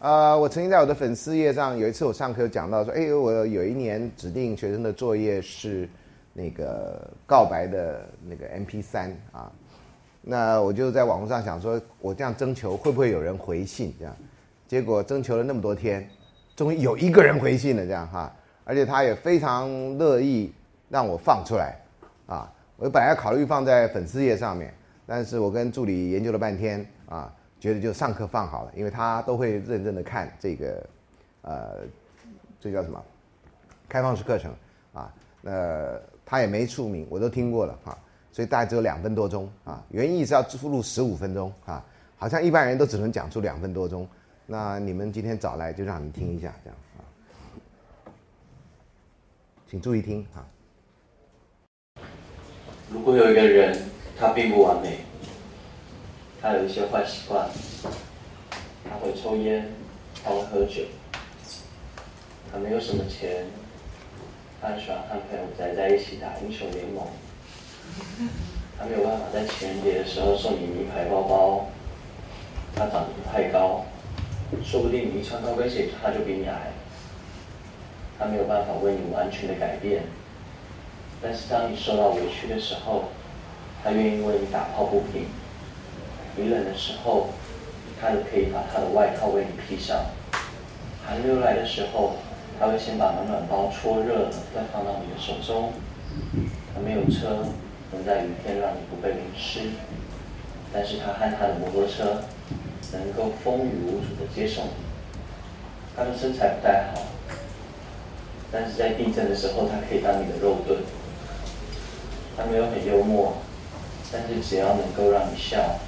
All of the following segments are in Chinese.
呃，我曾经在我的粉丝页上有一次我上课讲到说，哎，我有一年指定学生的作业是那个告白的那个 MP 三啊，那我就在网络上想说，我这样征求会不会有人回信？这样，结果征求了那么多天，终于有一个人回信了，这样哈，而且他也非常乐意让我放出来啊。我本来考虑放在粉丝页上面，但是我跟助理研究了半天啊。觉得就上课放好了，因为他都会认真的看这个，呃，这叫什么？开放式课程啊，那他也没出名，我都听过了啊，所以大概只有两分多钟啊，原意是要录入十五分钟啊，好像一般人都只能讲出两分多钟，那你们今天找来就让你听一下这样啊，请注意听啊。如果有一个人，他并不完美。他有一些坏习惯，他会抽烟，他会喝酒，他没有什么钱，他很喜欢和朋友宅在一起打英雄联盟，他没有办法在情人节的时候送你名牌包包，他长得不太高，说不定你一穿高跟鞋他就比你矮，他没有办法为你完全的改变，但是当你受到委屈的时候，他愿意为你打抱不平。你冷的时候，他可以把他的外套为你披上；寒流来的时候，他会先把暖暖包搓热了，再放到你的手中。他没有车，能在雨天让你不被淋湿，但是他和他的摩托车能够风雨无阻的接送你。他的身材不太好，但是在地震的时候，他可以当你的肉盾。他没有很幽默，但是只要能够让你笑。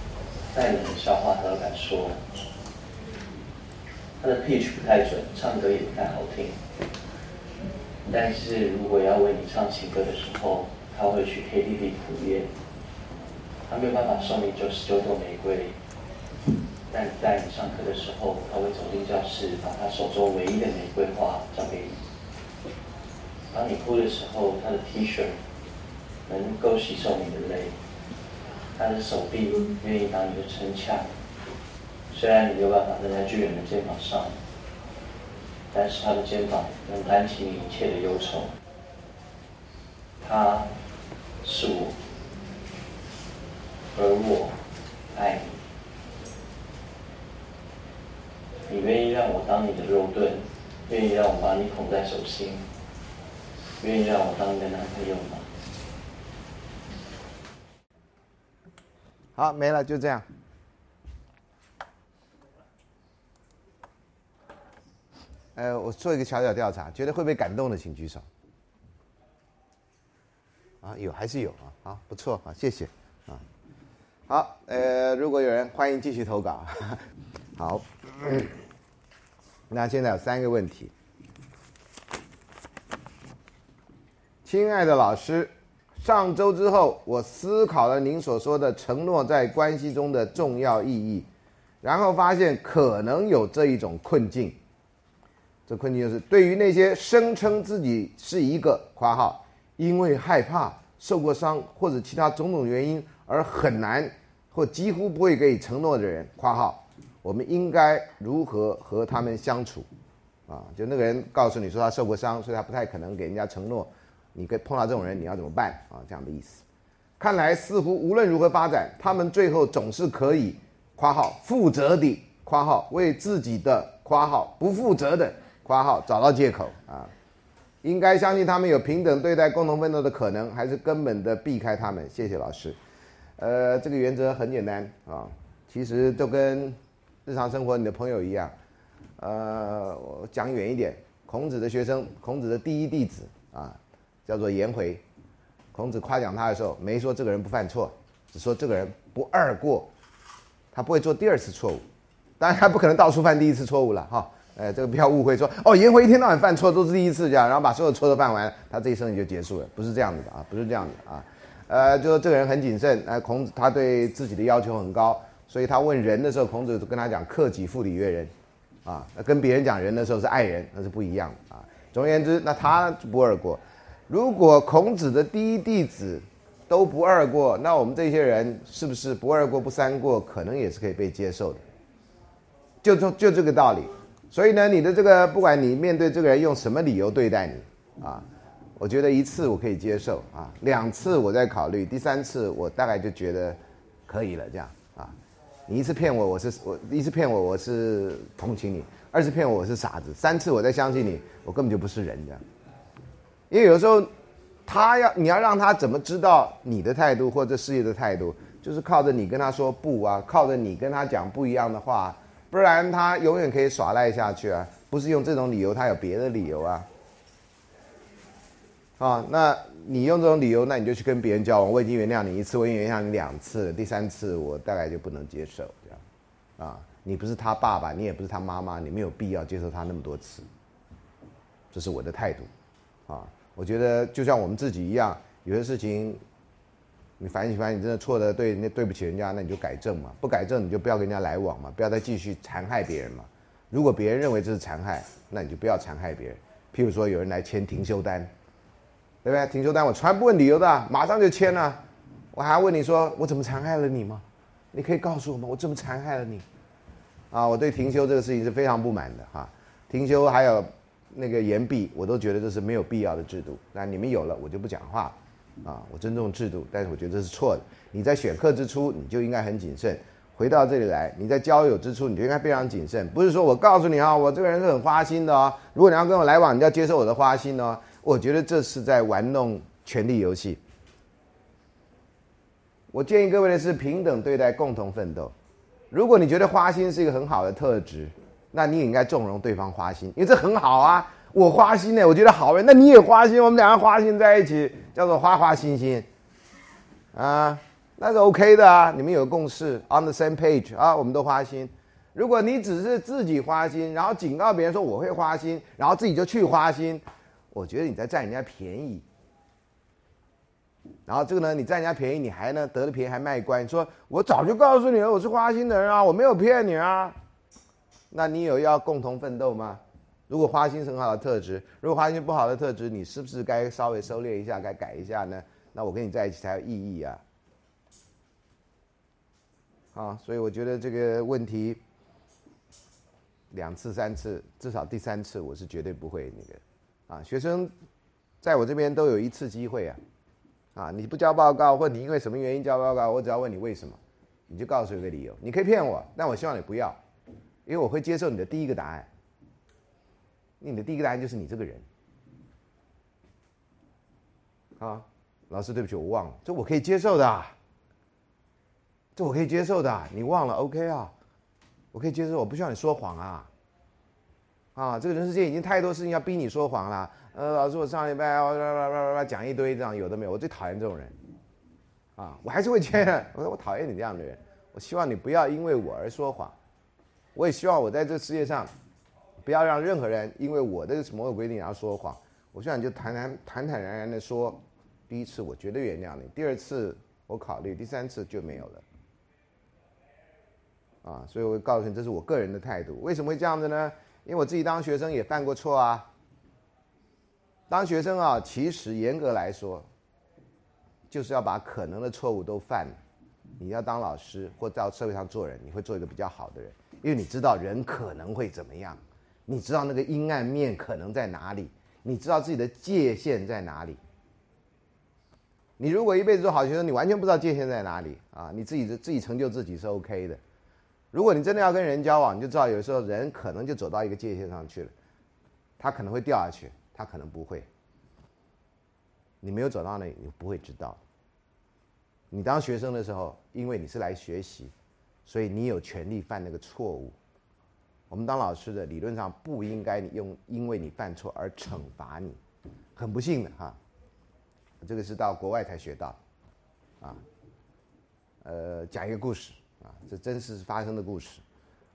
再冷的笑话他都敢说，他的 pitch 不太准，唱歌也不太好听。但是如果要为你唱情歌的时候，他会去 KTV 苦练。他没有办法送你九十九朵玫瑰，但在你上课的时候，他会走进教室，把他手中唯一的玫瑰花交给你。当你哭的时候，他的 T 恤能够吸收你的泪。他的手臂愿意当你的撑枪，虽然你没有办法站在巨人的肩膀上，但是他的肩膀能担起你一切的忧愁。他是我，而我爱你。你愿意让我当你的肉盾，愿意让我把你捧在手心，愿意让我当你的男朋友吗？好，没了，就这样。呃，我做一个小小调查，觉得会被感动的，请举手。啊，有还是有啊？好，不错啊，谢谢啊。好，呃，如果有人，欢迎继续投稿。好，那现在有三个问题，亲爱的老师。上周之后，我思考了您所说的承诺在关系中的重要意义，然后发现可能有这一种困境。这困境就是对于那些声称自己是一个（括号）因为害怕受过伤或者其他种种原因而很难或几乎不会给予承诺的人（括号），我们应该如何和他们相处？啊，就那个人告诉你说他受过伤，所以他不太可能给人家承诺。你跟碰到这种人，你要怎么办啊？这样的意思，看来似乎无论如何发展，他们最后总是可以（括号负责的）（括号为自己的）（括号不负责的）（括号找到借口啊）。应该相信他们有平等对待、共同奋斗的可能，还是根本的避开他们？谢谢老师。呃，这个原则很简单啊，其实就跟日常生活你的朋友一样。呃，我讲远一点，孔子的学生，孔子的第一弟子啊。叫做颜回，孔子夸奖他的时候，没说这个人不犯错，只说这个人不二过，他不会做第二次错误，当然他不可能到处犯第一次错误了哈，哎，这个不要误会说哦，颜回一天到晚犯错都是第一次这样，然后把所有错都犯完，他这一生也就结束了，不是这样子的啊，不是这样子啊，呃，就说这个人很谨慎，哎，孔子他对自己的要求很高，所以他问人的时候，孔子跟他讲克己复礼曰仁，啊，跟别人讲人的时候是爱人，那是不一样的啊。总而言之，那他不二过。如果孔子的第一弟子都不二过，那我们这些人是不是不二过不三过，可能也是可以被接受的？就就就这个道理所以呢，你的这个不管你面对这个人用什么理由对待你，啊，我觉得一次我可以接受啊，两次我再考虑，第三次我大概就觉得可以了这样啊。你一次骗我，我是我一次骗我，我是同情你；二次骗我，我是傻子；三次我再相信你，我根本就不是人这样。因为有时候他要你要让他怎么知道你的态度或者事业的态度，就是靠着你跟他说不啊，靠着你跟他讲不一样的话。不然他永远可以耍赖下去啊！不是用这种理由，他有别的理由啊。啊，那你用这种理由，那你就去跟别人交往。我已经原谅你一次，我已经原谅你两次，第三次我大概就不能接受这样。啊，你不是他爸爸，你也不是他妈妈，你没有必要接受他那么多次。这是我的态度。啊，我觉得就像我们自己一样，有些事情。你反省反省，真的错的对，那对不起人家，那你就改正嘛。不改正，你就不要跟人家来往嘛，不要再继续残害别人嘛。如果别人认为这是残害，那你就不要残害别人。譬如说，有人来签停休单，对不对？停休单我从来不问理由的，马上就签了。我还要问你说，我怎么残害了你吗？你可以告诉我吗？我怎么残害了你？啊，我对停休这个事情是非常不满的哈。停休还有那个言毕，我都觉得这是没有必要的制度。那你们有了，我就不讲话。啊，我尊重制度，但是我觉得这是错的。你在选课之初，你就应该很谨慎。回到这里来，你在交友之初，你就应该非常谨慎。不是说我告诉你啊，我这个人是很花心的哦。如果你要跟我来往，你要接受我的花心哦。我觉得这是在玩弄权力游戏。我建议各位的是平等对待，共同奋斗。如果你觉得花心是一个很好的特质，那你也应该纵容对方花心，因为这很好啊。我花心呢，我觉得好，那你也花心，我们两个花心在一起，叫做花花心心，啊，那是 OK 的啊，你们有共识，on the same page 啊，我们都花心。如果你只是自己花心，然后警告别人说我会花心，然后自己就去花心，我觉得你在占人家便宜。然后这个呢，你占人家便宜，你还呢得了便宜还卖乖，说我早就告诉你了，我是花心的人啊，我没有骗你啊。那你有要共同奋斗吗？如果花心是很好的特质，如果花心不好的特质，你是不是该稍微收敛一下，该改一下呢？那我跟你在一起才有意义啊！啊，所以我觉得这个问题两次、三次，至少第三次我是绝对不会那个啊。学生在我这边都有一次机会啊，啊，你不交报告，或你因为什么原因交报告，我只要问你为什么，你就告诉一个理由。你可以骗我，但我希望你不要，因为我会接受你的第一个答案。你的第一个答案就是你这个人，啊，老师对不起，我忘了，这我可以接受的，这我可以接受的，你忘了，OK 啊，我可以接受，我不需要你说谎啊，啊，这个人世间已经太多事情要逼你说谎了，呃，老师，我上礼拜叭叭叭叭讲一堆这样有的没有，我最讨厌这种人，啊，我还是会签，我说我讨厌你这样的人，我希望你不要因为我而说谎，我也希望我在这世界上。不要让任何人因为我的什么规定而说谎。我希望你就坦坦坦坦然然的说，第一次我绝对原谅你，第二次我考虑，第三次就没有了。啊，所以我告诉你，这是我个人的态度。为什么会这样子呢？因为我自己当学生也犯过错啊。当学生啊，其实严格来说，就是要把可能的错误都犯。你要当老师或到社会上做人，你会做一个比较好的人，因为你知道人可能会怎么样。你知道那个阴暗面可能在哪里？你知道自己的界限在哪里？你如果一辈子做好学生，你完全不知道界限在哪里啊！你自己自己成就自己是 OK 的。如果你真的要跟人交往，你就知道有时候人可能就走到一个界限上去了，他可能会掉下去，他可能不会。你没有走到那里，你不会知道。你当学生的时候，因为你是来学习，所以你有权利犯那个错误。我们当老师的理论上不应该用因为你犯错而惩罚你，很不幸的哈，这个是到国外才学到，啊，呃，讲一个故事啊，这真实发生的故事，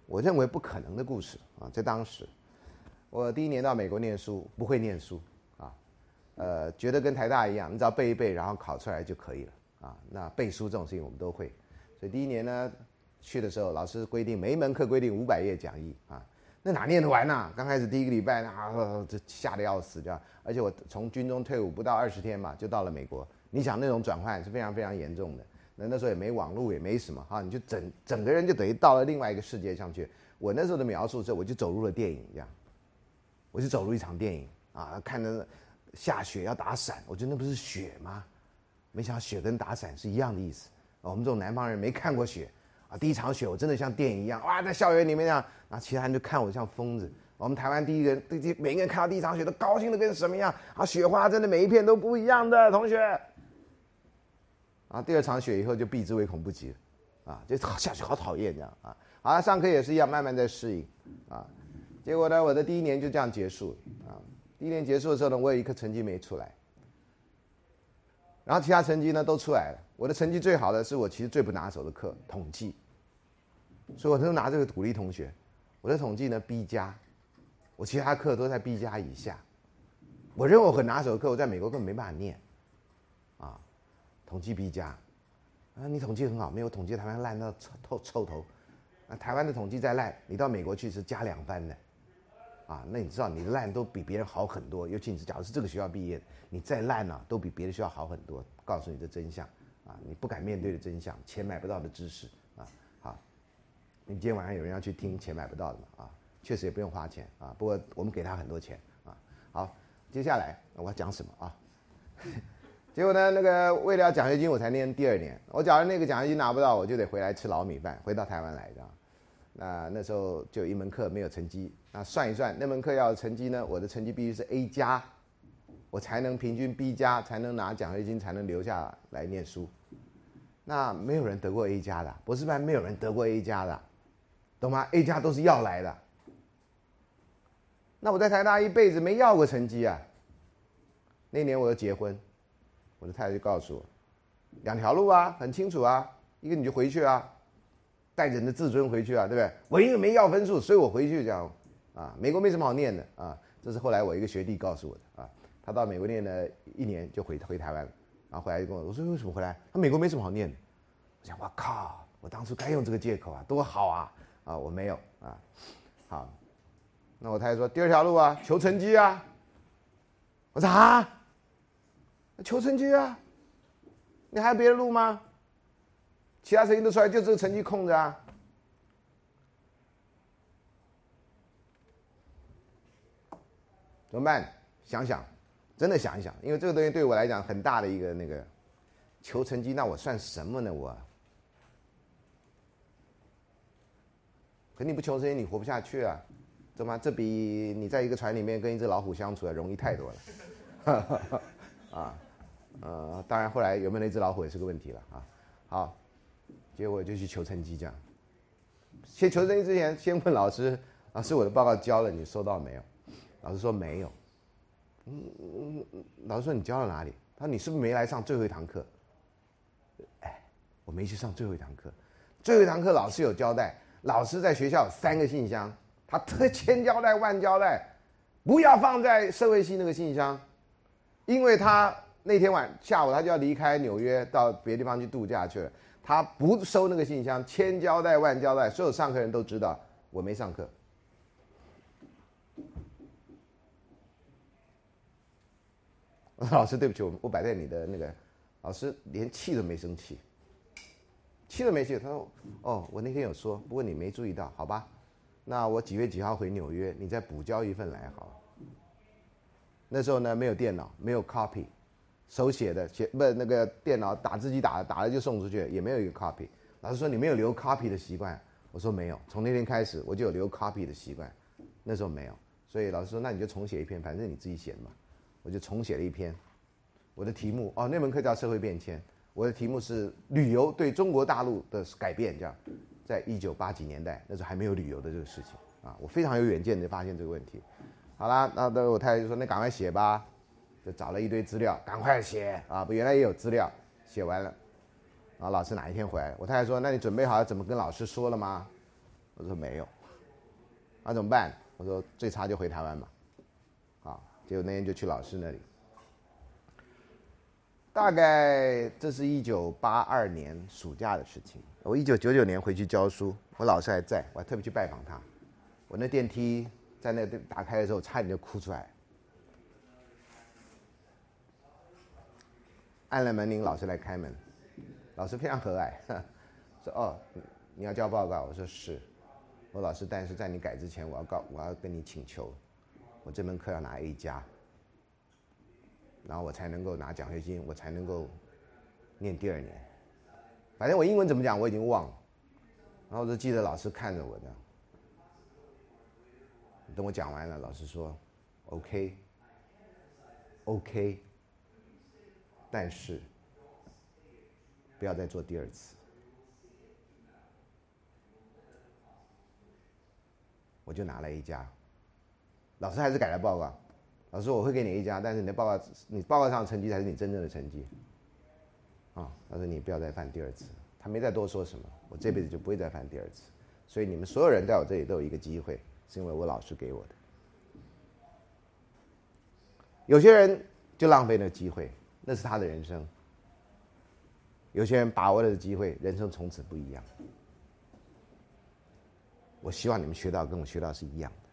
我认为不可能的故事啊，在当时，我第一年到美国念书，不会念书啊，呃，觉得跟台大一样，你只要背一背，然后考出来就可以了啊，那背书这种事情我们都会，所以第一年呢。去的时候，老师规定每一门课规定五百页讲义啊，那哪念得完呢？刚开始第一个礼拜啊，这吓得要死，这样。而且我从军中退伍不到二十天嘛，就到了美国。你想那种转换是非常非常严重的，那那时候也没网络，也没什么哈，你就整整个人就等于到了另外一个世界上去。我那时候的描述是，我就走入了电影这样，我就走入一场电影啊，看着下雪要打伞，我觉得那不是雪吗？没想到雪跟打伞是一样的意思。我们这种南方人没看过雪啊，第一场雪我真的像电影一样哇，在校园里面这样，然后其他人就看我像疯子。我们台湾第一个人，第每个人看到第一场雪都高兴的跟什么样啊？雪花真的每一片都不一样的，同学。啊，第二场雪以后就避之唯恐不及了，啊，就下雪好讨厌这样啊。好，上课也是一样，慢慢在适应，啊，结果呢，我的第一年就这样结束，啊，第一年结束的时候呢，我有一科成绩没出来，然后其他成绩呢都出来了，我的成绩最好的是我其实最不拿手的课统计，所以我都拿这个鼓励同学，我的统计呢 B 加。我其他课都在 B 加以下，我认为我很拿手的课，我在美国根本没办法念，啊，统计 B 加，啊，你统计很好，没有统计台湾烂到臭透臭头，啊，台湾的统计再烂，你到美国去是加两番的，啊，那你知道你烂都比别人好很多，尤其你是假如是这个学校毕业，你再烂呢都比别的学校好很多，告诉你的真相，啊，你不敢面对的真相，钱买不到的知识，啊，好，你今天晚上有人要去听钱买不到的嘛，啊。确实也不用花钱啊，不过我们给他很多钱啊。好，接下来我要讲什么啊？结果呢，那个为了奖学金，我才念第二年。我假如那个奖学金拿不到，我就得回来吃老米饭，回到台湾来的。那那时候就一门课没有成绩，那算一算，那门课要成绩呢，我的成绩必须是 A 加，我才能平均 B 加，才能拿奖学金，才能留下来念书。那没有人得过 A 加的，博士班没有人得过 A 加的，懂吗？A 加都是要来的。那我在台大一辈子没要过成绩啊。那年我要结婚，我的太太就告诉我，两条路啊，很清楚啊。一个你就回去啊，带着你的自尊回去啊，对不对？我因为没要分数，所以我回去这样啊。美国没什么好念的啊，这是后来我一个学弟告诉我的啊。他到美国念了一年就回回台湾了，然后回来就跟我我说为什么回来？他美国没什么好念的。我想我靠，我当初该用这个借口啊，多好啊啊！我没有啊，好。那我太太说：“第二条路啊，求成绩啊。”我说：“啊，求成绩啊，你还有别的路吗？其他成绩都出来，就这个成绩空着啊。”怎么办？想想，真的想一想，因为这个东西对我来讲很大的一个那个求成绩，那我算什么呢？我，可你不求成绩，你活不下去啊。怎么？这比你在一个船里面跟一只老虎相处要容易太多了。啊，呃，当然后来有没有那只老虎也是个问题了啊。好，结果就去求成绩这样。先求成绩之前，先问老师：老师，我的报告交了，你收到没有？老师说没有。嗯嗯嗯，老师说你教到哪里？他说你是不是没来上最后一堂课？哎，我没去上最后一堂课。最后一堂课老师有交代，老师在学校三个信箱。他特千交代万交代，不要放在社会系那个信箱，因为他那天晚下午他就要离开纽约到别的地方去度假去了，他不收那个信箱，千交代万交代，所有上课人都知道我没上课。老师对不起，我我摆在你的那个，老师连气都没生气，气都没气。他说哦，我那天有说，不过你没注意到，好吧。那我几月几号回纽约？你再补交一份来好了。那时候呢，没有电脑，没有 copy，手写的写不那个电脑打字机打打了就送出去，也没有一个 copy。老师说你没有留 copy 的习惯，我说没有。从那天开始我就有留 copy 的习惯，那时候没有，所以老师说那你就重写一篇，反正你自己写嘛。我就重写了一篇，我的题目哦，那门课叫社会变迁，我的题目是旅游对中国大陆的改变，这样。在一九八几年代，那时候还没有旅游的这个事情啊，我非常有远见的发现这个问题。好啦，那那我太太就说：“那赶快写吧。”就找了一堆资料，赶快写啊！不，原来也有资料，写完了。然后老师哪一天回来？我太太说：“那你准备好要怎么跟老师说了吗？”我说：“没有。”那怎么办？我说：“最差就回台湾嘛。”结果那天就去老师那里。大概这是一九八二年暑假的事情。我一九九九年回去教书，我老师还在，我还特别去拜访他。我那电梯在那打开的时候，差点就哭出来。按了门铃，老师来开门，老师非常和蔼，说哦，你要交报告，我说是，我老师，但是在你改之前，我要告，我要跟你请求，我这门课要拿 A 加，然后我才能够拿奖学金，我才能够念第二年，反正我英文怎么讲我已经忘了，然后我就记得老师看着我的，等我讲完了，老师说，OK，OK，但是。不要再做第二次，我就拿了一家。老师还是改了报告，老师我会给你一家，但是你的报告，你报告上的成绩才是你真正的成绩。啊，他说你不要再犯第二次，他没再多说什么，我这辈子就不会再犯第二次。所以你们所有人在我这里都有一个机会，是因为我老师给我的。有些人就浪费了机会，那是他的人生。有些人把握了机会，人生从此不一样。我希望你们学到跟我学到是一样的。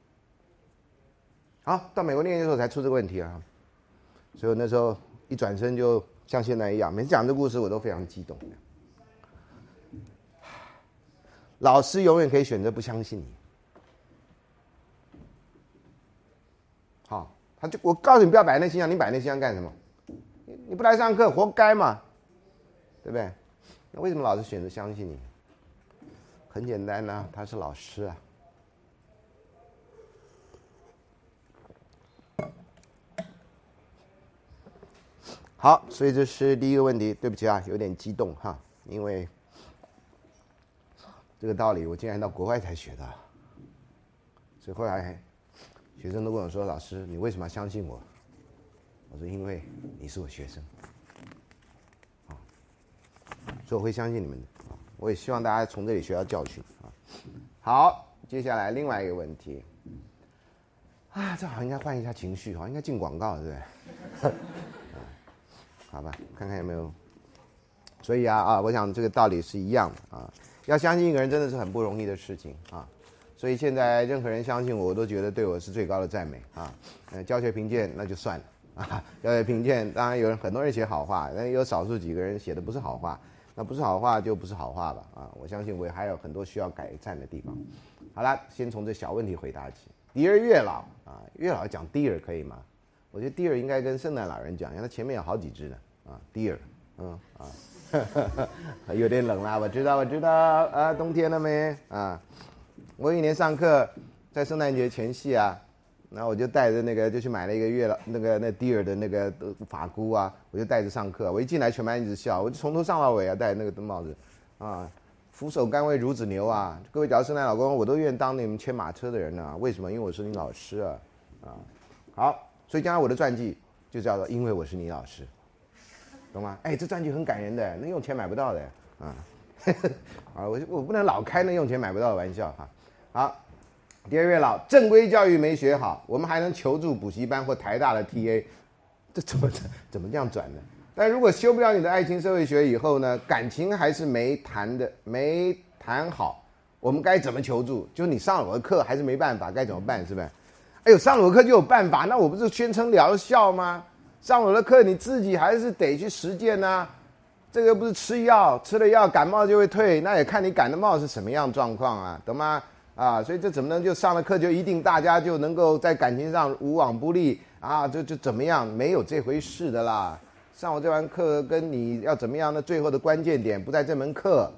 好，到美国念研究所才出这个问题啊，所以我那时候一转身就像现在一样，每次讲这故事我都非常激动。老师永远可以选择不相信你。好，他就我告诉你不要摆那心象，你摆那心象干什么？你你不来上课，活该嘛。对不对？那为什么老师选择相信你？很简单呐，他是老师啊。好，所以这是第一个问题。对不起啊，有点激动哈，因为这个道理我竟然到国外才学的。所以后来学生都跟我说：“老师，你为什么要相信我？”我说：“因为你是我学生。”所以我会相信你们的，我也希望大家从这里学到教训啊。好，接下来另外一个问题，啊，这好像应该换一下情绪哈，应该进广告对不对？好吧，看看有没有。所以啊啊，我想这个道理是一样的啊。要相信一个人真的是很不容易的事情啊。所以现在任何人相信我，我都觉得对我是最高的赞美啊。呃，教学评鉴那就算了啊，教学评鉴当然有人很多人写好话，但有少数几个人写的不是好话。那不是好话就不是好话了啊！我相信我还有很多需要改善的地方。好了，先从这小问题回答起。迪儿月老啊，月老讲迪儿可以吗？我觉得迪儿应该跟圣诞老人讲，因为他前面有好几只呢啊，，Dear，，嗯啊，有点冷啦，我知道，我知道啊，冬天了没啊？我一年上课在圣诞节前夕啊。然后我就带着那个，就去买了一个月老那个那 Dear 的那个发箍啊，我就带着上课。我一进来，全班一直笑，我就从头上到尾啊戴那个灯帽子，啊，俯首甘为孺子牛啊！各位，假如圣诞老公，我都愿意当你们牵马车的人呢。为什么？因为我是你老师啊，啊，好，所以将来我的传记就叫做“因为我是你老师”，懂吗？哎，这传记很感人的，那用钱买不到的啊，啊，我我不能老开那用钱买不到的玩笑哈，好。第二位老，正规教育没学好，我们还能求助补习班或台大的 TA，这怎么怎么这样转呢？但如果修不了你的爱情社会学以后呢，感情还是没谈的没谈好，我们该怎么求助？就你上了我的课还是没办法，该怎么办？是不是？哎呦，上了我的课就有办法，那我不是宣称疗效吗？上我的课你自己还是得去实践呐。这个又不是吃药，吃了药感冒就会退，那也看你感的冒是什么样状况啊，懂吗？啊，所以这怎么能就上了课就一定大家就能够在感情上无往不利啊？就就怎么样？没有这回事的啦！上我这门课跟你要怎么样的？最后的关键点不在这门课，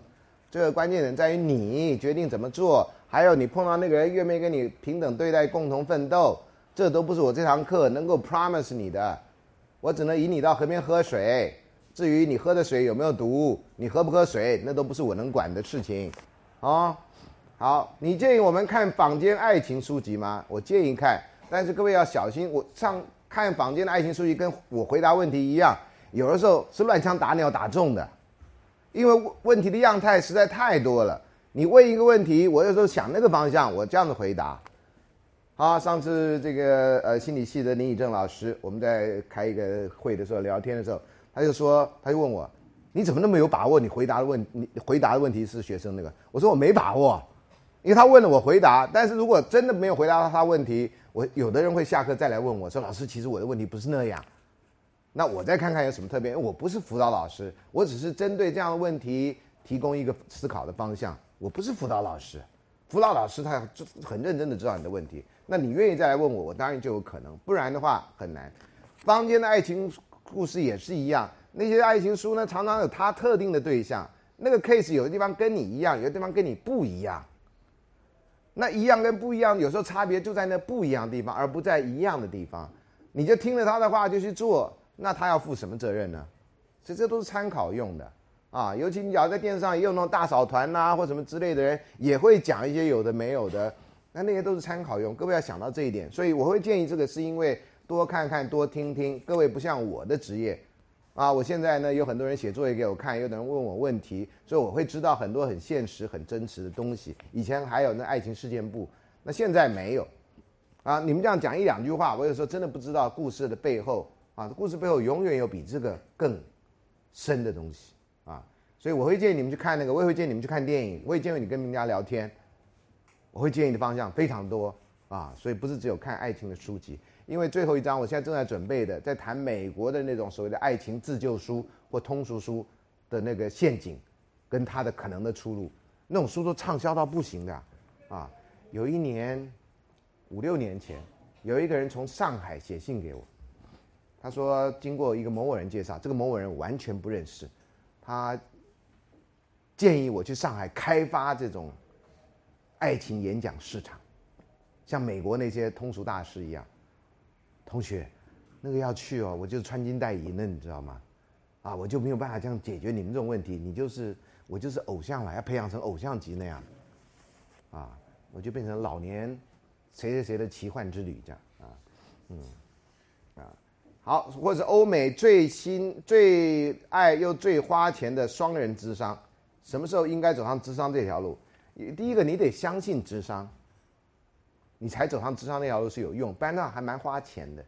这个关键点在于你决定怎么做，还有你碰到那个人愿不愿意跟你平等对待、共同奋斗，这都不是我这堂课能够 promise 你的。我只能引你到河边喝水，至于你喝的水有没有毒，你喝不喝水，那都不是我能管的事情，啊。好，你建议我们看坊间爱情书籍吗？我建议看，但是各位要小心。我上看坊间的爱情书籍，跟我回答问题一样，有的时候是乱枪打鸟打中的，因为问题的样态实在太多了。你问一个问题，我有时候想那个方向，我这样子回答。好，上次这个呃心理系的林以正老师，我们在开一个会的时候聊天的时候，他就说，他就问我，你怎么那么有把握？你回答的问，你回答的问题是学生那个？我说我没把握。因为他问了我回答，但是如果真的没有回答到他问题，我有的人会下课再来问我说：“老师，其实我的问题不是那样。”那我再看看有什么特别。我不是辅导老师，我只是针对这样的问题提供一个思考的方向。我不是辅导老师，辅导老师他很认真的知道你的问题。那你愿意再来问我，我当然就有可能，不然的话很难。坊间的爱情故事也是一样，那些爱情书呢，常常有它特定的对象。那个 case 有的地方跟你一样，有的地方跟你不一样。那一样跟不一样，有时候差别就在那不一样的地方，而不在一样的地方。你就听了他的话就去做，那他要负什么责任呢？所以这都是参考用的啊。尤其你要在电视上也有那种大嫂团呐，或什么之类的人，也会讲一些有的没有的。那那些都是参考用，各位要想到这一点。所以我会建议这个，是因为多看看、多听听。各位不像我的职业。啊，我现在呢有很多人写作业给我看，有的人问我问题，所以我会知道很多很现实、很真实的东西。以前还有那爱情事件簿，那现在没有。啊，你们这样讲一两句话，我有时候真的不知道故事的背后啊，故事背后永远有比这个更深的东西啊。所以我会建议你们去看那个，我也会建议你们去看电影，我也建议你跟名家聊天。我会建议的方向非常多啊，所以不是只有看爱情的书籍。因为最后一章，我现在正在准备的，在谈美国的那种所谓的爱情自救书或通俗书的那个陷阱，跟它的可能的出路。那种书都畅销到不行的，啊，有一年五六年前，有一个人从上海写信给我，他说经过一个某某人介绍，这个某某人完全不认识，他建议我去上海开发这种爱情演讲市场，像美国那些通俗大师一样。同学，那个要去哦，我就穿金戴银的，你知道吗？啊，我就没有办法这样解决你们这种问题。你就是我就是偶像了，要培养成偶像级那样，啊，我就变成老年谁谁谁的奇幻之旅这样啊，嗯，啊，好，或者欧美最新最爱又最花钱的双人智商，什么时候应该走上智商这条路？第一个，你得相信智商。你才走上智商那条路是有用，不然那还蛮花钱的，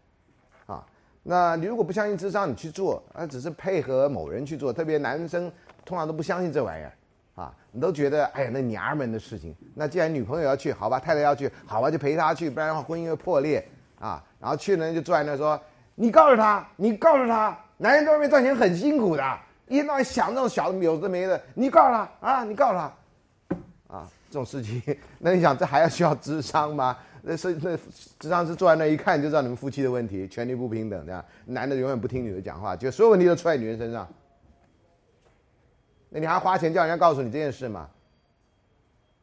啊，那你如果不相信智商，你去做，啊，只是配合某人去做，特别男生通常都不相信这玩意儿，啊，你都觉得哎呀那娘们的事情，那既然女朋友要去，好吧，太太要去，好吧，就陪她去，不然的话婚姻会破裂，啊，然后去呢就坐在那说，你告诉他，你告诉他，男人在外面赚钱很辛苦的，一天到晚想那种小有的没的，你告诉他啊，你告诉他。啊这种事情，那你想这还要需要智商吗？那是那智商是坐在那一看就知道你们夫妻的问题，权力不平等这样，男的永远不听女的讲话，就所有问题都出在女人身上。那你还花钱叫人家告诉你这件事吗？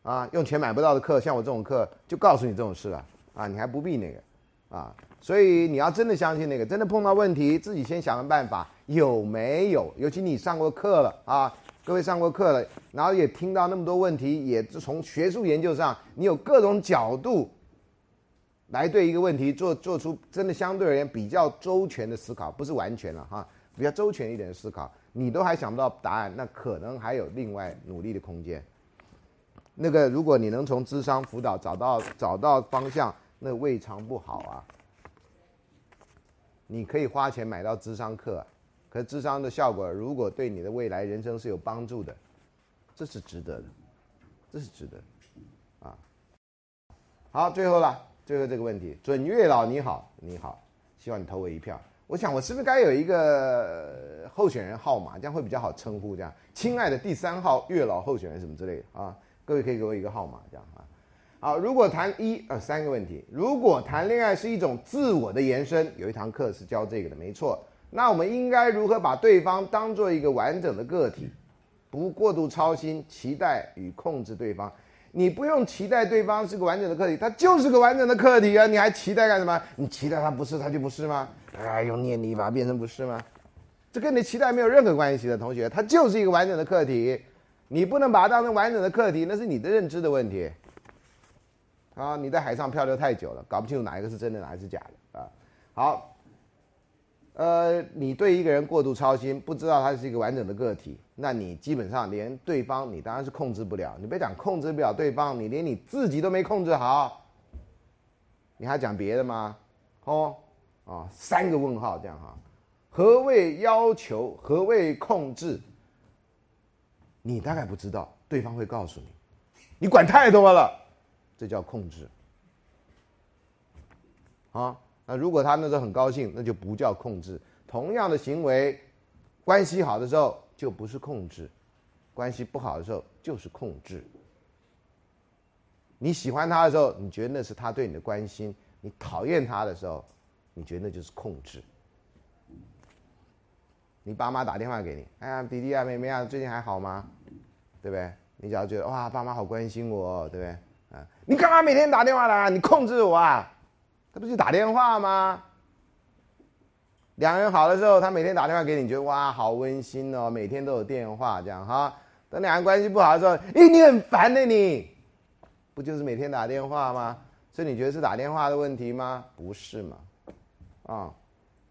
啊，用钱买不到的课，像我这种课就告诉你这种事了啊，你还不必那个啊，所以你要真的相信那个，真的碰到问题自己先想个办法，有没有？尤其你上过课了啊。各位上过课了，然后也听到那么多问题，也从学术研究上，你有各种角度来对一个问题做做出真的相对而言比较周全的思考，不是完全了哈，比较周全一点的思考，你都还想不到答案，那可能还有另外努力的空间。那个，如果你能从智商辅导找到找到方向，那未尝不好啊。你可以花钱买到智商课。可智商的效果，如果对你的未来人生是有帮助的，这是值得的，这是值得，啊，好，最后了，最后这个问题，准月老你好，你好，希望你投我一票。我想我是不是该有一个候选人号码，这样会比较好称呼，这样，亲爱的第三号月老候选人什么之类的啊？各位可以给我一个号码，这样啊。好，如果谈一呃三个问题，如果谈恋爱是一种自我的延伸，有一堂课是教这个的，没错。那我们应该如何把对方当做一个完整的个体，不过度操心、期待与控制对方？你不用期待对方是个完整的个体，他就是个完整的个体啊！你还期待干什么？你期待他不是，他就不是吗？哎，用念力把它变成不是吗？这跟你期待没有任何关系的，同学，他就是一个完整的个体，你不能把它当成完整的个体，那是你的认知的问题。啊，你在海上漂流太久了，搞不清楚哪一个是真的，哪一个是假的啊！好。呃，你对一个人过度操心，不知道他是一个完整的个体，那你基本上连对方你当然是控制不了。你别讲控制不了对方，你连你自己都没控制好，你还讲别的吗？哦，啊，三个问号这样哈。何谓要求？何谓控制？你大概不知道，对方会告诉你。你管太多了，这叫控制。啊。那如果他那时候很高兴，那就不叫控制，同样的行为，关系好的时候就不是控制，关系不好的时候就是控制。你喜欢他的时候，你觉得那是他对你的关心；你讨厌他的时候，你觉得那就是控制。你爸妈打电话给你，哎呀，弟弟啊，妹妹啊，最近还好吗？对不对？你只要觉得哇，爸妈好关心我，对不对？啊，你干嘛每天打电话来啊？你控制我啊？他不就打电话吗？两个人好的时候，他每天打电话给你，觉得哇，好温馨哦，每天都有电话这样哈。等两人关系不好的时候，咦，你很烦的你。不就是每天打电话吗？所以你觉得是打电话的问题吗？不是嘛？啊，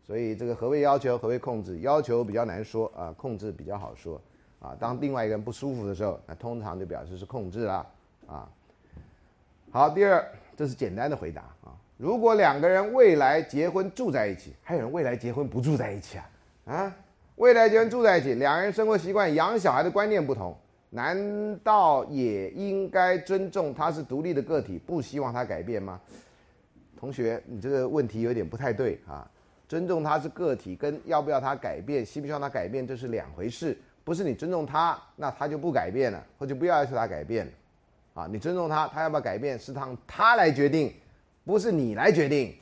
所以这个何谓要求，何谓控制？要求比较难说啊，控制比较好说啊。当另外一个人不舒服的时候，那通常就表示是控制了啊。好，第二，这是简单的回答。如果两个人未来结婚住在一起，还有人未来结婚不住在一起啊？啊，未来结婚住在一起，两个人生活习惯、养小孩的观念不同。难道也应该尊重他是独立的个体，不希望他改变吗？同学，你这个问题有点不太对啊！尊重他是个体，跟要不要他改变，希不希望他改变，这是两回事。不是你尊重他，那他就不改变了，或者不要求他改变啊！你尊重他，他要不要改变，是让他来决定，不是你来决定。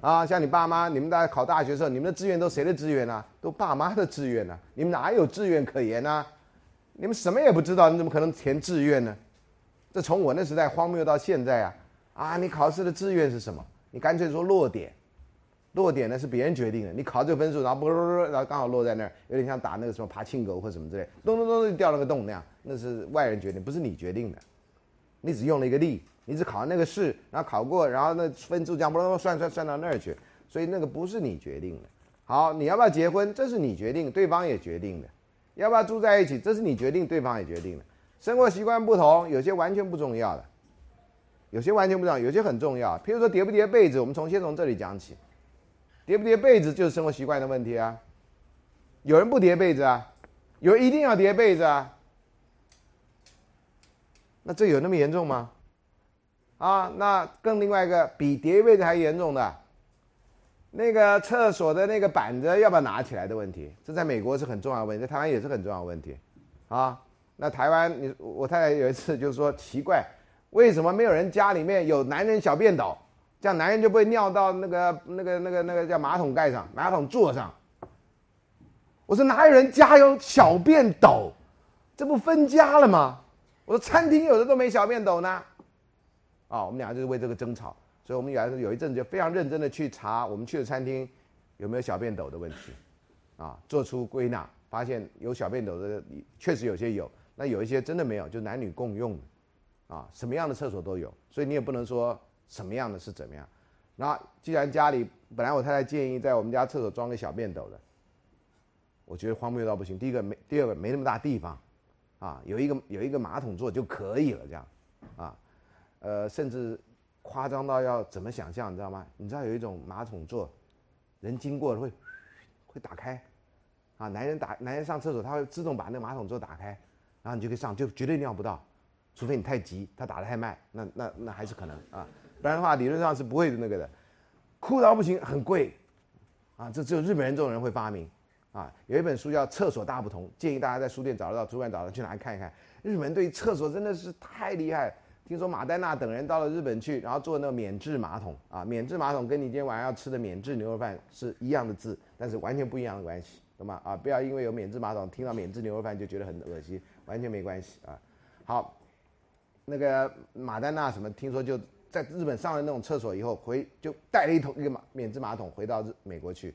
啊，像你爸妈，你们在考大学的时候，你们的志愿都谁的志愿呢？都爸妈的志愿呢？你们哪有志愿可言呢？你们什么也不知道，你怎么可能填志愿呢？这从我那时代荒谬到现在啊！啊，你考试的志愿是什么？你干脆说落点，落点呢是别人决定的。你考这个分数，然后啵啵啵，然后刚好落在那儿，有点像打那个什么爬青狗或什么之类，咚咚咚就掉了个洞那样，那是外人决定，不是你决定的。你只用了一个力，你只考那个试，然后考过，然后那分数这样啵啵算算算到那儿去，所以那个不是你决定的。好，你要不要结婚？这是你决定，对方也决定的。要不要住在一起？这是你决定，对方也决定的。生活习惯不同，有些完全不重要的，有些完全不重要，有些很重要。譬如说叠不叠被子，我们从先从这里讲起。叠不叠被子就是生活习惯的问题啊。有人不叠被子啊，有人一定要叠被子啊。那这有那么严重吗？啊，那更另外一个比叠被子还严重的。那个厕所的那个板子要不要拿起来的问题，这在美国是很重要的问题，在台湾也是很重要的问题，啊，那台湾你我太太有一次就说奇怪，为什么没有人家里面有男人小便斗，这样男人就不会尿到那个那个那个那个叫马桶盖上、马桶座上？我说哪有人家有小便斗，这不分家了吗？我说餐厅有的都没小便斗呢，啊，我们两个就是为这个争吵。所以，我们有有一阵子就非常认真的去查我们去的餐厅有没有小便斗的问题，啊，做出归纳，发现有小便斗的确实有些有，那有一些真的没有，就男女共用的，啊，什么样的厕所都有，所以你也不能说什么样的是怎么样。那既然家里本来我太太建议在我们家厕所装个小便斗的，我觉得荒谬到不行。第一个没，第二个没那么大地方，啊，有一个有一个马桶座就可以了，这样，啊，呃，甚至。夸张到要怎么想象，你知道吗？你知道有一种马桶座，人经过会会打开，啊，男人打男人上厕所，他会自动把那个马桶座打开，然后你就可以上，就绝对尿不到，除非你太急，他打的太慢，那那那还是可能啊，不然的话理论上是不会那个的。酷到不行，很贵，啊，这只有日本人这种人会发明，啊，有一本书叫《厕所大不同》，建议大家在书店找得到，图书馆找到去拿来看一看。日本对厕所真的是太厉害。听说马丹娜等人到了日本去，然后做那个免治马桶啊，免治马桶跟你今天晚上要吃的免治牛肉饭是一样的字，但是完全不一样的关系，懂吗？啊，不要因为有免治马桶，听到免治牛肉饭就觉得很恶心，完全没关系啊。好，那个马丹娜什么，听说就在日本上了那种厕所以后，回就带了一桶那个马免治马桶回到日美国去，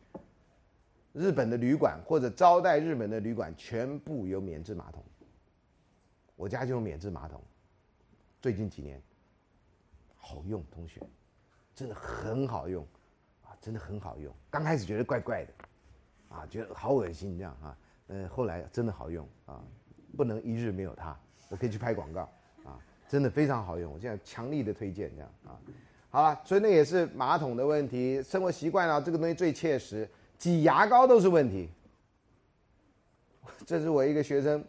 日本的旅馆或者招待日本的旅馆全部有免治马桶，我家就有免治马桶。最近几年，好用，同学，真的很好用，啊，真的很好用。刚开始觉得怪怪的，啊，觉得好恶心这样啊，嗯，后来真的好用啊，不能一日没有它。我可以去拍广告，啊，真的非常好用。我现在强力的推荐这样啊。好了，所以那也是马桶的问题，生活习惯啊，这个东西最切实，挤牙膏都是问题。这是我一个学生。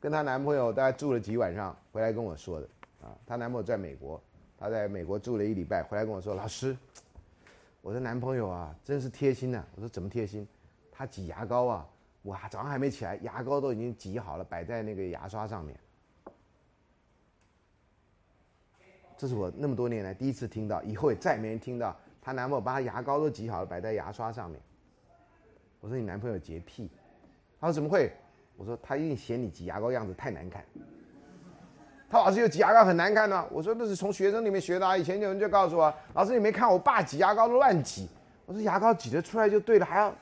跟她男朋友大概住了几晚上，回来跟我说的，啊，她男朋友在美国，她在美国住了一礼拜，回来跟我说，老师，我的男朋友啊，真是贴心呐。我说怎么贴心？他挤牙膏啊，我早上还没起来，牙膏都已经挤好了，摆在那个牙刷上面。这是我那么多年来第一次听到，以后也再没人听到她男朋友把她牙膏都挤好了，摆在牙刷上面。我说你男朋友洁癖？他说怎么会？我说他一定嫌你挤牙膏样子太难看。他老师有挤牙膏很难看呢。我说那是从学生里面学的啊，以前有人就告诉我，老师你没看我爸挤牙膏都乱挤。我说牙膏挤得出来就对了，还要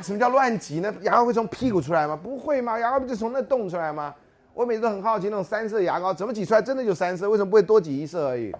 什么叫乱挤呢？牙膏会从屁股出来吗？不会吗？牙膏不就从那洞出来吗？我每次都很好奇那种三色牙膏怎么挤出来，真的就三色，为什么不会多挤一色而已？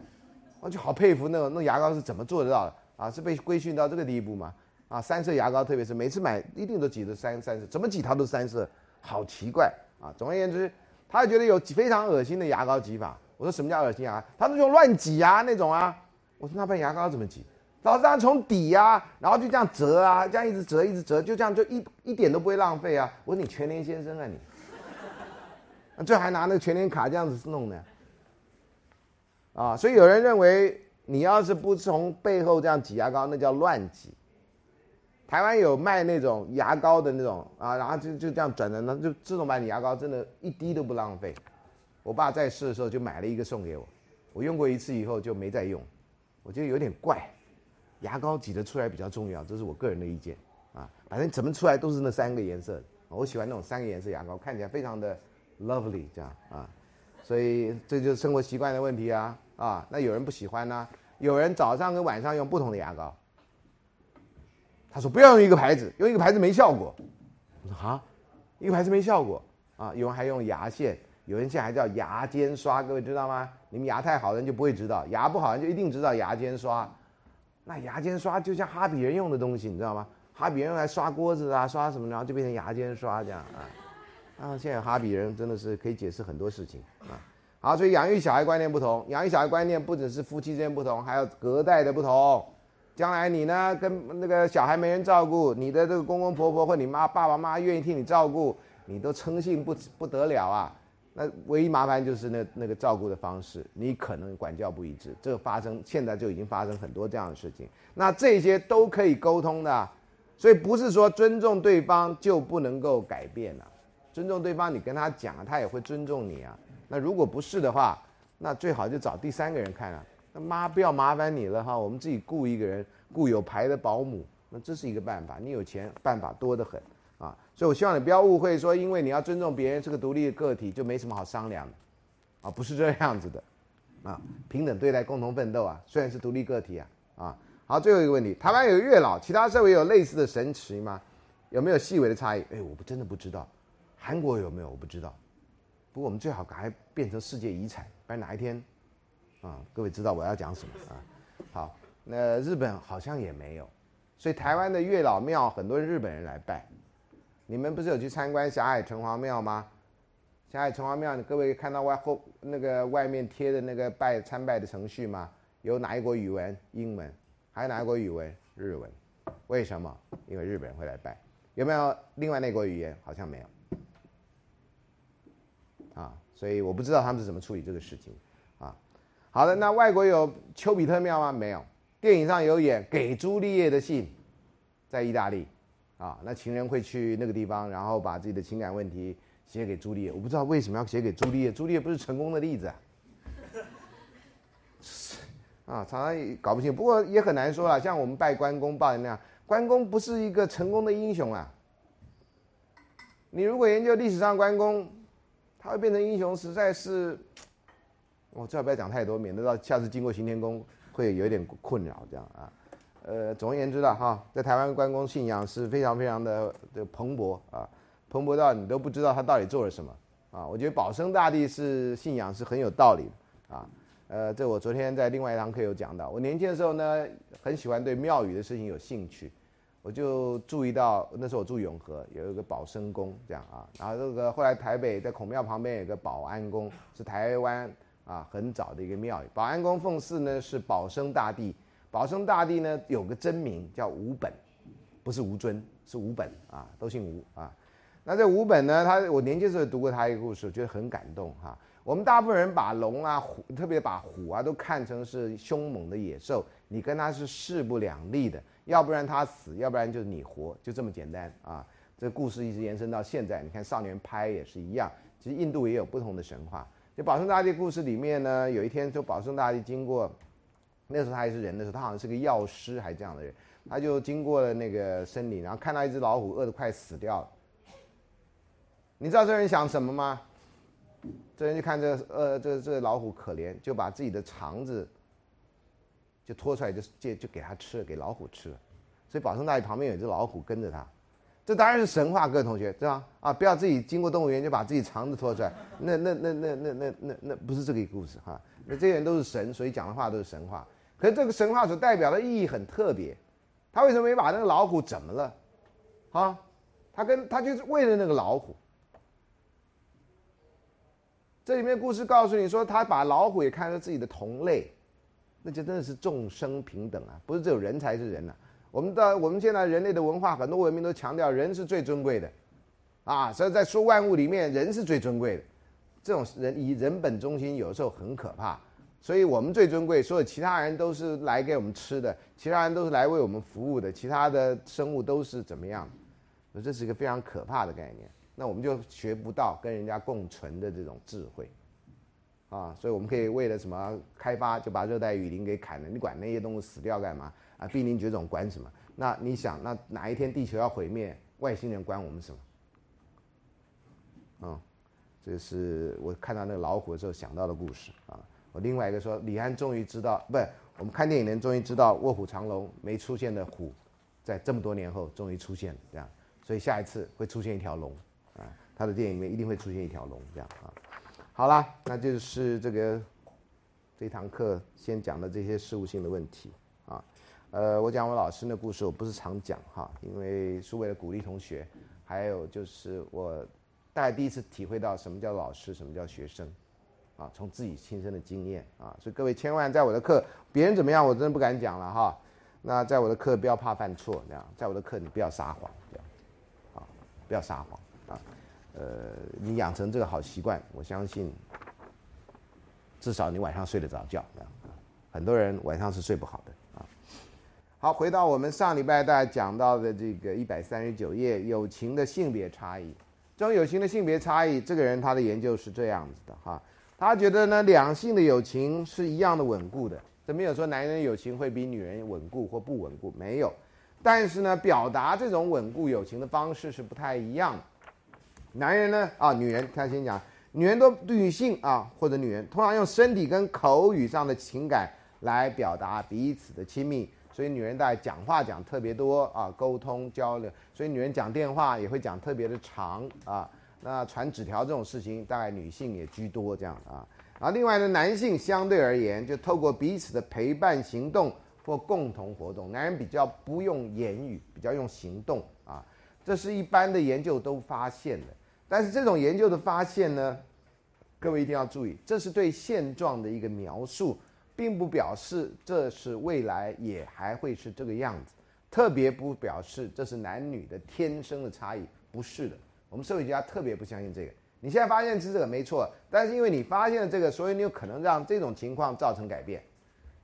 我就好佩服那种那牙膏是怎么做得到的啊？是被规训到这个地步吗？啊，三色牙膏特别是每次买一定都挤得三三色，怎么挤它都三色，好奇怪啊！总而言之。他觉得有非常恶心的牙膏挤法。我说什么叫恶心啊？他是用乱挤啊那种啊。我说那把牙膏怎么挤？老师他从底呀，然后就这样折啊，这样一直折一直折，就这样就一一点都不会浪费啊。我说你全联先生啊你，啊这还拿那个全联卡这样子弄呢？啊，所以有人认为你要是不从背后这样挤牙膏，那叫乱挤。台湾有卖那种牙膏的那种啊，然后就就这样转的，那就自动版的牙膏真的一滴都不浪费。我爸在世的时候就买了一个送给我，我用过一次以后就没再用，我觉得有点怪。牙膏挤得出来比较重要，这是我个人的意见啊。反正怎么出来都是那三个颜色，我喜欢那种三个颜色牙膏，看起来非常的 lovely 这样啊。所以这就是生活习惯的问题啊啊。那有人不喜欢呢，有人早上跟晚上用不同的牙膏。他说：“不要用一个牌子，用一个牌子没效果。”我说：“啊，一个牌子没效果啊？有人还用牙线，有人现在还叫牙尖刷，各位知道吗？你们牙太好的人就不会知道，牙不好人就一定知道牙尖刷。那牙尖刷就像哈比人用的东西，你知道吗？哈比人用来刷锅子啊，刷什么，然后就变成牙尖刷这样啊。啊，现在哈比人真的是可以解释很多事情啊。好，所以养育小孩观念不同，养育小孩观念不只是夫妻之间不同，还有隔代的不同。”将来你呢，跟那个小孩没人照顾，你的这个公公婆婆或你妈爸爸妈妈愿意替你照顾，你都称幸不不得了啊。那唯一麻烦就是那那个照顾的方式，你可能管教不一致，这个发生现在就已经发生很多这样的事情。那这些都可以沟通的，所以不是说尊重对方就不能够改变了。尊重对方，你跟他讲，他也会尊重你啊。那如果不是的话，那最好就找第三个人看啊那。妈，不要麻烦你了哈，我们自己雇一个人，雇有牌的保姆，那这是一个办法。你有钱，办法多得很啊。所以我希望你不要误会，说因为你要尊重别人是个独立的个体，就没什么好商量的，啊，不是这样子的，啊，平等对待，共同奋斗啊。虽然是独立个体啊，啊，好，最后一个问题，台湾有月老，其他社会有类似的神奇吗？有没有细微的差异？哎，我不真的不知道，韩国有没有？我不知道。不过我们最好赶快变成世界遗产，不然哪一天。啊，各位知道我要讲什么啊？好，那日本好像也没有，所以台湾的月老庙很多日本人来拜。你们不是有去参观霞海城隍庙吗？霞海城隍庙，各位看到外后那个外面贴的那个拜参拜的程序吗？有哪一国语文？英文？还有哪一国语文？日文？为什么？因为日本人会来拜。有没有另外那国语言？好像没有。啊，所以我不知道他们是怎么处理这个事情。好的，那外国有丘比特庙吗？没有。电影上有演给朱丽叶的信，在意大利，啊，那情人会去那个地方，然后把自己的情感问题写给朱丽叶。我不知道为什么要写给朱丽叶，朱丽叶不是成功的例子啊。啊，常常搞不清，不过也很难说了。像我们拜关公拜那样，关公不是一个成功的英雄啊。你如果研究历史上关公，他会变成英雄，实在是。我最好不要讲太多，免得到下次经过行天宫会有一点困扰这样啊。呃，总而言之了哈，在台湾关公信仰是非常非常的的蓬勃啊，蓬勃到你都不知道他到底做了什么啊。我觉得保生大帝是信仰是很有道理啊。呃，这我昨天在另外一堂课有讲到，我年轻的时候呢，很喜欢对庙宇的事情有兴趣，我就注意到那时候我住永和有一个保生宫这样啊，然后这个后来台北在孔庙旁边有个保安宫，是台湾。啊，很早的一个庙宇，保安宫奉祀呢是保生大帝。保生大帝呢有个真名叫吴本，不是吴尊，是吴本啊，都姓吴啊。那这吴本呢，他我年轻时候读过他一个故事，我觉得很感动哈。我们大部分人把龙啊、虎，特别把虎啊，都看成是凶猛的野兽，你跟它是势不两立的，要不然它死，要不然就是你活，就这么简单啊。这故事一直延伸到现在，你看少年派也是一样。其实印度也有不同的神话。就保生大帝故事里面呢，有一天就保生大帝经过，那时候他还是人的时候，他好像是个药师还这样的人，他就经过了那个森林，然后看到一只老虎饿得快死掉了。你知道这人想什么吗？这人就看这呃这这老虎可怜，就把自己的肠子就拖出来，就就就给他吃了，给老虎吃了。所以保生大帝旁边有只老虎跟着他。这当然是神话，各位同学，对吧？啊，不要自己经过动物园就把自己肠子拖出来，那那那那那那那那不是这个故事哈。那这些人都是神，所以讲的话都是神话。可是这个神话所代表的意义很特别，他为什么没把那个老虎怎么了？啊，他跟他就是为了那个老虎。这里面故事告诉你说，他把老虎也看作自己的同类，那就真的是众生平等啊，不是只有人才是人呐。我们的我们现在人类的文化，很多文明都强调人是最尊贵的，啊，所以在说万物里面，人是最尊贵的。这种人以人本中心，有时候很可怕。所以我们最尊贵，所有其他人都是来给我们吃的，其他人都是来为我们服务的，其他的生物都是怎么样？这是一个非常可怕的概念。那我们就学不到跟人家共存的这种智慧，啊，所以我们可以为了什么开发，就把热带雨林给砍了。你管那些动物死掉干嘛？啊，濒临绝种管什么？那你想，那哪一天地球要毁灭，外星人管我们什么？嗯，这是我看到那个老虎的时候想到的故事啊。我另外一个说，李安终于知道，不是我们看电影人终于知道卧虎藏龙没出现的虎，在这么多年后终于出现了，这样，所以下一次会出现一条龙啊，他的电影里面一定会出现一条龙，这样啊。好了，那就是这个这堂课先讲的这些事务性的问题。呃，我讲我老师的故事，我不是常讲哈，因为是为了鼓励同学，还有就是我大概第一次体会到什么叫老师，什么叫学生，啊，从自己亲身的经验啊，所以各位千万在我的课，别人怎么样，我真的不敢讲了哈。那在我的课不要怕犯错，这样，在我的课你不要撒谎，这样，啊，不要撒谎啊，呃，你养成这个好习惯，我相信，至少你晚上睡得着觉，这样，很多人晚上是睡不好的。好，回到我们上礼拜大家讲到的这个一百三十九页，友情的性别差异。这种友情的性别差异，这个人他的研究是这样子的哈，他觉得呢，两性的友情是一样的稳固的，这没有说男人友情会比女人稳固或不稳固，没有。但是呢，表达这种稳固友情的方式是不太一样的。男人呢，啊，女人，他先讲，女人都女性啊，或者女人通常用身体跟口语上的情感来表达彼此的亲密。所以女人在讲话讲特别多啊，沟通交流。所以女人讲电话也会讲特别的长啊。那传纸条这种事情，大概女性也居多这样啊。然后另外呢，男性相对而言，就透过彼此的陪伴行动或共同活动，男人比较不用言语，比较用行动啊。这是一般的研究都发现的。但是这种研究的发现呢，各位一定要注意，这是对现状的一个描述。并不表示这是未来也还会是这个样子，特别不表示这是男女的天生的差异，不是的。我们社会学家特别不相信这个。你现在发现是这个没错，但是因为你发现了这个，所以你有可能让这种情况造成改变，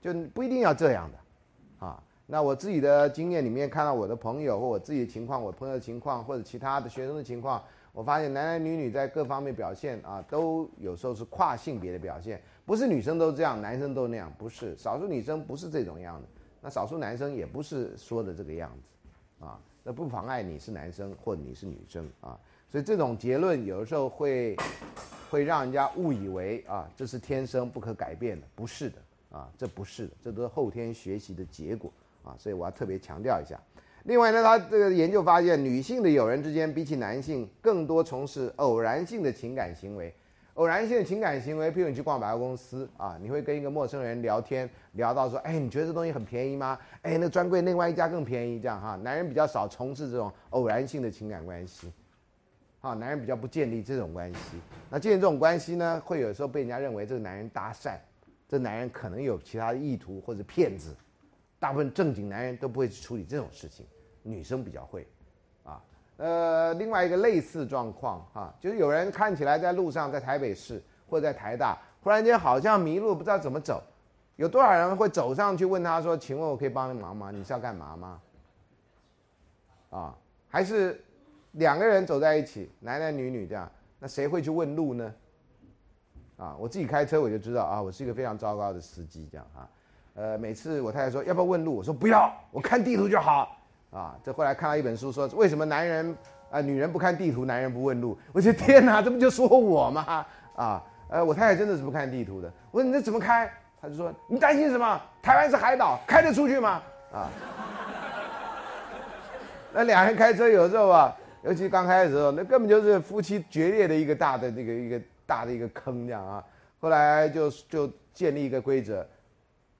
就不一定要这样的啊。那我自己的经验里面看到我的朋友或我自己的情况，我朋友的情况或者其他的学生的情况，我发现男男女女在各方面表现啊，都有时候是跨性别的表现。不是女生都这样，男生都那样，不是少数女生不是这种样的，那少数男生也不是说的这个样子，啊，那不妨碍你是男生或你是女生啊，所以这种结论有的时候会会让人家误以为啊这是天生不可改变的，不是的啊，这不是的，这都是后天学习的结果啊，所以我要特别强调一下。另外呢，他这个研究发现，女性的友人之间比起男性更多从事偶然性的情感行为。偶然性的情感行为，譬如你去逛百货公司啊，你会跟一个陌生人聊天，聊到说，哎，你觉得这东西很便宜吗？哎，那专柜另外一家更便宜，这样哈。男人比较少从事这种偶然性的情感关系，啊，男人比较不建立这种关系。那建立这种关系呢，会有时候被人家认为这个男人搭讪，这男人可能有其他的意图或者骗子。大部分正经男人都不会去处理这种事情，女生比较会。啊呃，另外一个类似状况哈，就是有人看起来在路上，在台北市或者在台大，忽然间好像迷路，不知道怎么走，有多少人会走上去问他说：“请问我可以帮你忙吗？你是要干嘛吗？”啊，还是两个人走在一起，男男女女这样，那谁会去问路呢？啊，我自己开车我就知道啊，我是一个非常糟糕的司机，这样啊，呃，每次我太太说要不要问路，我说不要，我看地图就好。啊，这后来看到一本书说，为什么男人啊女人不看地图，男人不问路？我说天哪，这不就说我吗？啊，呃，我太太真的是不看地图的。我说你这怎么开？他就说你担心什么？台湾是海岛，开得出去吗？啊。那俩人开车有时候啊，尤其刚开始的时候，那根本就是夫妻决裂的一个大的那个一个大的一个坑这样啊。后来就就建立一个规则，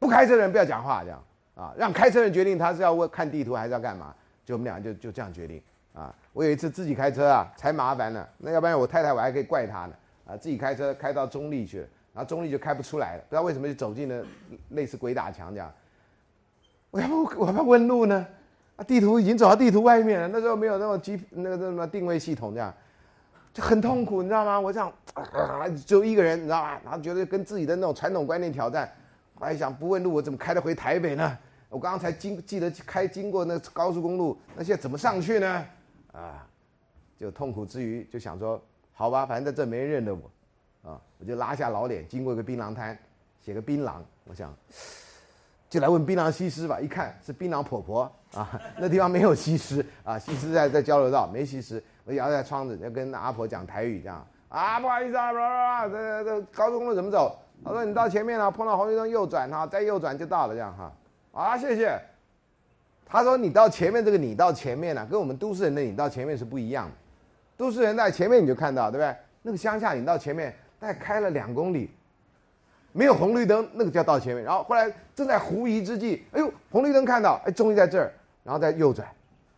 不开车的人不要讲话这样啊，让开车人决定他是要问看地图还是要干嘛，就我们俩就就这样决定啊。我有一次自己开车啊，才麻烦呢。那要不然我太太我还可以怪她呢啊，自己开车开到中立去了，然后中立就开不出来了，不知道为什么就走进了类似鬼打墙这样。我要不我要不要问路呢？啊，地图已经走到地图外面了。那时候没有那种 G 那个什么定位系统，这样就很痛苦，你知道吗？我这样啊，就一个人，你知道吗？然后觉得跟自己的那种传统观念挑战。后来想，不问路，我怎么开得回台北呢？我刚刚才经记得开经过那高速公路，那现在怎么上去呢？啊，就痛苦之余就想说，好吧，反正在这没人认得我，啊，我就拉下老脸，经过一个槟榔摊，写个槟榔，我想。就来问槟榔西施吧，一看是槟榔婆婆啊，那地方没有西施啊，西施在在交流道，没西施。我摇下窗子，要跟阿婆讲台语，这样啊，不好意思啊，这这这高速公路怎么走？他说你到前面了，碰到红绿灯右转哈，再右转就到了，这样哈。啊，谢谢。他说你到前面这个你到前面了，跟我们都市人的你到前面是不一样的。都市人在前面你就看到，对不对？那个乡下你到前面大概开了两公里。没有红绿灯，那个叫到前面。然后后来正在狐疑之际，哎呦，红绿灯看到，哎，终于在这儿，然后再右转，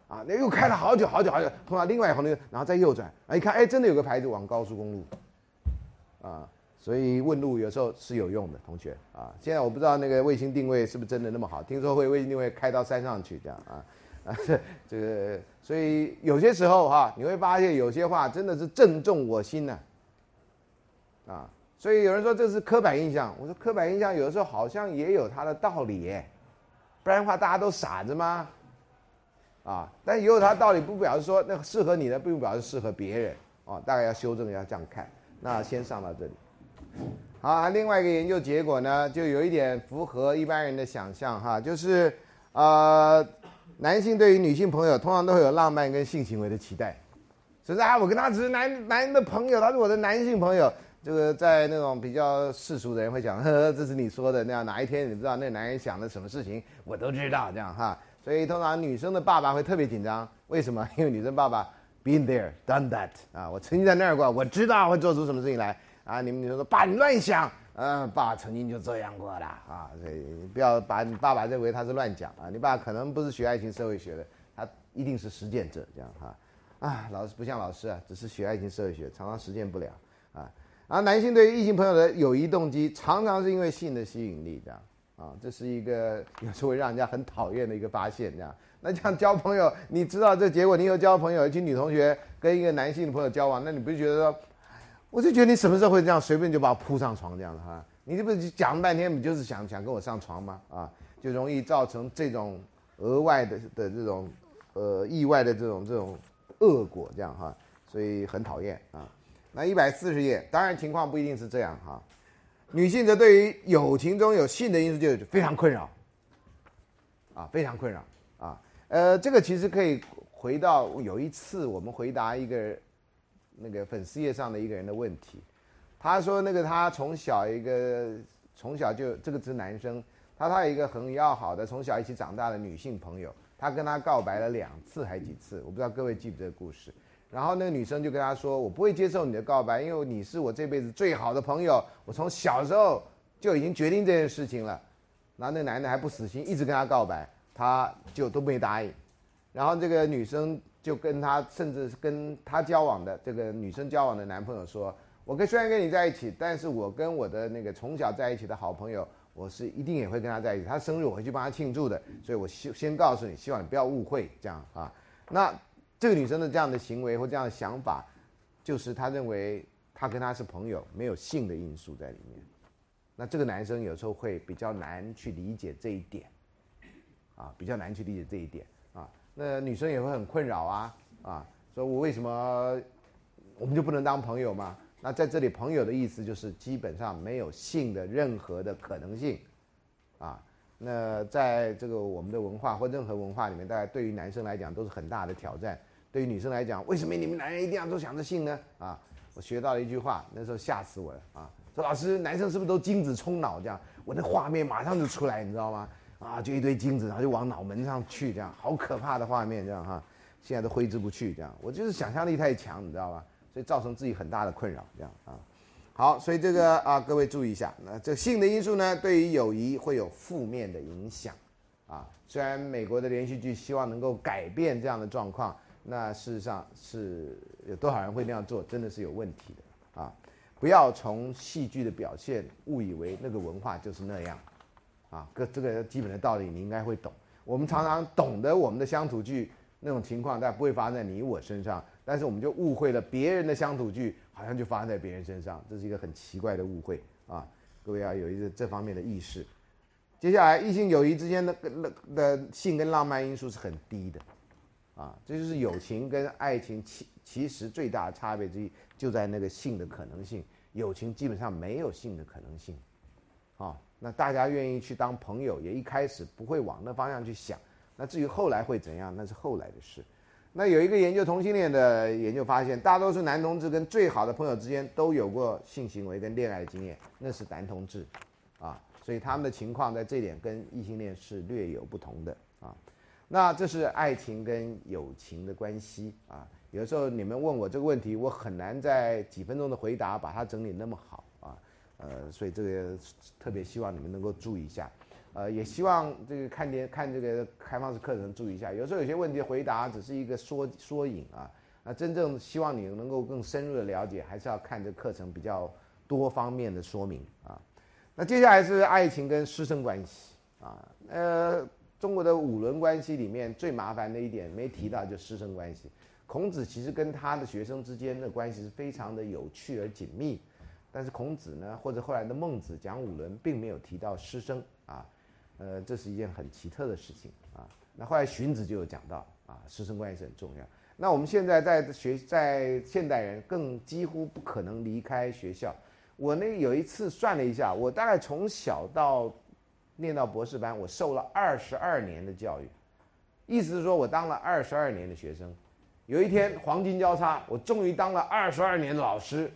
啊，那又开了好久好久好久，碰到另外一红绿灯，然后再右转，啊，一看，哎，真的有个牌子往高速公路，啊，所以问路有时候是有用的，同学啊。现在我不知道那个卫星定位是不是真的那么好，听说会卫星定位开到山上去这样啊，啊，这个，所以有些时候哈，你会发现有些话真的是正中我心呢，啊。所以有人说这是刻板印象，我说刻板印象有的时候好像也有它的道理，不然的话大家都傻子吗？啊，但也有它道理，不表示说那适合你的，并不表示适合别人啊，大概要修正，要这样看。那先上到这里。好，另外一个研究结果呢，就有一点符合一般人的想象哈，就是呃，男性对于女性朋友通常都会有浪漫跟性行为的期待，所以啊，我跟他只是男男的朋友，他是我的男性朋友。这个在那种比较世俗的人会讲，呵呵，这是你说的那样。哪一天你知道那男人想的什么事情，我都知道这样哈。所以通常女生的爸爸会特别紧张，为什么？因为女生爸爸 been there done that 啊，我曾经在那儿过，我知道会做出什么事情来啊。你们女生说爸你乱想，嗯，爸曾经就这样过了啊。所以不要把你爸爸认为他是乱讲啊，你爸可能不是学爱情社会学的，他一定是实践者这样哈。啊，老师不像老师啊，只是学爱情社会学，常常实践不了啊。而男性对于异性朋友的友谊动机，常常是因为性的吸引力，这样啊，这是一个有时候会让人家很讨厌的一个发现，这样。那这样交朋友，你知道这结果，你有交朋友，一群女同学跟一个男性的朋友交往，那你不是觉得说，我就觉得你什么时候会这样随便就把我扑上床这样的哈？你这不是讲了半天，你就是想想跟我上床吗？啊，就容易造成这种额外的的这种呃意外的这种这种恶果，这样哈，所以很讨厌啊。那一百四十页，当然情况不一定是这样哈。女性则对于友情中有性的因素就非常困扰，啊，非常困扰啊。呃，这个其实可以回到有一次我们回答一个那个粉丝页上的一个人的问题，他说那个他从小一个从小就这个是男生，他他有一个很要好的从小一起长大的女性朋友，他跟他告白了两次还几次，我不知道各位记不记得故事。然后那个女生就跟他说：“我不会接受你的告白，因为你是我这辈子最好的朋友，我从小时候就已经决定这件事情了。”然后那男的还不死心，一直跟他告白，他就都没答应。然后这个女生就跟他，甚至跟他交往的这个女生交往的男朋友说：“我跟虽然跟你在一起，但是我跟我的那个从小在一起的好朋友，我是一定也会跟他在一起。他生日我会去帮他庆祝的，所以我先先告诉你，希望你不要误会这样啊。”那。这个女生的这样的行为或这样的想法，就是她认为他跟他是朋友，没有性的因素在里面，那这个男生有时候会比较难去理解这一点，啊，比较难去理解这一点。那女生也会很困扰啊啊，说我为什么我们就不能当朋友吗？那在这里，朋友的意思就是基本上没有性的任何的可能性，啊，那在这个我们的文化或任何文化里面，大概对于男生来讲都是很大的挑战。对于女生来讲，为什么你们男人一定要都想着性呢？啊，我学到了一句话，那时候吓死我了啊！说老师，男生是不是都精子冲脑这样？我的画面马上就出来，你知道吗？啊，就一堆精子，然后就往脑门上去，这样好可怕的画面，这样哈，现在都挥之不去，这样我就是想象力太强，你知道吧？所以造成自己很大的困扰，这样啊。好，所以这个啊，各位注意一下，那这性的因素呢，对于友谊会有负面的影响啊。虽然美国的连续剧希望能够改变这样的状况。那事实上是有多少人会那样做，真的是有问题的啊！不要从戏剧的表现误以为那个文化就是那样，啊，个这个基本的道理你应该会懂。我们常常懂得我们的乡土剧那种情况，但不会发生在你我身上，但是我们就误会了别人的乡土剧好像就发生在别人身上，这是一个很奇怪的误会啊！各位要有一个这方面的意识。接下来，异性友谊之间的的的性跟浪漫因素是很低的。啊，这就是友情跟爱情其其实最大的差别之一，就在那个性的可能性。友情基本上没有性的可能性，啊，那大家愿意去当朋友，也一开始不会往那方向去想。那至于后来会怎样，那是后来的事。那有一个研究同性恋的研究发现，大多数男同志跟最好的朋友之间都有过性行为跟恋爱的经验，那是男同志，啊，所以他们的情况在这点跟异性恋是略有不同的啊。那这是爱情跟友情的关系啊。有时候你们问我这个问题，我很难在几分钟的回答把它整理那么好。呃，所以这个特别希望你们能够注意一下。呃，也希望这个看电看这个开放式课程注意一下。有时候有些问题回答只是一个缩缩影啊。那真正希望你能够更深入的了解，还是要看这课程比较多方面的说明啊。那接下来是爱情跟师生关系啊。呃。中国的五伦关系里面最麻烦的一点没提到，就师生关系。孔子其实跟他的学生之间的关系是非常的有趣而紧密，但是孔子呢，或者后来的孟子讲五伦，并没有提到师生啊，呃，这是一件很奇特的事情啊。那后来荀子就有讲到啊，师生关系很重要。那我们现在在学，在现代人更几乎不可能离开学校。我呢有一次算了一下，我大概从小到。念到博士班，我受了二十二年的教育，意思是说我当了二十二年的学生。有一天黄金交叉，我终于当了二十二年的老师，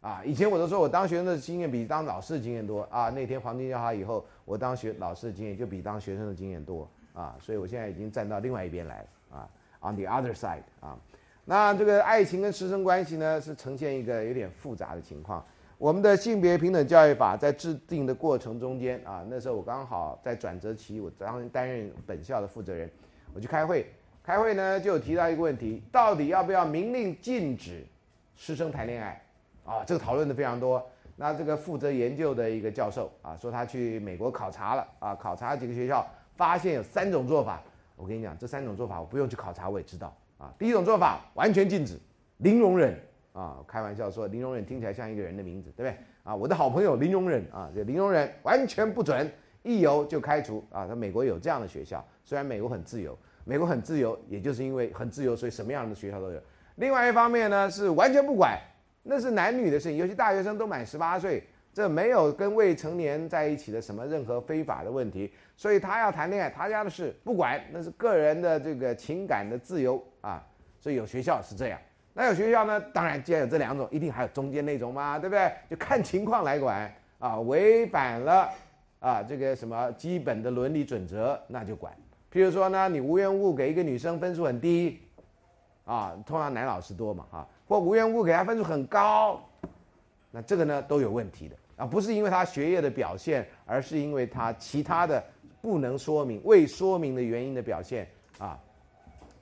啊！以前我都说我当学生的经验比当老师的经验多啊。那天黄金交叉以后，我当学老师的经验就比当学生的经验多啊。所以我现在已经站到另外一边来了啊，on the other side 啊。那这个爱情跟师生关系呢，是呈现一个有点复杂的情况。我们的性别平等教育法在制定的过程中间啊，那时候我刚好在转折期，我当担任本校的负责人，我去开会，开会呢就有提到一个问题，到底要不要明令禁止师生谈恋爱？啊，这个讨论的非常多。那这个负责研究的一个教授啊，说他去美国考察了啊，考察几个学校，发现有三种做法。我跟你讲，这三种做法我不用去考察我也知道啊。第一种做法完全禁止，零容忍。啊，开玩笑说零容忍听起来像一个人的名字，对不对？啊，我的好朋友零容忍啊，这零容忍完全不准，一游就开除啊。他美国有这样的学校，虽然美国很自由，美国很自由，也就是因为很自由，所以什么样的学校都有。另外一方面呢，是完全不管，那是男女的事情，尤其大学生都满十八岁，这没有跟未成年在一起的什么任何非法的问题，所以他要谈恋爱，他家的事不管，那是个人的这个情感的自由啊。所以有学校是这样。那有学校呢？当然，既然有这两种，一定还有中间那种嘛，对不对？就看情况来管啊。违反了啊这个什么基本的伦理准则，那就管。譬如说呢，你无缘无故给一个女生分数很低，啊，通常男老师多嘛，哈，或无缘无故给他分数很高，那这个呢都有问题的啊，不是因为他学业的表现，而是因为他其他的不能说明、未说明的原因的表现啊。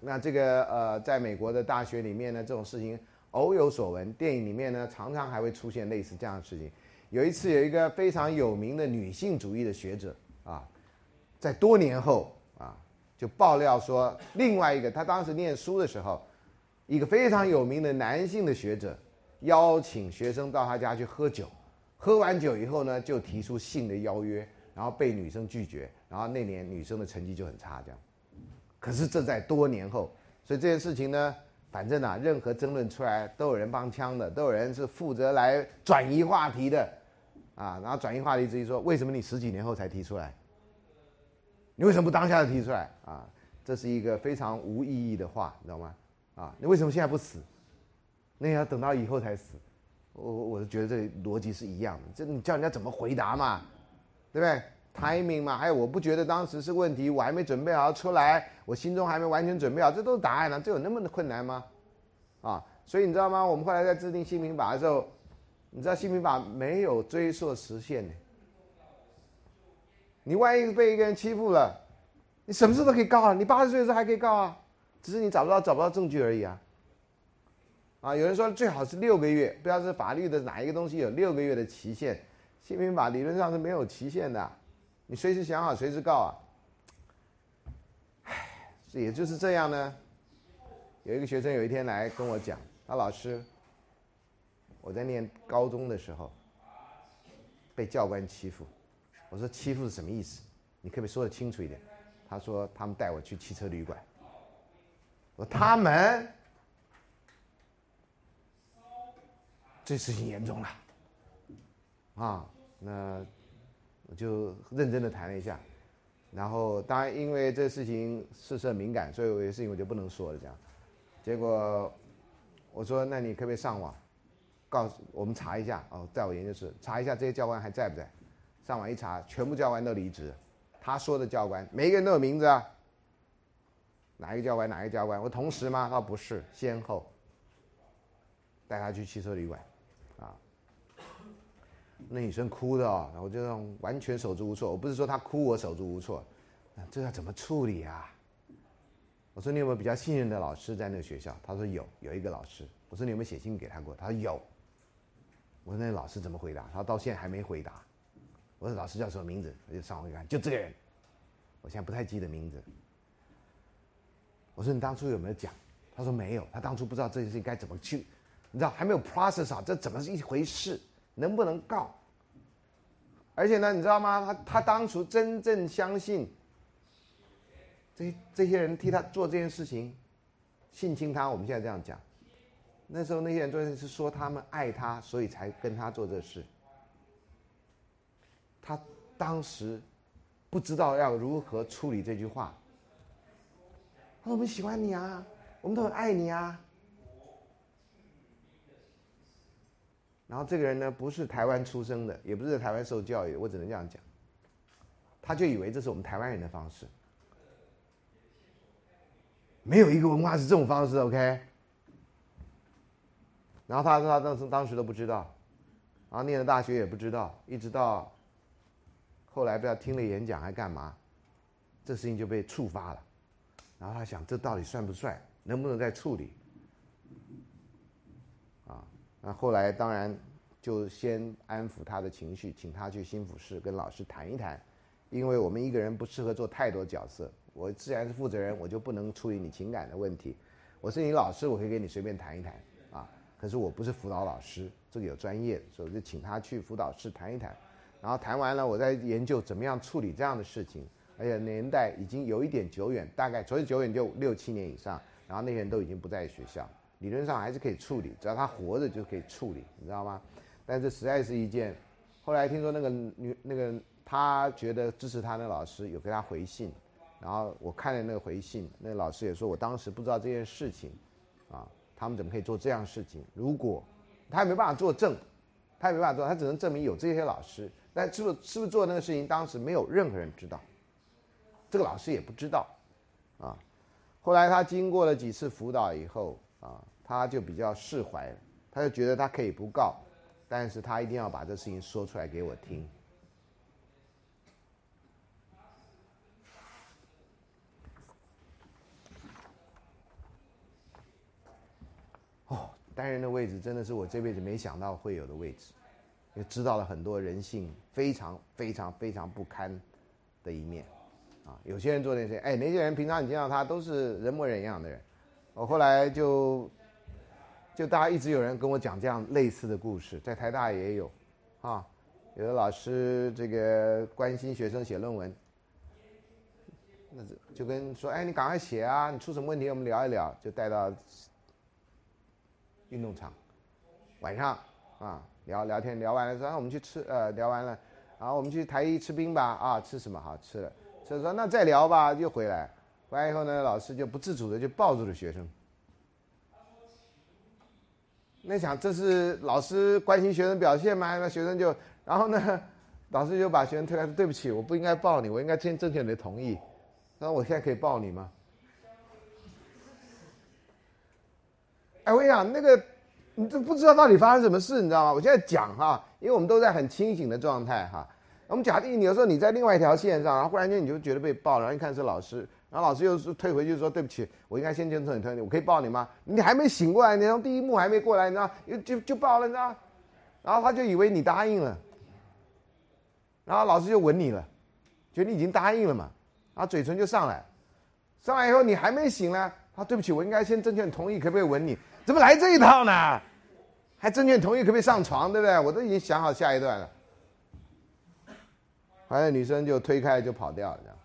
那这个呃，在美国的大学里面呢，这种事情偶有所闻。电影里面呢，常常还会出现类似这样的事情。有一次，有一个非常有名的女性主义的学者啊，在多年后啊，就爆料说，另外一个他当时念书的时候，一个非常有名的男性的学者邀请学生到他家去喝酒，喝完酒以后呢，就提出性的邀约，然后被女生拒绝，然后那年女生的成绩就很差，这样。可是这在多年后，所以这件事情呢，反正啊，任何争论出来都有人帮腔的，都有人是负责来转移话题的，啊，然后转移话题之一说，为什么你十几年后才提出来？你为什么不当下就提出来啊？这是一个非常无意义的话，你知道吗？啊，你为什么现在不死？那要等到以后才死。我我是觉得这逻辑是一样的，这你叫人家怎么回答嘛，对不对？timing 嘛，还有我不觉得当时是问题，我还没准备好出来，我心中还没完全准备好，这都是答案呢，这有那么的困难吗？啊，所以你知道吗？我们后来在制定新民法的时候，你知道新民法没有追溯时限的。你万一被一个人欺负了，你什么事都可以告啊！你八十岁的时候还可以告啊，只是你找不到找不到证据而已啊。啊，有人说最好是六个月，不知道是法律的哪一个东西有六个月的期限，新民法理论上是没有期限的，你随时想好随时告啊。唉，也就是这样呢。有一个学生有一天来跟我讲，他老师，我在念高中的时候被教官欺负。我说欺负是什么意思？你可不可以说的清楚一点？他说他们带我去汽车旅馆。我说他们，这事情严重了，啊，那我就认真的谈了一下，然后当然因为这事情事涉敏感，所以有些事情我就不能说了。这样，结果我说那你可不可以上网，告诉我们查一下哦，在我研究室查一下这些教官还在不在？上网一查，全部教官都离职。他说的教官，每一个人都有名字啊。哪一个教官？哪一个教官？我同时吗？他说不是，先后。带他去汽车旅馆，啊。那女生哭的哦，然后就完全手足无措。我不是说她哭，我手足无措。这要怎么处理啊？我说你有没有比较信任的老师在那个学校？他说有，有一个老师。我说你有没有写信给他过？他说有。我说那老师怎么回答？他到现在还没回答。我说老师叫什么名字？我就上网一看，就这个人。我现在不太记得名字。我说你当初有没有讲？他说没有，他当初不知道这件事情该怎么去，你知道还没有 process 好，这怎么是一回事？能不能告？而且呢，你知道吗？他他当初真正相信这这些人替他做这件事情，性侵他。我们现在这样讲，那时候那些人做的是说他们爱他，所以才跟他做这事。他当时不知道要如何处理这句话。：“我们喜欢你啊，我们都很爱你啊。”然后这个人呢，不是台湾出生的，也不是在台湾受教育，我只能这样讲。他就以为这是我们台湾人的方式，没有一个文化是这种方式，OK？然后他说他当时当时都不知道，然后念了大学也不知道，一直到。后来不知道听了演讲还干嘛，这事情就被触发了，然后他想这到底算不算，能不能再处理？啊，那后来当然就先安抚他的情绪，请他去新抚室跟老师谈一谈，因为我们一个人不适合做太多角色，我自然是负责人，我就不能处理你情感的问题。我是你老师，我可以跟你随便谈一谈啊，可是我不是辅导老师，这个有专业，所以就请他去辅导室谈一谈。然后谈完了，我再研究怎么样处理这样的事情，而且年代已经有一点久远，大概所以久远就六七年以上。然后那些人都已经不在学校，理论上还是可以处理，只要他活着就可以处理，你知道吗？但这实在是一件。后来听说那个女那个他觉得支持他的老师有给他回信，然后我看了那个回信，那老师也说我当时不知道这件事情，啊，他们怎么可以做这样事情？如果他也没办法作证，他也没办法做，他只能证明有这些老师。但是不是是不是做那个事情？当时没有任何人知道，这个老师也不知道，啊，后来他经过了几次辅导以后，啊，他就比较释怀了，他就觉得他可以不告，但是他一定要把这事情说出来给我听。哦，单人的位置真的是我这辈子没想到会有的位置。也知道了很多人性非常非常非常不堪的一面，啊，有些人做那些，哎，那些人平常你见到他都是人模人样的人，我后来就就大家一直有人跟我讲这样类似的故事，在台大也有，啊，有的老师这个关心学生写论文，那就就跟说，哎，你赶快写啊，你出什么问题我们聊一聊，就带到运动场，晚上啊聊聊天，聊完了说，我们去吃，呃，聊完了，然后我们去台一吃冰吧，啊，吃什么好吃了，所以说那再聊吧，又回来，回来以后呢，老师就不自主的就抱住了学生。那想这是老师关心学生表现吗？那学生就，然后呢，老师就把学生推开，说：“对不起，我不应该抱你，我应该先征求你的同意。那我现在可以抱你吗？”哎，我跟你讲，那个你都不知道到底发生什么事，你知道吗？我现在讲哈，因为我们都在很清醒的状态哈。我们假定你有时候你在另外一条线上，然后忽然间你就觉得被抱，然后一看是老师。然后老师又是退回去说：“对不起，我应该先征求你同意，我可以抱你吗？你还没醒过来，你从第一幕还没过来，你知道？就就就抱了，你知道？然后他就以为你答应了，然后老师就吻你了，觉得你已经答应了嘛，然后嘴唇就上来，上来以后你还没醒呢，他对不起，我应该先征求你同意，可不可以吻你？怎么来这一套呢？还征求同意，可不可以上床？对不对？我都已经想好下一段了。后来女生就推开就跑掉了，这样。”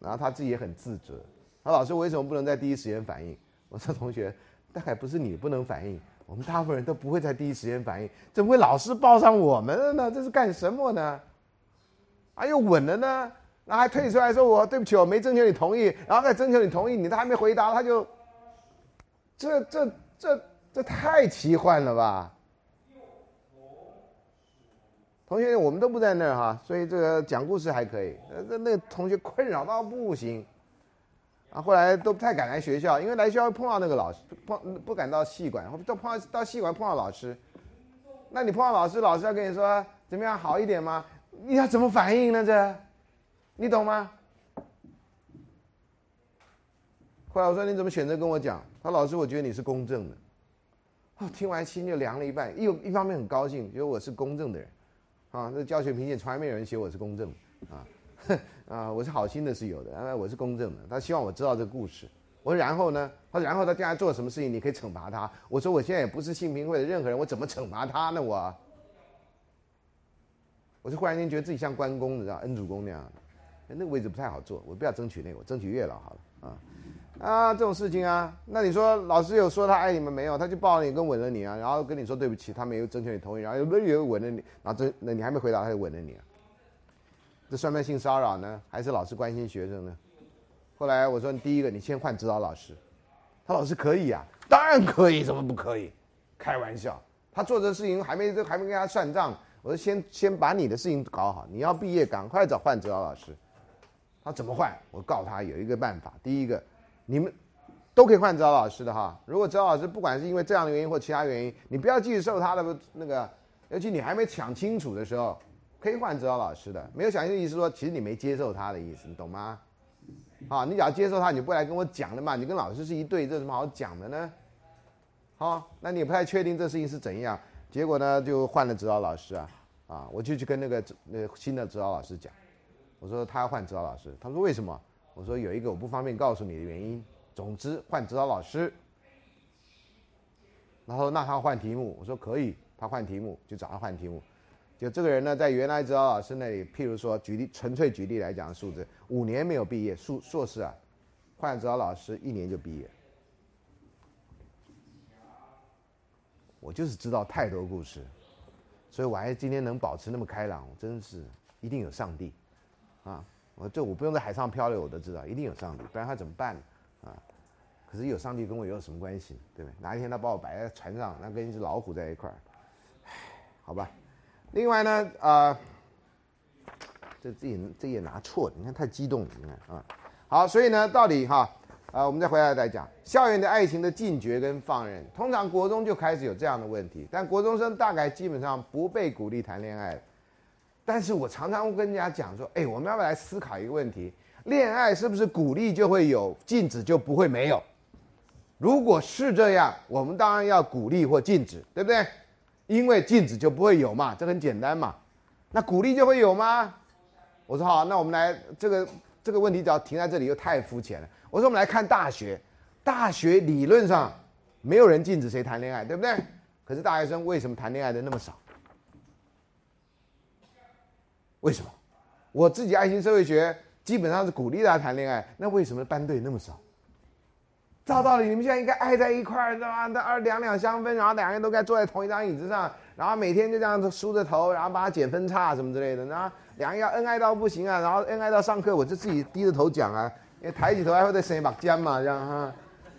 然后他自己也很自责，他老师为什么不能在第一时间反应？我说同学，大概不是你不能反应，我们大部分人都不会在第一时间反应，怎么会老师抱上我们了呢？这是干什么呢？啊，又稳了呢？然后还退出来说我对不起，我没征求你同意，然后再征求你同意，你都还没回答，他就，这这这这太奇幻了吧？同学，我们都不在那儿哈，所以这个讲故事还可以。那那那同学困扰到不行，啊，后来都不太敢来学校，因为来学校碰到那个老师，碰不敢到戏馆，到碰到到戏馆碰到老师，那你碰到老师，老师要跟你说怎么样好一点吗？你要怎么反应呢？这，你懂吗？后来我说你怎么选择跟我讲？他老师，我觉得你是公正的。哦，听完心就凉了一半，一一方面很高兴，觉得我是公正的人。啊，那教学评鉴从来没有人写我是公正，啊，啊，我是好心的是有的，啊，我是公正的。他希望我知道这个故事。我说然后呢？他说然后他将来做什么事情，你可以惩罚他。我说我现在也不是信评会的任何人，我怎么惩罚他呢？我，我就忽然间觉得自己像关公，你知道，恩主公那样，那个位置不太好坐，我不要争取那个，我争取月老好了，啊。啊，这种事情啊，那你说老师有说他爱你们没有？他就抱你跟吻了你啊，然后跟你说对不起，他没有征求你同意，然后又又吻了你，然后这那你还没回答，他就吻了你啊？这算不算性骚扰呢？还是老师关心学生呢？后来我说，第一个你先换指导老师，他老师可以啊，当然可以，怎么不可以？开玩笑，他做这事情还没还没跟他算账，我说先先把你的事情搞好，你要毕业赶快找换指导老师。他怎么换？我告诉他有一个办法，第一个。你们都可以换指导老师的哈。如果指导老师不管是因为这样的原因或其他原因，你不要继续受他的那个，尤其你还没想清楚的时候，可以换指导老师的。没有想清的意思说，其实你没接受他的意思，你懂吗？好，你只要接受他，你不来跟我讲的嘛。你跟老师是一对，这有什么好讲的呢？好，那你也不太确定这事情是怎样，结果呢就换了指导老师啊啊！我就去跟那个那新的指导老师讲，我说他要换指导老师，他说为什么？我说有一个我不方便告诉你的原因。总之换指导老师，然后那他换题目，我说可以，他换题目就找他换题目。就这个人呢，在原来指导老师那里，譬如说举例，纯粹举例来讲数字，五年没有毕业，硕硕士啊，换指导老师一年就毕业。我就是知道太多故事，所以我还今天能保持那么开朗，真是一定有上帝啊。我这我不用在海上漂流，我都知道一定有上帝，不然他怎么办呢？啊！可是有上帝跟我有什么关系？对不对？哪一天他把我摆在船上，那跟一只老虎在一块儿，唉，好吧。另外呢，啊，这这也这也拿错了，你看太激动了，你看啊。好，所以呢，到底哈，啊，我们再回来再讲校园的爱情的禁绝跟放任。通常国中就开始有这样的问题，但国中生大概基本上不被鼓励谈恋爱。但是我常常会跟人家讲说，哎，我们要不要来思考一个问题？恋爱是不是鼓励就会有，禁止就不会没有？如果是这样，我们当然要鼓励或禁止，对不对？因为禁止就不会有嘛，这很简单嘛。那鼓励就会有吗？我说好，那我们来这个这个问题只要停在这里又太肤浅了。我说我们来看大学，大学理论上没有人禁止谁谈恋爱，对不对？可是大学生为什么谈恋爱的那么少？为什么？我自己爱情社会学基本上是鼓励大家谈恋爱，那为什么班队那么少？照道理你们现在应该爱在一块儿，知道吗？那二两两相分，然后两个人都该坐在同一张椅子上，然后每天就这样子梳着头，然后帮他减分叉什么之类的，然后两个要恩爱到不行啊，然后恩爱到上课我就自己低着头讲啊，因为抬起头还会再伸一把肩嘛，这样哈。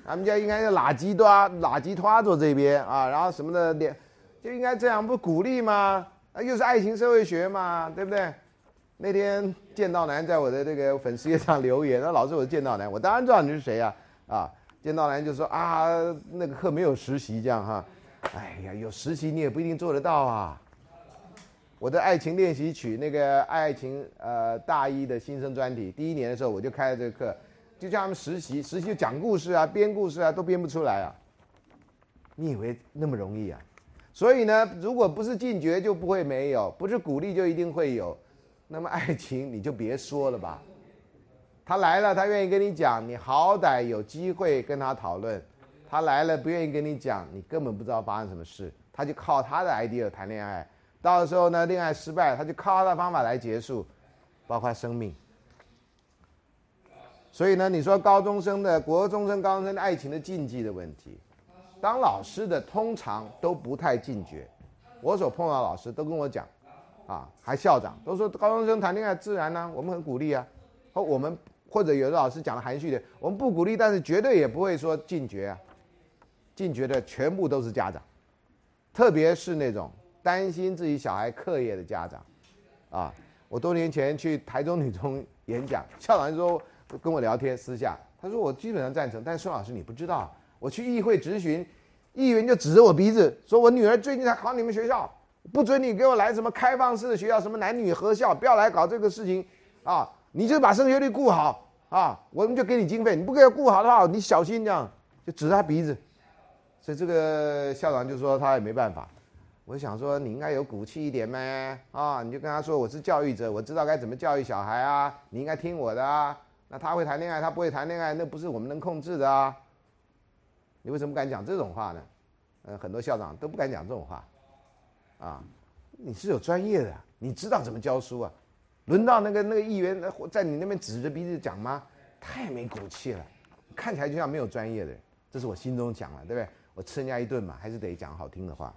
他们家应该是垃圾多垃圾拖坐这边啊，然后什么的脸就应该这样，不鼓励吗？啊，又是爱情社会学嘛，对不对？那天剑道男在我的这个粉丝页上留言，那老师我是剑道男，我当然知道你是谁啊啊！剑道男就说啊，那个课没有实习这样哈，哎呀，有实习你也不一定做得到啊。我的爱情练习曲那个爱情呃大一的新生专题，第一年的时候我就开了这个课，就叫他们实习，实习就讲故事啊，编故事啊，都编不出来啊。你以为那么容易啊？所以呢，如果不是禁绝就不会没有，不是鼓励就一定会有。那么爱情你就别说了吧。他来了，他愿意跟你讲，你好歹有机会跟他讨论。他来了不愿意跟你讲，你根本不知道发生什么事。他就靠他的 idea 谈恋爱，到时候呢，恋爱失败，他就靠他的方法来结束，包括生命。所以呢，你说高中生的、国中生、高中生的爱情的禁忌的问题，当老师的通常都不太禁绝。我所碰到老师都跟我讲，啊，还校长都说高中生谈恋爱自然呢，我们很鼓励啊，或我们。或者有的老师讲的含蓄点，我们不鼓励，但是绝对也不会说禁绝啊。禁绝的全部都是家长，特别是那种担心自己小孩课业的家长，啊，我多年前去台中女中演讲，校长说跟我聊天私下，他说我基本上赞成，但孙老师你不知道，我去议会质询，议员就指着我鼻子说，我女儿最近才考你们学校，不准你给我来什么开放式的学校，什么男女合校，不要来搞这个事情，啊。你就把升学率顾好啊，我们就给你经费。你不给他顾好的话，你小心这样，就指着他鼻子。所以这个校长就说他也没办法。我想说你应该有骨气一点呗啊，你就跟他说我是教育者，我知道该怎么教育小孩啊，你应该听我的啊。那他会谈恋爱，他不会谈恋爱，那不是我们能控制的啊。你为什么敢讲这种话呢？呃，很多校长都不敢讲这种话啊。你是有专业的，你知道怎么教书啊。轮到那个那个议员在你那边指着鼻子讲吗？太没骨气了，看起来就像没有专业的人。这是我心中讲了，对不对？我吃人家一顿嘛，还是得讲好听的话。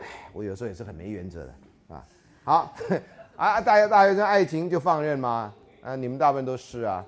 唉，我有时候也是很没原则的，啊。好，啊，大学大学生爱情就放任吗？啊，你们大部分都是啊，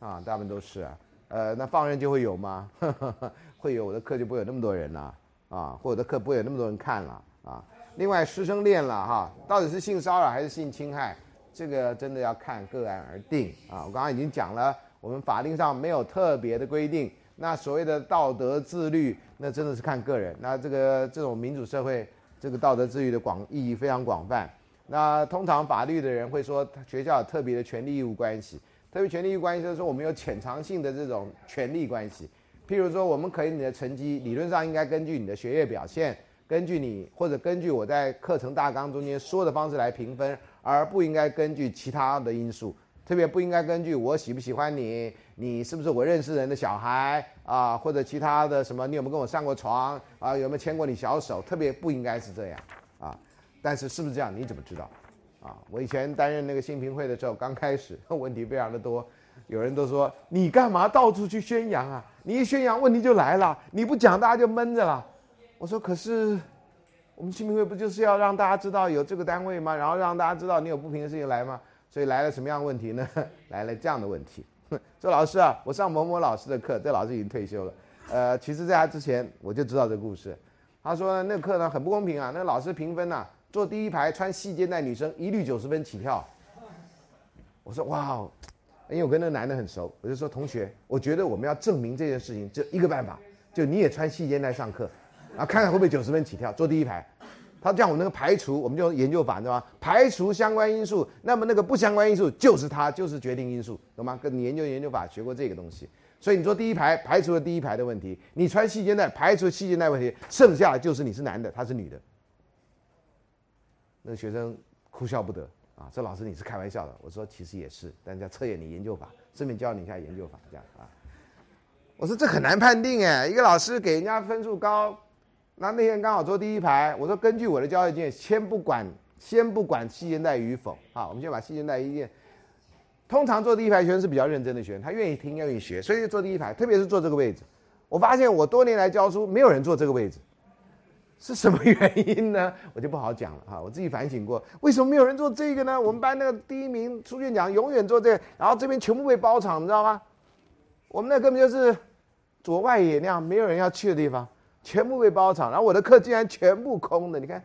啊，大部分都是啊。呃，那放任就会有吗？呵呵呵会有，我的课就不会有那么多人了，啊，或者的课不会有那么多人看了，啊。另外师生恋了哈，到底是性骚扰还是性侵害？这个真的要看个案而定啊！我刚刚已经讲了，我们法令上没有特别的规定。那所谓的道德自律，那真的是看个人。那这个这种民主社会，这个道德自律的广意义非常广泛。那通常法律的人会说，学校有特别的权利义务关系。特别权利义务关系就是说，我们有潜藏性的这种权利关系。譬如说，我们可以你的成绩理论上应该根据你的学业表现，根据你或者根据我在课程大纲中间说的方式来评分。而不应该根据其他的因素，特别不应该根据我喜不喜欢你，你是不是我认识人的小孩啊，或者其他的什么，你有没有跟我上过床啊，有没有牵过你小手，特别不应该是这样啊。但是是不是这样，你怎么知道？啊，我以前担任那个新平会的时候，刚开始问题非常的多，有人都说你干嘛到处去宣扬啊？你一宣扬问题就来了，你不讲大家就闷着了。我说可是。我们新民会不就是要让大家知道有这个单位吗？然后让大家知道你有不平的事情来吗？所以来了什么样的问题呢？来了这样的问题。这老师啊，我上某某老师的课，这老师已经退休了。呃，其实在他之前我就知道这故事。他说那课呢很不公平啊，那老师评分呐，坐第一排穿细肩带女生一律九十分起跳。我说哇哦，因为我跟那个男的很熟，我就说同学，我觉得我们要证明这件事情，就一个办法，就你也穿细肩带上课。然后看看会不会九十分起跳，坐第一排。他这样，我那个排除，我们就研究法，对吧？排除相关因素，那么那个不相关因素就是他，就是决定因素，懂吗？跟你研究研究法学过这个东西。所以你坐第一排，排除了第一排的问题；你穿细肩带，排除细肩带问题，剩下的就是你是男的，她是女的。那个学生哭笑不得啊！这老师你是开玩笑的？我说其实也是，但是要测验你研究法，顺便教你一下研究法，这样啊。我说这很难判定哎，一个老师给人家分数高，那那天刚好坐第一排，我说根据我的教育经验，先不管先不管细肩带与否，好，我们先把细肩带一件。通常坐第一排学生是比较认真的学生，他愿意听，愿意学，所以就坐第一排，特别是坐这个位置。我发现我多年来教书，没有人坐这个位置，是什么原因呢？我就不好讲了哈。我自己反省过，为什么没有人做这个呢？我们班那个第一名出卷奖永远做这，然后这边全部被包场，你知道吗？我们那根本就是左外野那样，没有人要去的地方，全部被包场，然后我的课竟然全部空的，你看，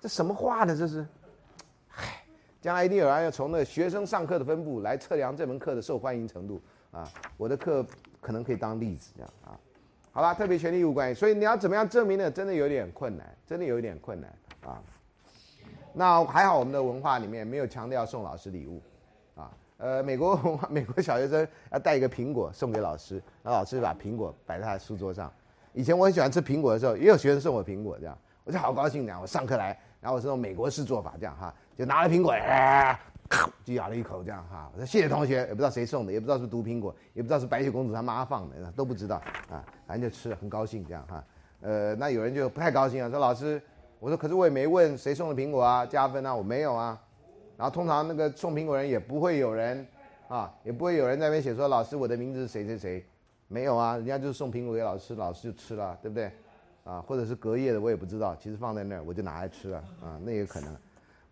这什么话呢？这是。将来一定有人要从那学生上课的分布来测量这门课的受欢迎程度啊！我的课可能可以当例子这样啊。好吧，特别权利义务关系，所以你要怎么样证明呢？真的有点困难，真的有点困难啊。那还好，我们的文化里面没有强调送老师礼物啊。呃，美国文化，美国小学生要带一个苹果送给老师，然后老师把苹果摆在他的书桌上。以前我很喜欢吃苹果的时候，也有学生送我苹果，这样我就好高兴这样。我上课来，然后我是用美国式做法这样哈。就拿了苹果，就咬了一口，这样哈。我说谢谢同学，也不知道谁送的，也不知道是毒苹果，也不知道是白雪公主她妈放的，都不知道啊。反正就吃了，很高兴这样哈。呃，那有人就不太高兴啊，说老师，我说可是我也没问谁送的苹果啊，加分啊，我没有啊。然后通常那个送苹果人也不会有人啊，也不会有人在那边写说老师我的名字是谁谁谁，没有啊，人家就是送苹果给老师，老师就吃了，对不对？啊，或者是隔夜的我也不知道，其实放在那儿我就拿来吃了啊，那也可能。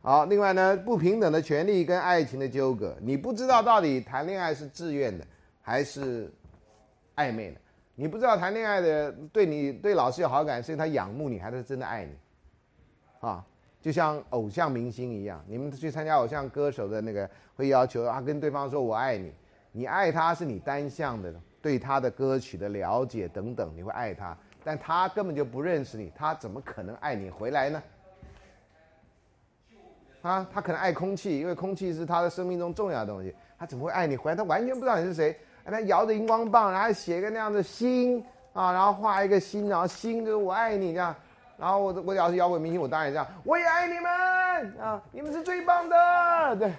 好，另外呢，不平等的权利跟爱情的纠葛，你不知道到底谈恋爱是自愿的还是暧昧的，你不知道谈恋爱的对你对老师有好感，是因为他仰慕你还是真的爱你，啊，就像偶像明星一样，你们去参加偶像歌手的那个会要求啊，跟对方说我爱你，你爱他是你单向的对他的歌曲的了解等等，你会爱他，但他根本就不认识你，他怎么可能爱你回来呢？啊，他可能爱空气，因为空气是他的生命中重要的东西。他怎么会爱你？回来他完全不知道你是谁。他摇着荧光棒，然后写一个那样的心啊，然后画一个心，然后心就是我爱你这样。然后我我要是摇滚明星，我当然这样，我也爱你们啊，你们是最棒的。对，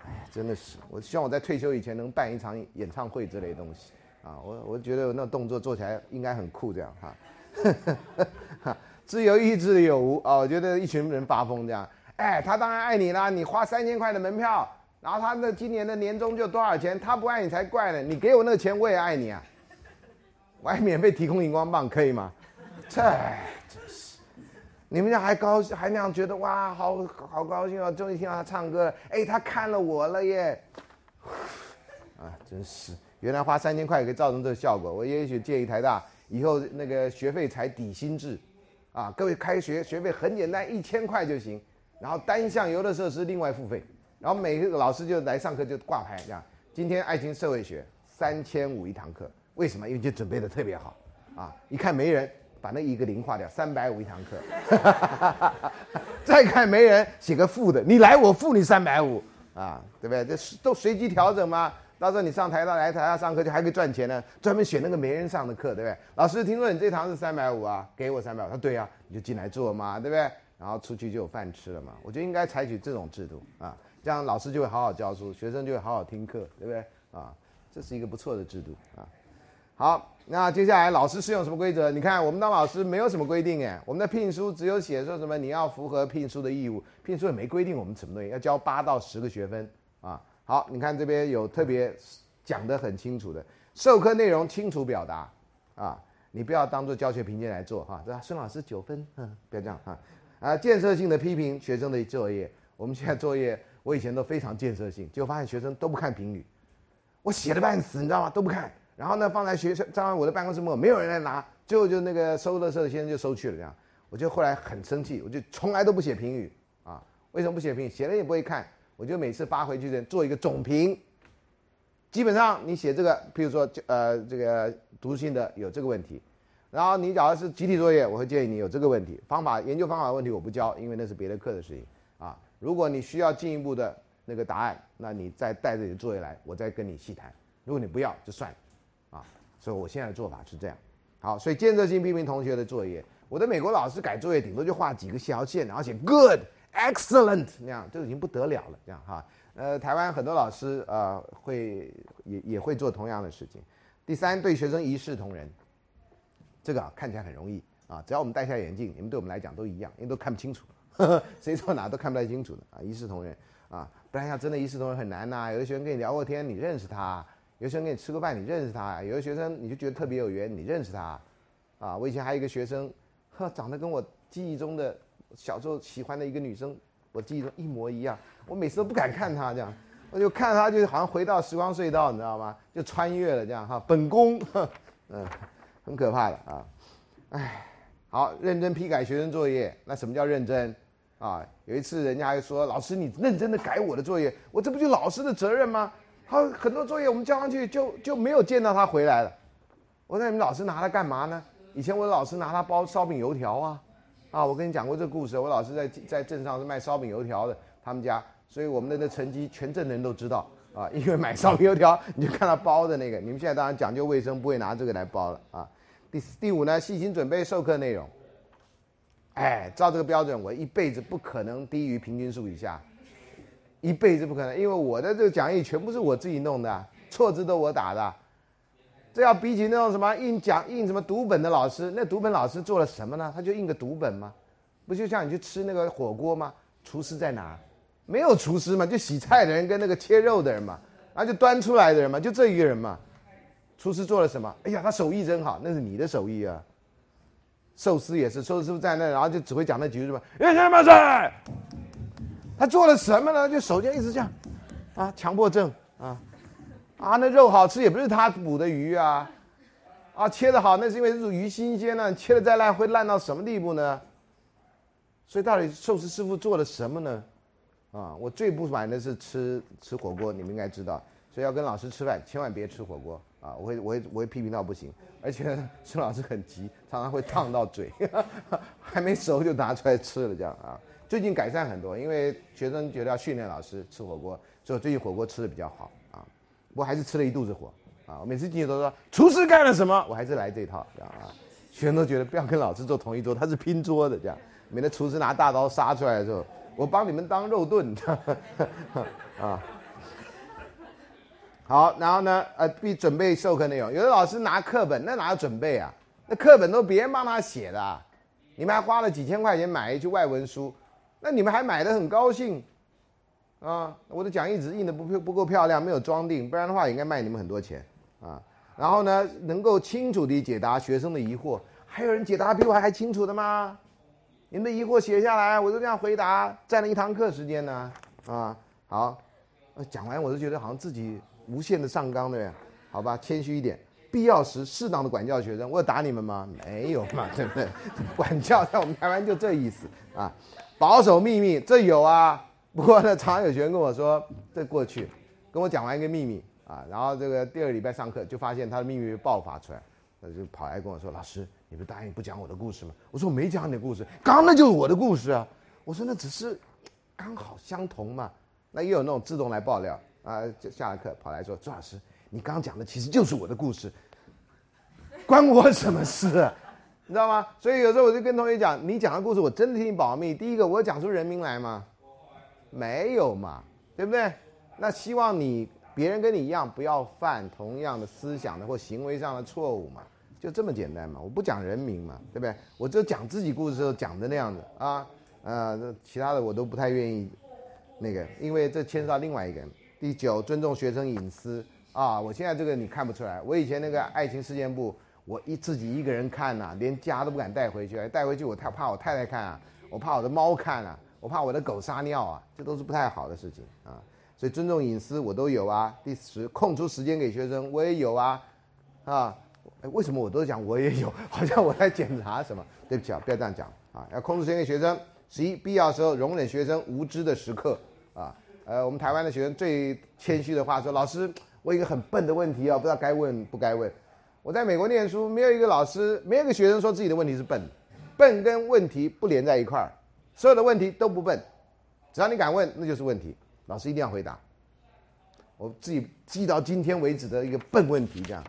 哎，真的是，我希望我在退休以前能办一场演唱会之类的东西啊。我我觉得那动作做起来应该很酷这样哈。自由意志有无啊？我觉得一群人发疯这样，哎，他当然爱你啦！你花三千块的门票，然后他那今年的年终就多少钱？他不爱你才怪呢！你给我那个钱，我也爱你啊！我还免费提供荧光棒，可以吗？这真是，你们家还高兴，还那样觉得哇，好好高兴哦！终于听到他唱歌了，哎，他看了我了耶！啊，真是，原来花三千块可以造成这个效果。我也许建议台大以后那个学费才底薪制。啊，各位开学学费很简单，一千块就行，然后单项游乐设施另外付费，然后每个老师就来上课就挂牌这样。今天爱情社会学三千五一堂课，为什么？因为就准备的特别好，啊，一看没人，把那一个零划掉，三百五一堂课。再看没人，写个负的，你来我付你三百五，啊，对不对？这是都随机调整吗？到时候你上台大来台下上课就还可以赚钱呢，专门选那个没人上的课，对不对？老师听说你这堂是三百五啊，给我三百五。他对呀，你就进来做嘛，对不对？然后出去就有饭吃了嘛。我觉得应该采取这种制度啊，这样老师就会好好教书，学生就会好好听课，对不对？啊，这是一个不错的制度啊。好，那接下来老师适用什么规则？你看我们当老师没有什么规定哎，我们的聘书只有写说什么你要符合聘书的义务，聘书也没规定我们什么东西，要交八到十个学分。好，你看这边有特别讲得很清楚的，授课内容清楚表达，啊，你不要当做教学评鉴来做哈，对吧？孙老师九分，嗯，不要这样啊，啊，建设性的批评学生的作业，我们现在作业，我以前都非常建设性，就发现学生都不看评语，我写的半死，你知道吗？都不看，然后呢，放在学生，放在我的办公室门口，没有人来拿，最后就那个收乐色的先生就收去了，这样，我就后来很生气，我就从来都不写评语，啊，为什么不写评语？写了也不会看。我就每次发回去的做一个总评，基本上你写这个，譬如说，呃，这个读性的有这个问题，然后你假如是集体作业，我会建议你有这个问题，方法研究方法问题我不教，因为那是别的课的事情啊。如果你需要进一步的那个答案，那你再带着你的作业来，我再跟你细谈。如果你不要，就算了，啊。所以我现在的做法是这样。好，所以建设性批评同学的作业，我的美国老师改作业顶多就画几个小线，然后写 good。Excellent，那样就已经不得了了，这样哈。呃，台湾很多老师啊、会也也会做同样的事情。第三，对学生一视同仁，这个啊看起来很容易啊，只要我们戴下眼镜，你们对我们来讲都一样，因为都看不清楚，呵 呵谁坐哪都看不太清楚的啊，一视同仁啊，不然要真的一视同仁很难呐、有的学生跟你聊过天，你认识他；有的学生跟你吃过饭，你认识他；有的学生你就觉得特别有缘，你认识他。啊，我以前还有一个学生，呵，长得跟我记忆中的小时候喜欢的一个女生，我记得一模一样。我每次都不敢看她，这样，我就看她，就好像回到时光隧道，你知道吗？就穿越了这样哈。本宫，呵 嗯，很可怕的啊。唉，好，认真批改学生作业，那什么叫认真？啊，有一次人家还说，老师你认真的改我的作业，我这不就老师的责任吗？好，很多作业我们交上去就就没有见到他回来了。我说你们老师拿它干嘛呢？以前我的老师拿它包烧饼油条啊，啊，我跟你讲过这个故事。我老师在在镇上是卖烧饼油条的，他们家，所以我们的那成绩全镇的人都知道啊。因为买烧饼油条，你就看他包的那个。你们现在当然讲究卫生，不会拿这个来包了啊。第第五呢，细心准备授课内容。哎，照这个标准，我一辈子不可能低于平均数以下，一辈子不可能，因为我的这个讲义全部是我自己弄的，错字都我打的。这要比起那种什么印讲印什么读本的老师，那读本老师做了什么呢？他就印个读本吗？不就像你去吃那个火锅吗？厨师在哪？没有厨师嘛，就洗菜的人跟那个切肉的人嘛，然后就端出来的人嘛，就这一个人嘛。厨师做了什么？哎呀，他手艺真好，那是你的手艺啊。寿司也是，寿司师傅在那，然后就只会讲那几句什么“哎什么事”，他做了什么呢？就手就一直这样，啊，强迫症啊。啊，那肉好吃也不是他捕的鱼啊，啊，切的好那是因为这种鱼新鲜呢，切的再烂会烂到什么地步呢？所以到底寿司师傅做了什么呢？啊，我最不满的是吃吃火锅，你们应该知道，所以要跟老师吃饭千万别吃火锅啊，我会我会我会批评到不行，而且 孙老师很急，常常会烫到嘴，还没熟就拿出来吃了这样啊。最近改善很多，因为学生觉得要训练老师吃火锅，所以最近火锅吃的比较好。我还是吃了一肚子火啊！我每次进去都说厨师干了什么，我还是来这一套，这样啊。学生都觉得不要跟老师坐同一桌，他是拼桌的，这样免得厨师拿大刀杀出来的时候，我帮你们当肉盾，啊。好，然后呢，呃，必准备授课内容。有的老师拿课本，那哪有准备啊？那课本都别人帮他写的，你们还花了几千块钱买一句外文书，那你们还买的很高兴。啊，我的讲义纸印的不不够漂亮，没有装订，不然的话应该卖你们很多钱啊。然后呢，能够清楚地解答学生的疑惑，还有人解答比我还清楚的吗？你们的疑惑写下来，我就这样回答，占了一堂课时间呢。啊，好，讲完我就觉得好像自己无限的上纲对不对？好吧，谦虚一点，必要时适当的管教学生。我有打你们吗？没有嘛，对不对？管教在我们台湾就这意思啊，保守秘密这有啊。不过呢，常有学生跟我说，这过去跟我讲完一个秘密啊，然后这个第二个礼拜上课就发现他的秘密爆发出来，他就跑来跟我说：“老师，你不答应不讲我的故事吗？”我说：“我没讲你的故事，刚刚那就是我的故事啊。”我说：“那只是刚好相同嘛。”那也有那种自动来爆料啊，就下了课跑来说：“朱老师，你刚刚讲的其实就是我的故事，关我什么事？啊？你知道吗？”所以有时候我就跟同学讲：“你讲的故事我真的替你保密。第一个，我讲出人名来吗？”没有嘛，对不对？那希望你别人跟你一样，不要犯同样的思想的或行为上的错误嘛，就这么简单嘛。我不讲人名嘛，对不对？我就讲自己故事时候讲的那样子啊，呃，其他的我都不太愿意那个，因为这牵涉到另外一个人。第九，尊重学生隐私啊。我现在这个你看不出来，我以前那个爱情事件簿，我一自己一个人看呐，连家都不敢带回去，带回去我太怕我太太看啊，我怕我的猫看啊。我怕我的狗撒尿啊，这都是不太好的事情啊，所以尊重隐私我都有啊。第十，空出时间给学生我也有啊，啊，为什么我都讲我也有？好像我在检查什么？对不起啊，不要这样讲啊，要空出时间给学生。十一，必要时候容忍学生无知的时刻啊。呃，我们台湾的学生最谦虚的话说：“老师，我有一个很笨的问题啊，不知道该问不该问。”我在美国念书，没有一个老师，没有一个学生说自己的问题是笨，笨跟问题不连在一块儿。所有的问题都不笨，只要你敢问，那就是问题。老师一定要回答。我自己记到今天为止的一个笨问题，这样。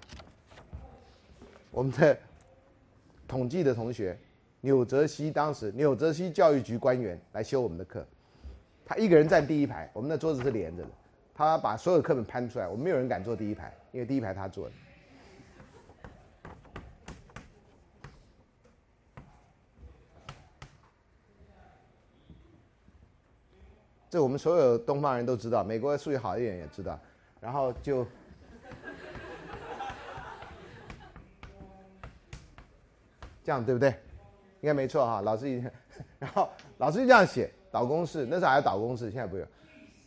我们的统计的同学，纽泽西当时纽泽西教育局官员来修我们的课，他一个人站第一排，我们的桌子是连着的，他把所有课本搬出来，我们没有人敢坐第一排，因为第一排他坐的。这我们所有东方人都知道，美国数学好一点也知道，然后就这样对不对？应该没错哈，老师一，然后老师就这样写导公式，那时候还要导公式，现在不用。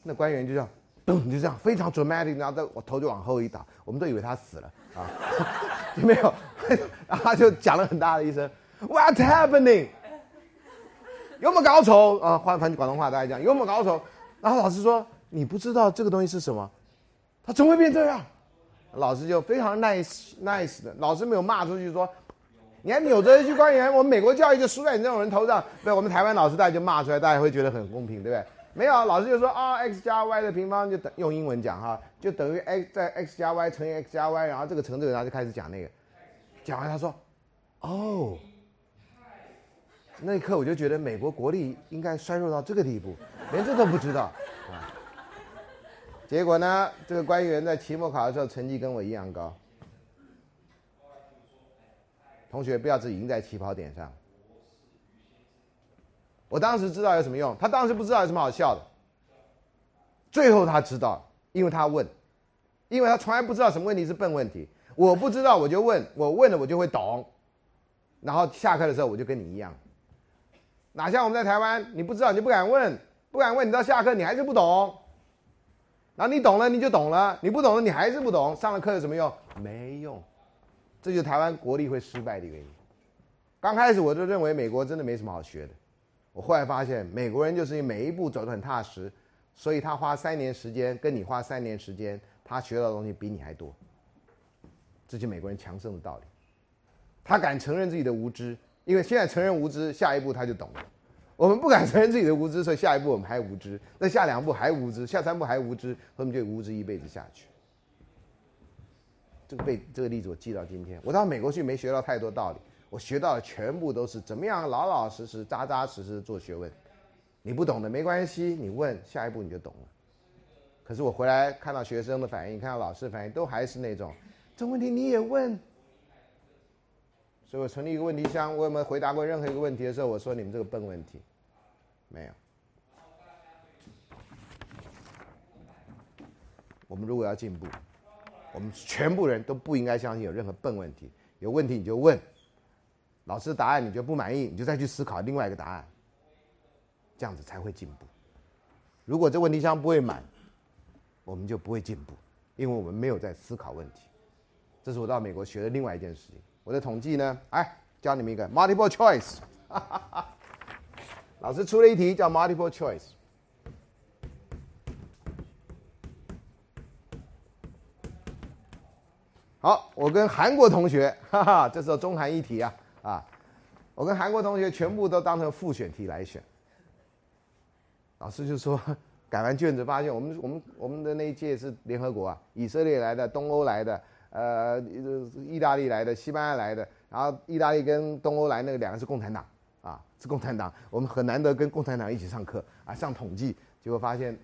那官员就这样，咚就这样，非常 dramatic，然后我头就往后一倒，我们都以为他死了啊，没有，然后他就讲了很大的一声，What's happening？有没有搞错啊？换翻广东话大家讲有没有搞错？然后老师说你不知道这个东西是什么，他怎么会变这样？老师就非常 nice nice 的，老师没有骂出去说。你还扭着一句官员，我们美国教育就输在你这种人头上。对，我们台湾老师大家就骂出来，大家会觉得很公平，对不对？没有，老师就说啊，x 加 y 的平方就等用英文讲哈，就等于 x 在 x 加 y 乘以 x 加 y，然后这个乘这个，然后就开始讲那个。讲完他说，哦，那一刻我就觉得美国国力应该衰弱到这个地步，连这都不知道啊。结果呢，这个官员在期末考的时候成绩跟我一样高。同学不要只赢在起跑点上。我当时知道有什么用，他当时不知道有什么好笑的。最后他知道，因为他问，因为他从来不知道什么问题是笨问题。我不知道我就问，我问了我就会懂。然后下课的时候我就跟你一样，哪像我们在台湾，你不知道你就不敢问，不敢问你到下课你还是不懂。然后你懂了你就懂了，你不懂了你还是不懂，上了课有什么用？没用。这就是台湾国力会失败的原因。刚开始我就认为美国真的没什么好学的，我后来发现美国人就是因为每一步走得很踏实，所以他花三年时间跟你花三年时间，他学到的东西比你还多。这就美国人强盛的道理。他敢承认自己的无知，因为现在承认无知，下一步他就懂了。我们不敢承认自己的无知，所以下一步我们还无知，那下两步还无知，下三步还无知，我们就无知一辈子下去。这个被这个例子我记到今天。我到美国去没学到太多道理，我学到的全部都是怎么样老老实实、扎扎实实做学问。你不懂的没关系，你问下一步你就懂了。可是我回来看到学生的反应，看到老师反应，都还是那种这问题你也问。所以我成立一个问题箱，我有没有回答过任何一个问题的时候，我说你们这个笨问题，没有。我们如果要进步。我们全部人都不应该相信有任何笨问题。有问题你就问，老师答案你就不满意，你就再去思考另外一个答案。这样子才会进步。如果这问题箱不会满，我们就不会进步，因为我们没有在思考问题。这是我到美国学的另外一件事情。我的统计呢，哎，教你们一个 multiple choice 哈哈哈。老师出了一题叫 multiple choice。好，我跟韩国同学，哈哈，这时候中韩一题啊啊，我跟韩国同学全部都当成复选题来选。老师就说，改完卷子发现，我们我们我们的那一届是联合国啊，以色列来的，东欧来的，呃，意大利来的，西班牙来的，然后意大利跟东欧来那个两个是共产党啊，是共产党，我们很难得跟共产党一起上课啊，上统计，结果发现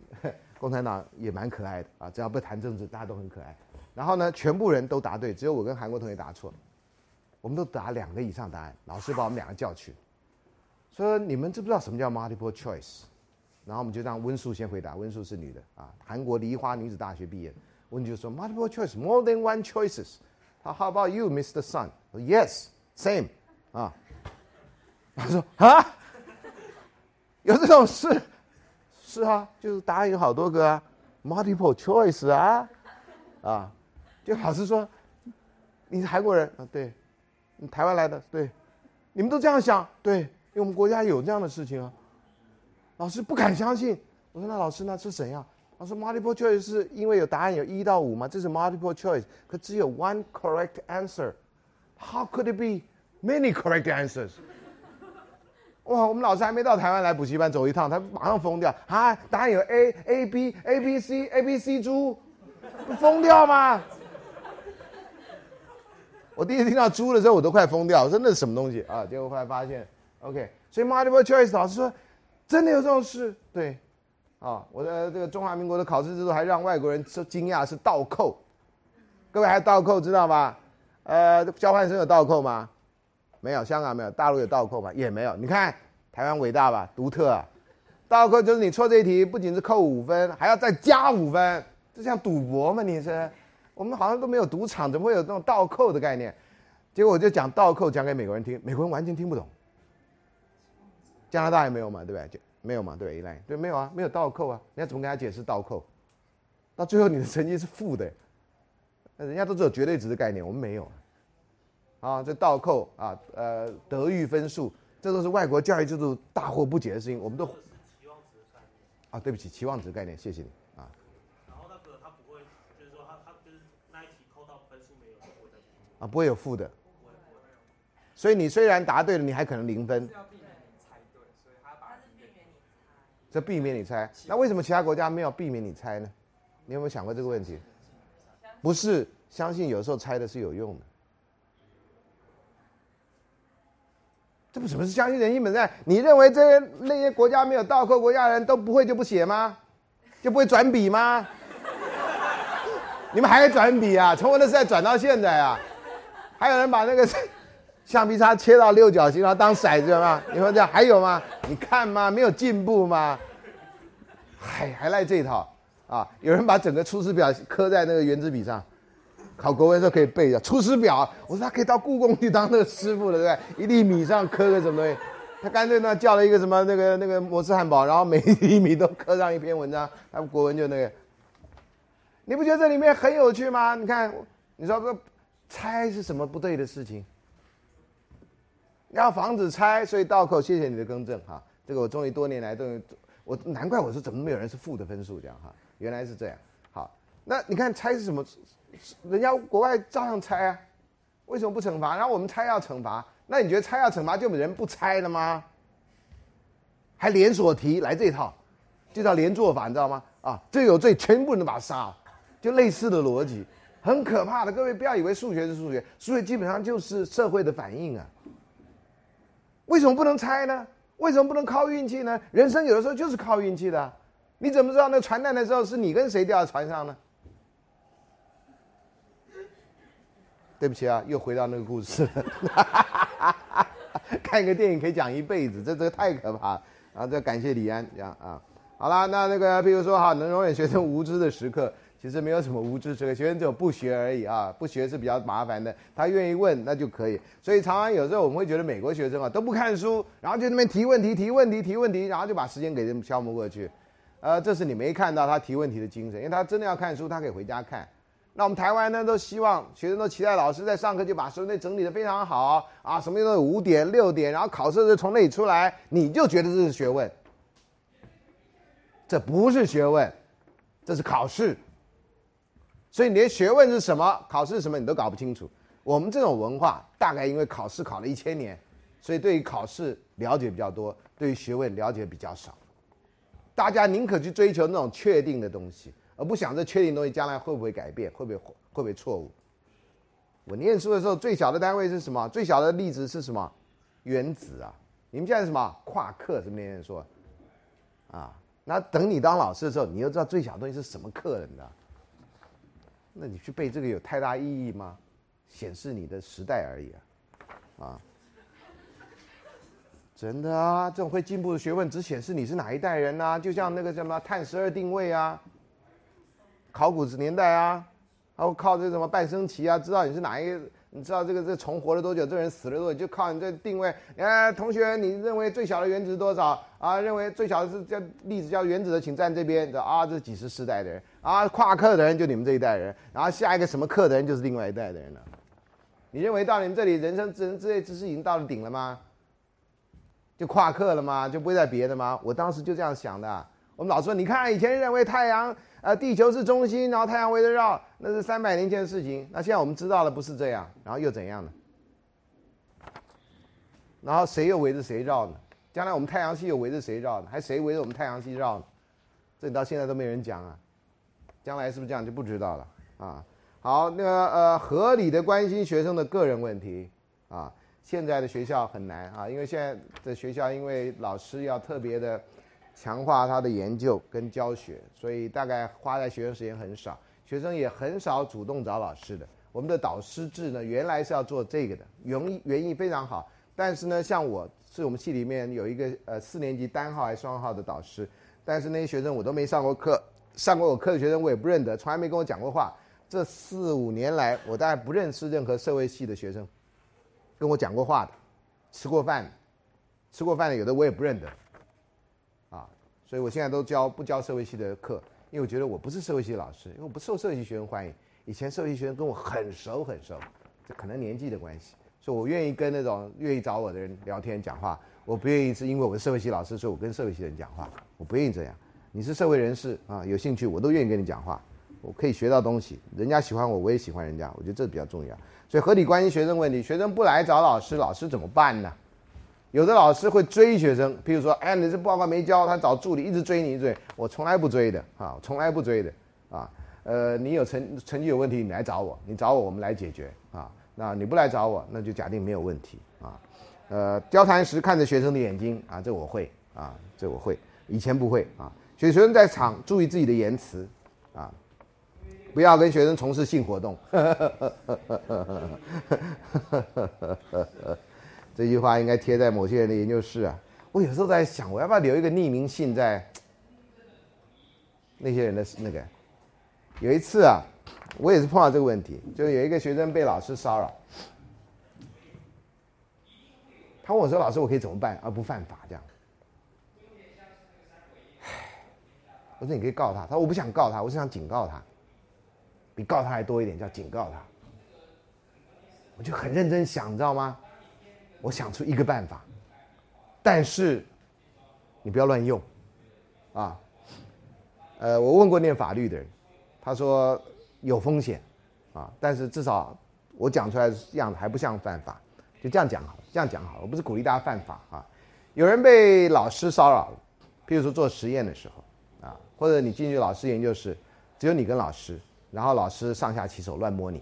共产党也蛮可爱的啊，只要不谈政治，大家都很可爱。然后呢，全部人都答对，只有我跟韩国同学答错。我们都答两个以上答案，老师把我们两个叫去，说你们知不知道什么叫 multiple choice？然后我们就让温素先回答，温素是女的啊，韩国梨花女子大学毕业。温就说 multiple choice more than one choices。他 How about you, Mr. Sun？Yes, same。啊，他说啊，有这种事？是啊，就是答案有好多个啊，multiple choice 啊。啊，就老师说，你是韩国人啊？对，你台湾来的？对，你们都这样想？对，因为我们国家有这样的事情啊。老师不敢相信，我说那老师那是怎样？他说 multiple choice 是因为有答案有一到五嘛，这是 multiple choice，可只有 one correct answer。How could it be many correct answers？哇，我们老师还没到台湾来补习班走一趟，他马上疯掉啊！答案有 A A B A B C A B C 猪。不疯掉吗？我第一次听到猪的时候，我都快疯掉，真的是什么东西啊？结果后来发现，OK，所以 multiple choice 老师说，真的有这种事？对，啊，我的这个中华民国的考试制度还让外国人惊讶是倒扣，各位还倒扣知道吗？呃，交换生有倒扣吗？没有，香港没有，大陆有倒扣吗？也没有。你看台湾伟大吧，独特！倒扣就是你错这一题，不仅是扣五分，还要再加五分，这像赌博吗？你是？我们好像都没有赌场，怎么会有这种倒扣的概念？结果我就讲倒扣，讲给美国人听，美国人完全听不懂。加拿大也没有嘛，对不对？就没有嘛，对，依赖对没有啊，没有倒扣啊，人家怎么跟他解释倒扣？到最后你的成绩是负的，那人家都只有绝对值的概念，我们没有。啊，这倒扣啊，呃，德育分数，这都是外国教育制度大惑不解的事情，我们都。期望值概念。啊，对不起，期望值概念，谢谢你啊。然后那个他不会，就是说他他就是那一题扣到分数没有，不会再啊，不会有负的。所以你虽然答对了，你还可能零分。这避免你猜，那为什么其他国家没有避免你猜呢？你有没有想过这个问题？不是相信有时候猜的是有用的，这不什么是相信人性本善？你认为这些那些国家没有倒扣国家的人都不会就不写吗？就不会转笔吗？你们还转笔啊？从我那时代转到现在啊？还有人把那个。橡皮擦切到六角形，然后当骰子吗？你说这还有吗？你看吗？没有进步吗？还还赖这一套啊！有人把整个出师表刻在那个圆珠笔上，考国文时候可以背的出师表。我说他可以到故宫去当那个师傅了，对不对？一粒米上刻个什么东西？他干脆呢叫了一个什么那个那个摩斯汉堡，然后每一粒米都刻上一篇文章。他们国文就那个，你不觉得这里面很有趣吗？你看，你说这猜是什么不对的事情？要防止拆，所以倒扣。谢谢你的更正哈，这个我终于多年来都我难怪我说怎么没有人是负的分数这样哈，原来是这样。好，那你看拆是什么？人家国外照样拆啊，为什么不惩罚？然后我们拆要惩罚，那你觉得拆要惩罚就人不拆了吗？还连锁题来这套，就叫连坐法，你知道吗？啊，这有罪，全部人把他杀了，就类似的逻辑，很可怕的。各位不要以为数学是数学，数学基本上就是社会的反应啊。为什么不能猜呢？为什么不能靠运气呢？人生有的时候就是靠运气的。你怎么知道那船难的时候是你跟谁掉在船上呢？对不起啊，又回到那个故事了。看一个电影可以讲一辈子，这这个太可怕了啊！这感谢李安这样啊。好了，那那个比如说哈，能容忍学生无知的时刻。其实没有什么无知，这个学生只有不学而已啊，不学是比较麻烦的。他愿意问那就可以。所以常常有时候我们会觉得美国学生啊都不看书，然后就那边提问题、提问题、提问题，然后就把时间给人消磨过去。呃，这是你没看到他提问题的精神，因为他真的要看书，他可以回家看。那我们台湾呢，都希望学生都期待老师在上课就把书内整理的非常好啊，什么都有五点六点，然后考试就从那里出来，你就觉得这是学问。这不是学问，这是考试。所以你连学问是什么，考试是什么，你都搞不清楚。我们这种文化，大概因为考试考了一千年，所以对于考试了解比较多，对于学问了解比较少。大家宁可去追求那种确定的东西，而不想这确定东西将来会不会改变，会不会会不会错误。我念书的时候，最小的单位是什么？最小的粒子是什么？原子啊！你们现在什么？夸克？什么人说？啊，那等你当老师的时候，你又知道最小东西是什么克了，你知道？那你去背这个有太大意义吗？显示你的时代而已啊，啊，真的啊，这种会进步的学问只显示你是哪一代人呐，就像那个什么碳十二定位啊，考古子年代啊，然后靠这什么半生棋啊，知道你是哪一。你知道这个这虫活了多久？这人死了多久？就靠你这定位。哎，同学，你认为最小的原子是多少啊？认为最小的是叫粒子叫原子的，请站这边。啊，这几十世代的人啊，跨克的人就你们这一代人，然后下一个什么克的人就是另外一代的人了。你认为到你们这里人生智能之类知识已经到了顶了吗？就跨克了吗？就不会再别的吗？我当时就这样想的。我们老说，你看以前认为太阳。呃，地球是中心，然后太阳围着绕，那是三百年前的事情。那现在我们知道了不是这样，然后又怎样呢？然后谁又围着谁绕呢？将来我们太阳系又围着谁绕呢？还谁围着我们太阳系绕呢？这到现在都没人讲啊。将来是不是这样就不知道了啊？好，那个呃，合理的关心学生的个人问题啊。现在的学校很难啊，因为现在的学校因为老师要特别的。强化他的研究跟教学，所以大概花在学生时间很少，学生也很少主动找老师的。我们的导师制呢，原来是要做这个的，原意原意非常好，但是呢，像我是我们系里面有一个呃四年级单号还是双号的导师，但是那些学生我都没上过课，上过我课的学生我也不认得，从来没跟我讲过话。这四五年来，我大概不认识任何社会系的学生，跟我讲过话的，吃过饭，吃过饭的有的我也不认得，所以我现在都教不教社会系的课，因为我觉得我不是社会系老师，因为我不受社会系学生欢迎。以前社会系学生跟我很熟很熟，这可能年纪的关系，所以我愿意跟那种愿意找我的人聊天讲话。我不愿意是因为我是社会系老师，所以我跟社会系人讲话，我不愿意这样。你是社会人士啊，有兴趣我都愿意跟你讲话，我可以学到东西，人家喜欢我，我也喜欢人家，我觉得这比较重要。所以合理关心学生问题，学生不来找老师，老师怎么办呢？有的老师会追学生，譬如说，哎，你这报告没交，他找助理一直追你追，我从来不追的啊，从来不追的啊。呃，你有成成绩有问题，你来找我，你找我，我们来解决啊。那你不来找我，那就假定没有问题啊。呃，交谈时看着学生的眼睛啊，这我会啊，这我会，以前不会啊。所以学生在场注意自己的言辞啊，不要跟学生从事性活动。这句话应该贴在某些人的研究室啊。我有时候在想，我要不要留一个匿名信在那些人的那个？有一次啊，我也是碰到这个问题，就有一个学生被老师骚扰，他问我说：“老师，我可以怎么办而不犯法？”这样，我说：“你可以告他。”他说：“我不想告他，我是想警告他，比告他还多一点，叫警告他。”我就很认真想，你知道吗？我想出一个办法，但是你不要乱用啊。呃，我问过念法律的人。他说有风险，啊，但是至少我讲出来的样子还不像犯法，就这样讲好，这样讲好，我不是鼓励大家犯法啊。有人被老师骚扰了，譬如说做实验的时候，啊，或者你进去老师研究室，只有你跟老师，然后老师上下其手乱摸你，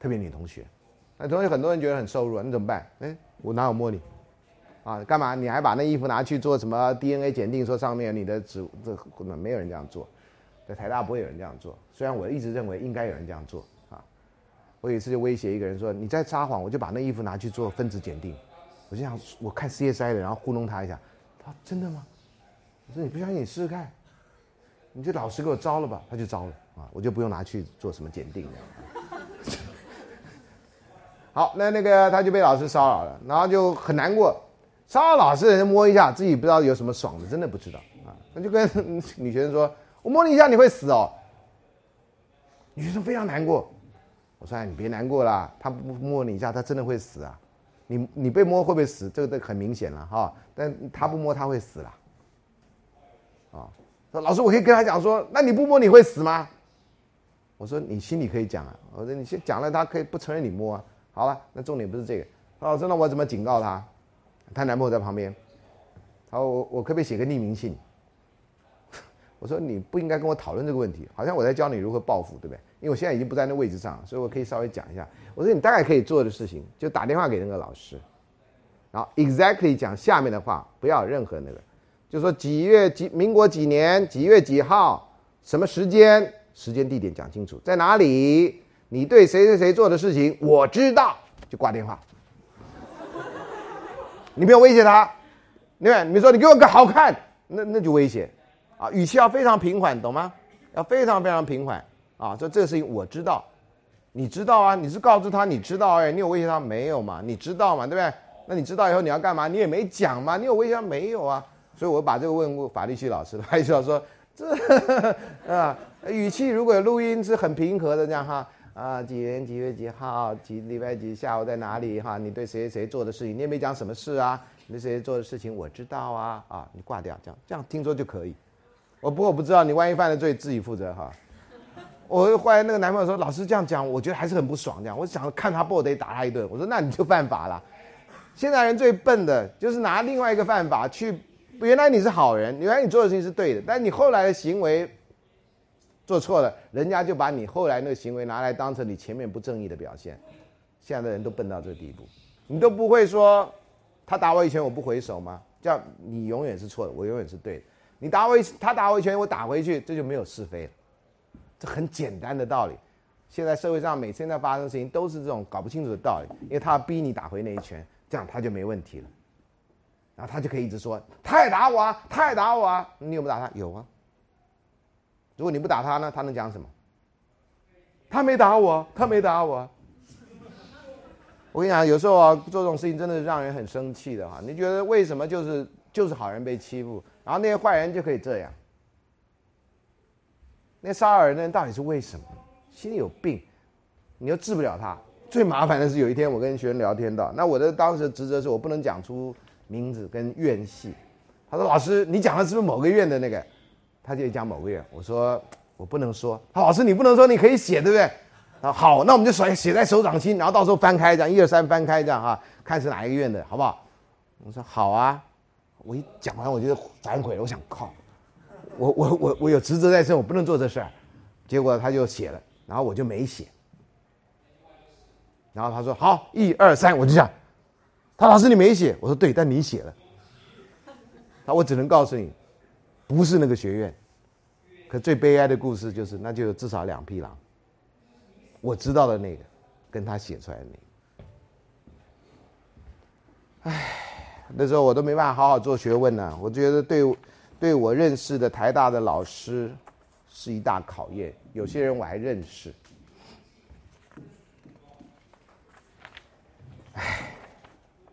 特别女同学，那同学很多人觉得很受辱，你怎么办？哎，我哪有摸你？啊，干嘛？你还把那衣服拿去做什么 DNA 检定？说上面你的指这没有人这样做。在台大不会有人这样做，虽然我一直认为应该有人这样做啊。我有一次就威胁一个人说：“你再撒谎，我就把那衣服拿去做分子检定。”我就想我看 CSI 的，然后糊弄他一下。他说：“真的吗？”我说：“你不相信，你试试看。你就老实给我招了吧。”他就招了啊，我就不用拿去做什么检定了。好，那那个他就被老师骚扰了，然后就很难过。骚扰老师的人摸一下，自己不知道有什么爽的，真的不知道啊。那就跟 女学生说。我摸你一下，你会死哦。女生非常难过。我说：“哎，你别难过啦，他不摸你一下，他真的会死啊。你你被摸会不会死？这个都很明显了哈。但他不摸他会死了。啊，说老师，我可以跟他讲说，那你不摸你会死吗？我说你心里可以讲啊。我说你先讲了，他可以不承认你摸啊。好了，那重点不是这个。老师，那我怎么警告他？她男朋友在旁边。好，我我可不可以写个匿名信？我说你不应该跟我讨论这个问题，好像我在教你如何报复，对不对？因为我现在已经不在那位置上，所以我可以稍微讲一下。我说你大概可以做的事情，就打电话给那个老师，然后 exactly 讲下面的话，不要任何那个，就说几月几民国几年几月几号什么时间时间地点讲清楚，在哪里？你对谁谁谁做的事情我知道，就挂电话。你不要威胁他，对不对？你说你给我个好看，那那就威胁。啊，语气要非常平缓，懂吗？要非常非常平缓啊！说这个事情我知道，你知道啊？你是告诉他你知道哎？你有威胁他没有嘛？你知道嘛？对不对？那你知道以后你要干嘛？你也没讲嘛？你有威胁他没有啊？所以我把这个问过法律系老师，法律系老师说这 啊，语气如果有录音是很平和的这样哈啊，几年几月几号几礼拜几下午在哪里哈？你对谁谁做的事情你也没讲什么事啊？你对谁谁做的事情我知道啊啊！你挂掉这样这样听说就可以。我不过我不知道你万一犯了罪自己负责哈。我后来那个男朋友说老师这样讲，我觉得还是很不爽这样。我想看他不得打他一顿。我说那你就犯法了。现在人最笨的就是拿另外一个犯法去，原来你是好人，原来你做的事情是对的，但你后来的行为做错了，人家就把你后来那个行为拿来当成你前面不正义的表现。现在的人都笨到这个地步，你都不会说他打我一拳我不回手吗？这样你永远是错的，我永远是对的。你打我一他打我一拳，我打回去，这就没有是非了。这很简单的道理。现在社会上每天在发生事情都是这种搞不清楚的道理，因为他要逼你打回那一拳，这样他就没问题了。然后他就可以一直说他也打我啊，他也打我啊，你有没有打他？有啊。如果你不打他呢，他能讲什么？他没打我，他没打我。我跟你讲，有时候啊，做这种事情真的是让人很生气的哈。你觉得为什么就是就是好人被欺负，然后那些坏人就可以这样？那杀人的人到底是为什么？心里有病，你又治不了他。最麻烦的是有一天我跟学生聊天到，那我的当时的职责是我不能讲出名字跟院系。他说：“老师，你讲的是不是某个院的那个？”他就讲某个院。我说：“我不能说。”他老师你不能说，你可以写，对不对？啊，好，那我们就写写在手掌心，然后到时候翻开这样，一二三翻开这样哈，看是哪一个院的，好不好？我说好啊。我一讲完，我就反悔了。我想靠，我我我我有职责在身，我不能做这事儿。结果他就写了，然后我就没写。然后他说好，一二三，我就讲，他老师你没写，我说对，但你写了。那我只能告诉你，不是那个学院。可最悲哀的故事就是，那就有至少两匹狼。我知道的那个，跟他写出来的那个，唉，那时候我都没办法好好做学问呢。我觉得对，对我认识的台大的老师是一大考验。有些人我还认识，唉，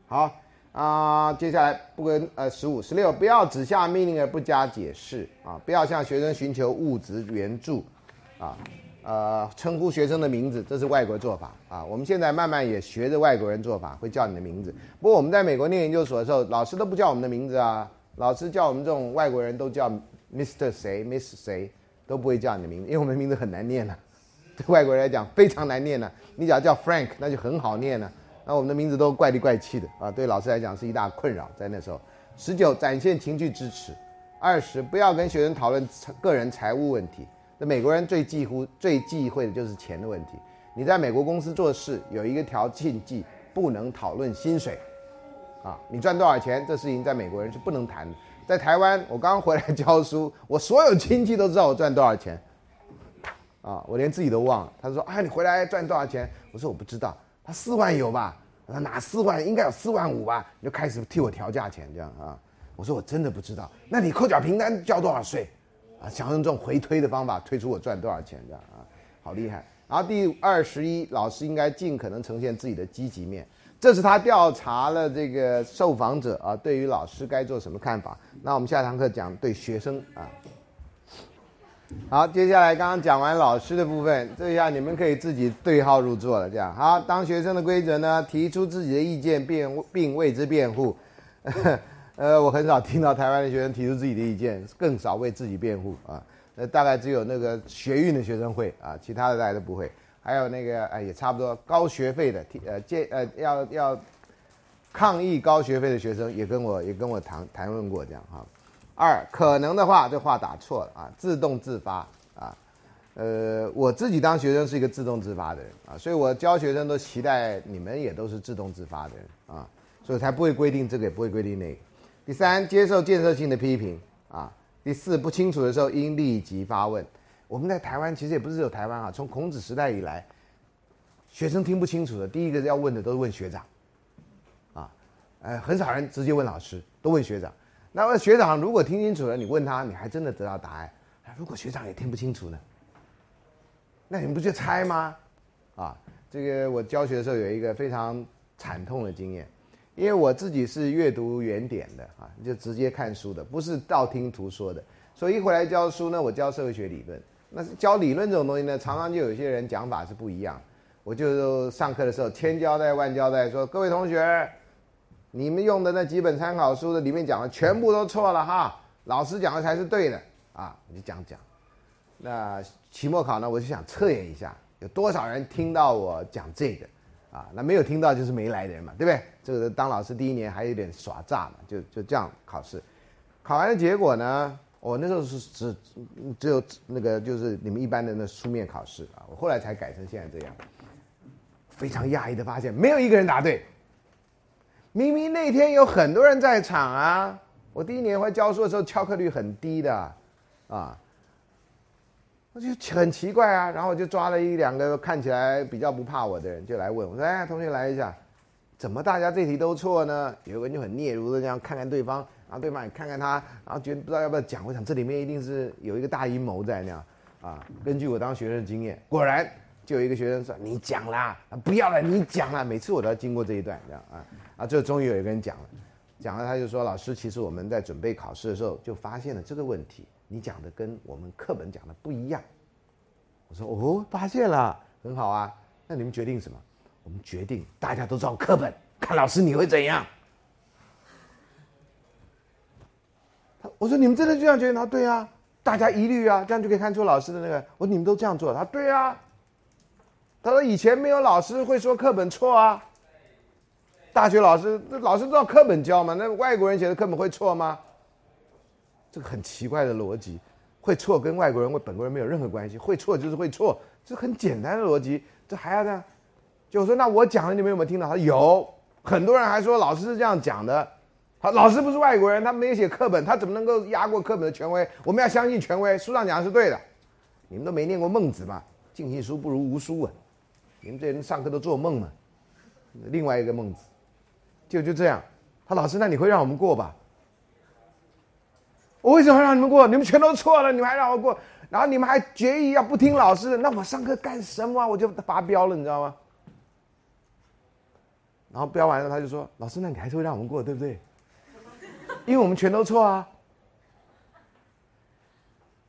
好啊，接下来不跟呃十五十六，不要只下命令而不加解释啊，不要向学生寻求物质援助啊。呃，称呼学生的名字，这是外国做法啊。我们现在慢慢也学着外国人做法，会叫你的名字。不过我们在美国念研究所的时候，老师都不叫我们的名字啊。老师叫我们这种外国人都叫 Mr 谁，Miss 谁，都不会叫你的名字，因为我们的名字很难念呢。对外国人来讲非常难念呢。你只要叫 Frank，那就很好念了。那我们的名字都怪里怪气的啊，对老师来讲是一大困扰。在那时候，十九展现情绪支持，二十不要跟学生讨论个人财务问题。那美国人最忌乎最忌讳的就是钱的问题。你在美国公司做事有一个条禁忌，不能讨论薪水，啊，你赚多少钱这事情在美国人是不能谈的。在台湾，我刚回来教书，我所有亲戚都知道我赚多少钱，啊，我连自己都忘了。他说：“啊，你回来赚多少钱？”我说：“我不知道。”他四万有吧？他哪四万？应该有四万五吧？你就开始替我调价钱这样啊。我说：“我真的不知道。”那你扣缴凭单交多少税？啊想用这种回推的方法推出我赚多少钱，这样啊，好厉害。然后第二十一，老师应该尽可能呈现自己的积极面。这是他调查了这个受访者啊，对于老师该做什么看法。那我们下堂课讲对学生啊。好，接下来刚刚讲完老师的部分，这下你们可以自己对号入座了。这样好，当学生的规则呢，提出自己的意见，并并为之辩护。呃，我很少听到台湾的学生提出自己的意见，更少为自己辩护啊。那大概只有那个学运的学生会啊，其他的大家都不会。还有那个哎，也差不多高学费的，呃，建呃要要抗议高学费的学生也跟我也跟我谈谈论过这样哈。二可能的话，这话打错了啊，自动自发啊。呃，我自己当学生是一个自动自发的人啊，所以我教学生都期待你们也都是自动自发的人啊，所以才不会规定这个，也不会规定那个。第三，接受建设性的批评啊。第四，不清楚的时候应立即发问。我们在台湾其实也不是有台湾啊，从孔子时代以来，学生听不清楚的，第一个要问的都是问学长，啊，呃，很少人直接问老师，都问学长。那么学长如果听清楚了，你问他，你还真的得到答案。如果学长也听不清楚呢，那你们不就猜吗？啊，这个我教学的时候有一个非常惨痛的经验。因为我自己是阅读原点的啊，就直接看书的，不是道听途说的。所以一回来教书呢，我教社会学理论。那教理论这种东西呢，常常就有些人讲法是不一样。我就上课的时候千交代万交代，说各位同学，你们用的那几本参考书的里面讲的全部都错了哈，老师讲的才是对的啊，我就讲讲。那期末考呢，我就想测验一下，有多少人听到我讲这个。啊，那没有听到就是没来的人嘛，对不对？这个当老师第一年还有点耍诈嘛，就就这样考试，考完的结果呢，我那时候是只只有那个就是你们一般的那书面考试啊，我后来才改成现在这样，非常讶异的发现没有一个人答对，明明那天有很多人在场啊！我第一年回教书的时候，翘课率很低的，啊，我就很奇怪啊。然后我就抓了一两个看起来比较不怕我的人，就来问我说：“哎，同学来一下，怎么大家这题都错呢？”有个人就很嗫嚅的这样看看对方，然后对方也看看他，然后觉得不知道要不要讲。我想这里面一定是有一个大阴谋在那样啊。根据我当学生的经验，果然就有一个学生说：“你讲啦，不要了，你讲啦。”每次我都要经过这一段这样啊。啊，这终于有一个人讲了，讲了他就说：“老师，其实我们在准备考试的时候就发现了这个问题，你讲的跟我们课本讲的不一样。”我说：“哦，发现了，很好啊。那你们决定什么？我们决定大家都照课本，看老师你会怎样。”他我说：“你们真的这样决定？”他说：“对啊，大家一律啊，这样就可以看出老师的那个。”我说：“你们都这样做？”他说：“对啊。”他说：“以前没有老师会说课本错啊。”大学老师，那老师知道课本教吗？那外国人写的课本会错吗？这个很奇怪的逻辑，会错跟外国人、本国人没有任何关系，会错就是会错，这很简单的逻辑，这还要这样？就说那我讲的你们有没有听到？他有很多人还说老师是这样讲的，好，老师不是外国人，他没有写课本，他怎么能够压过课本的权威？我们要相信权威，书上讲的是对的。你们都没念过孟子嘛？尽信书不如无书啊！你们这人上课都做梦嘛？另外一个孟子。就就这样，他老师，那你会让我们过吧？我为什么让你们过？你们全都错了，你们还让我过？然后你们还决议要不听老师的，那我上课干什么？我就发飙了，你知道吗？然后飙完了，他就说：“老师，那你还是会让我们过，对不对？因为我们全都错啊。”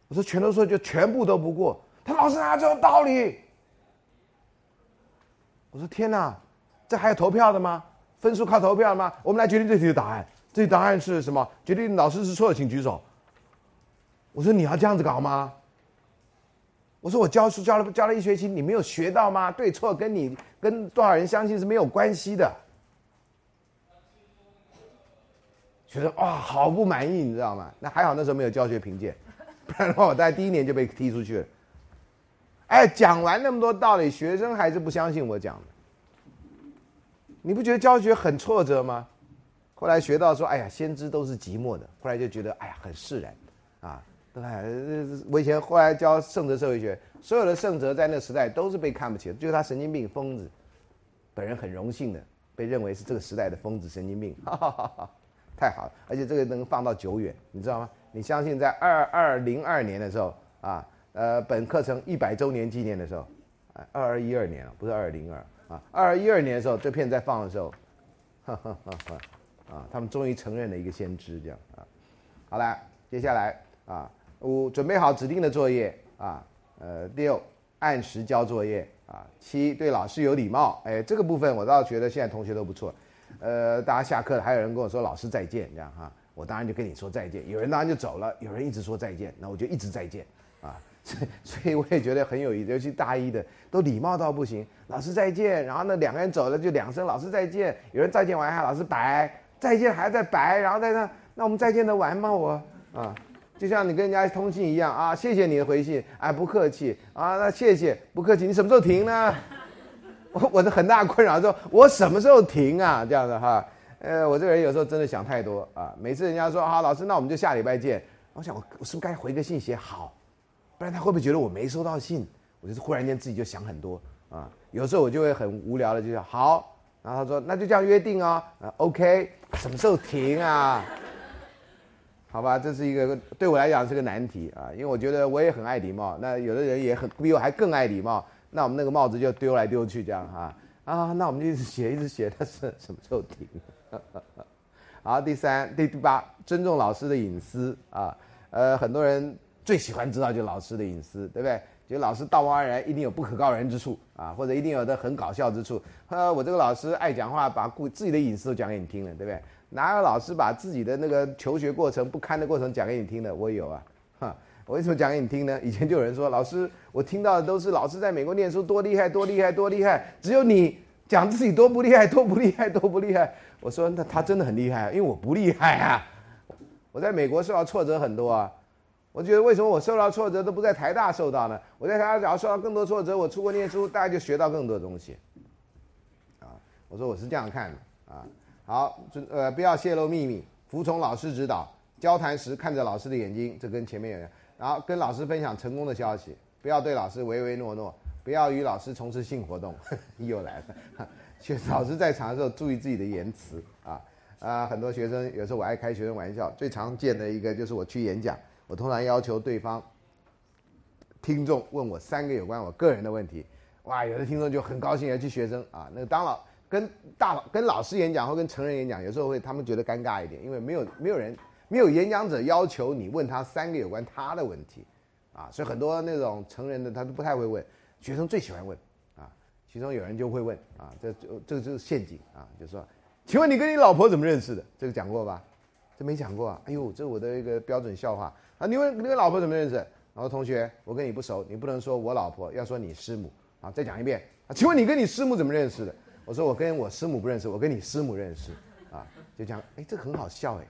我说：“全都错，就全部都不过。”他老师哪有道理？我说：“天哪，这还有投票的吗？”分数靠投票吗？我们来决定这题的答案。这题答案是什么？决定老师是错的，请举手。我说你要这样子搞吗？我说我教书教了教了一学期，你没有学到吗？对错跟你跟多少人相信是没有关系的。学生哇，好不满意，你知道吗？那还好那时候没有教学评鉴，不然的话我在第一年就被踢出去了。哎，讲完那么多道理，学生还是不相信我讲的。你不觉得教学很挫折吗？后来学到说，哎呀，先知都是寂寞的。后来就觉得，哎呀，很释然，啊对，我以前后来教圣哲社会学，所有的圣哲在那个时代都是被看不起的，就是他神经病、疯子。本人很荣幸的被认为是这个时代的疯子、神经病，哈哈哈哈太好了。而且这个能放到久远，你知道吗？你相信在二二零二年的时候啊，呃，本课程一百周年纪念的时候，二二一二年了，不是二零二。啊，二一二年的时候，这片在放的时候，哈哈哈哈啊，他们终于承认了一个先知，这样啊，好了，接下来啊，五准备好指定的作业啊，呃，六按时交作业啊，七对老师有礼貌，哎，这个部分我倒觉得现在同学都不错，呃，大家下课了，还有人跟我说老师再见，这样哈，我当然就跟你说再见，有人当然就走了，有人一直说再见，那我就一直再见啊。所以我也觉得很有意思，尤其大一的都礼貌到不行。老师再见，然后呢两个人走了就两声老师再见。有人再见完还老师拜再见，还在拜，然后在那那我们再见得完吗？我啊，就像你跟人家通信一样啊，谢谢你的回信，哎不客气啊，那谢谢不客气，你什么时候停呢？我我的很大困扰说，我什么时候停啊？这样的哈，呃，我这个人有时候真的想太多啊。每次人家说啊老师，那我们就下礼拜见，我想我我是不是该回个信写好？不然他会不会觉得我没收到信？我就是忽然间自己就想很多啊。有时候我就会很无聊的就说好，然后他说那就这样约定哦。啊，OK，什么时候停啊？好吧，这是一个对我来讲是个难题啊，因为我觉得我也很爱礼貌，那有的人也很比我还更爱礼貌，那我们那个帽子就丢来丢去这样哈啊，那我们就一直写一直写，他是什么时候停？好，第三第第八，尊重老师的隐私啊，呃，很多人。最喜欢知道就老师的隐私，对不对？就老师道貌岸然，一定有不可告人之处啊，或者一定有的很搞笑之处。呃，我这个老师爱讲话，把故自己的隐私都讲给你听了，对不对？哪有老师把自己的那个求学过程不堪的过程讲给你听的？我有啊，哈！我为什么讲给你听呢？以前就有人说，老师，我听到的都是老师在美国念书多厉害，多厉害，多厉害，只有你讲自己多不厉害，多不厉害，多不厉害。我说，那他真的很厉害，因为我不厉害啊。我在美国受到挫折很多啊。我觉得为什么我受到挫折都不在台大受到呢？我在台大只要受到更多挫折，我出国念书，大家就学到更多东西。啊，我说我是这样看的啊。好，准呃不要泄露秘密，服从老师指导，交谈时看着老师的眼睛，这跟前面有人，然后跟老师分享成功的消息，不要对老师唯唯诺诺，不要与老师从事性活动，又来了。学老师在场的时候注意自己的言辞啊啊！很多学生有时候我爱开学生玩笑，最常见的一个就是我去演讲，我通常要求对方听众问我三个有关我个人的问题，哇，有的听众就很高兴，尤其学生啊，那个当老跟大佬跟老师演讲或跟成人演讲，有时候会他们觉得尴尬一点，因为没有没有人没有演讲者要求你问他三个有关他的问题啊，所以很多那种成人的他都不太会问，学生最喜欢问。啊其中有人就会问啊，这这这个就是陷阱啊，就说，请问你跟你老婆怎么认识的？这个讲过吧？这没讲过啊。哎呦，这我的一个标准笑话啊。你问你跟老婆怎么认识？然后同学，我跟你不熟，你不能说我老婆，要说你师母啊。再讲一遍啊，请问你跟你师母怎么认识的？我说我跟我师母不认识，我跟你师母认识啊。就讲，哎，这个很好笑哎。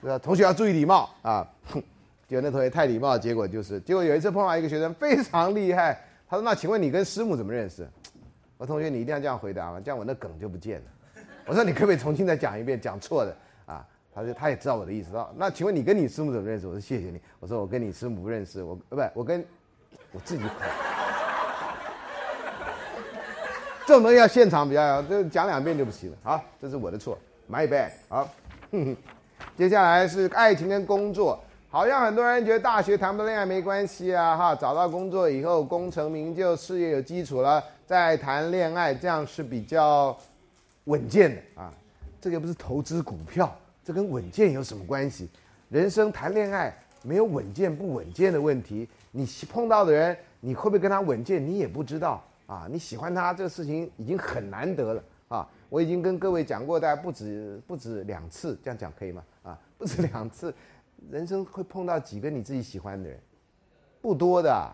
对吧？同学要注意礼貌啊。结果那同学太礼貌，结果就是，结果有一次碰到一个学生非常厉害。他说：“那请问你跟师母怎么认识？”我同学，你一定要这样回答嘛，这样我那梗就不见了。我说：“你可不可以重新再讲一遍，讲错的？”他说：“他也知道我的意思。”啊：“那请问你跟你师母怎么认识？”我说：“谢谢你。”我说：“我跟你师母不认识，我呃不，我跟我自己。”这种东西要现场比较，这讲两遍就不行了。好，这是我的错，my bad。好，哼哼接下来是爱情跟工作。好像很多人觉得大学谈不恋爱没关系啊，哈，找到工作以后功成名就，事业有基础了再谈恋爱，这样是比较稳健的啊。这个不是投资股票，这跟稳健有什么关系？人生谈恋爱没有稳健不稳健的问题，你碰到的人你会不会跟他稳健，你也不知道啊。你喜欢他这个事情已经很难得了啊。我已经跟各位讲过，大家不止不止两次，这样讲可以吗？啊，不止两次。人生会碰到几个你自己喜欢的人，不多的，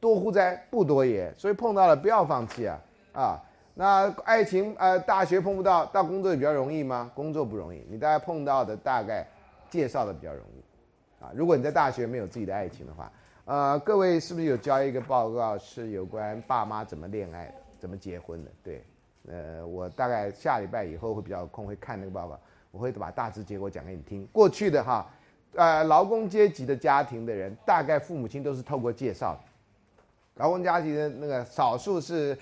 多乎哉？不多也。所以碰到了不要放弃啊！啊，那爱情呃，大学碰不到，到工作也比较容易吗？工作不容易，你大概碰到的大概介绍的比较容易，啊，如果你在大学没有自己的爱情的话，呃，各位是不是有交一个报告是有关爸妈怎么恋爱的，怎么结婚的？对，呃，我大概下礼拜以后会比较空，会看那个报告，我会把大致结果讲给你听。过去的哈。呃，劳工阶级的家庭的人，大概父母亲都是透过介绍的。劳工家庭的那个少数是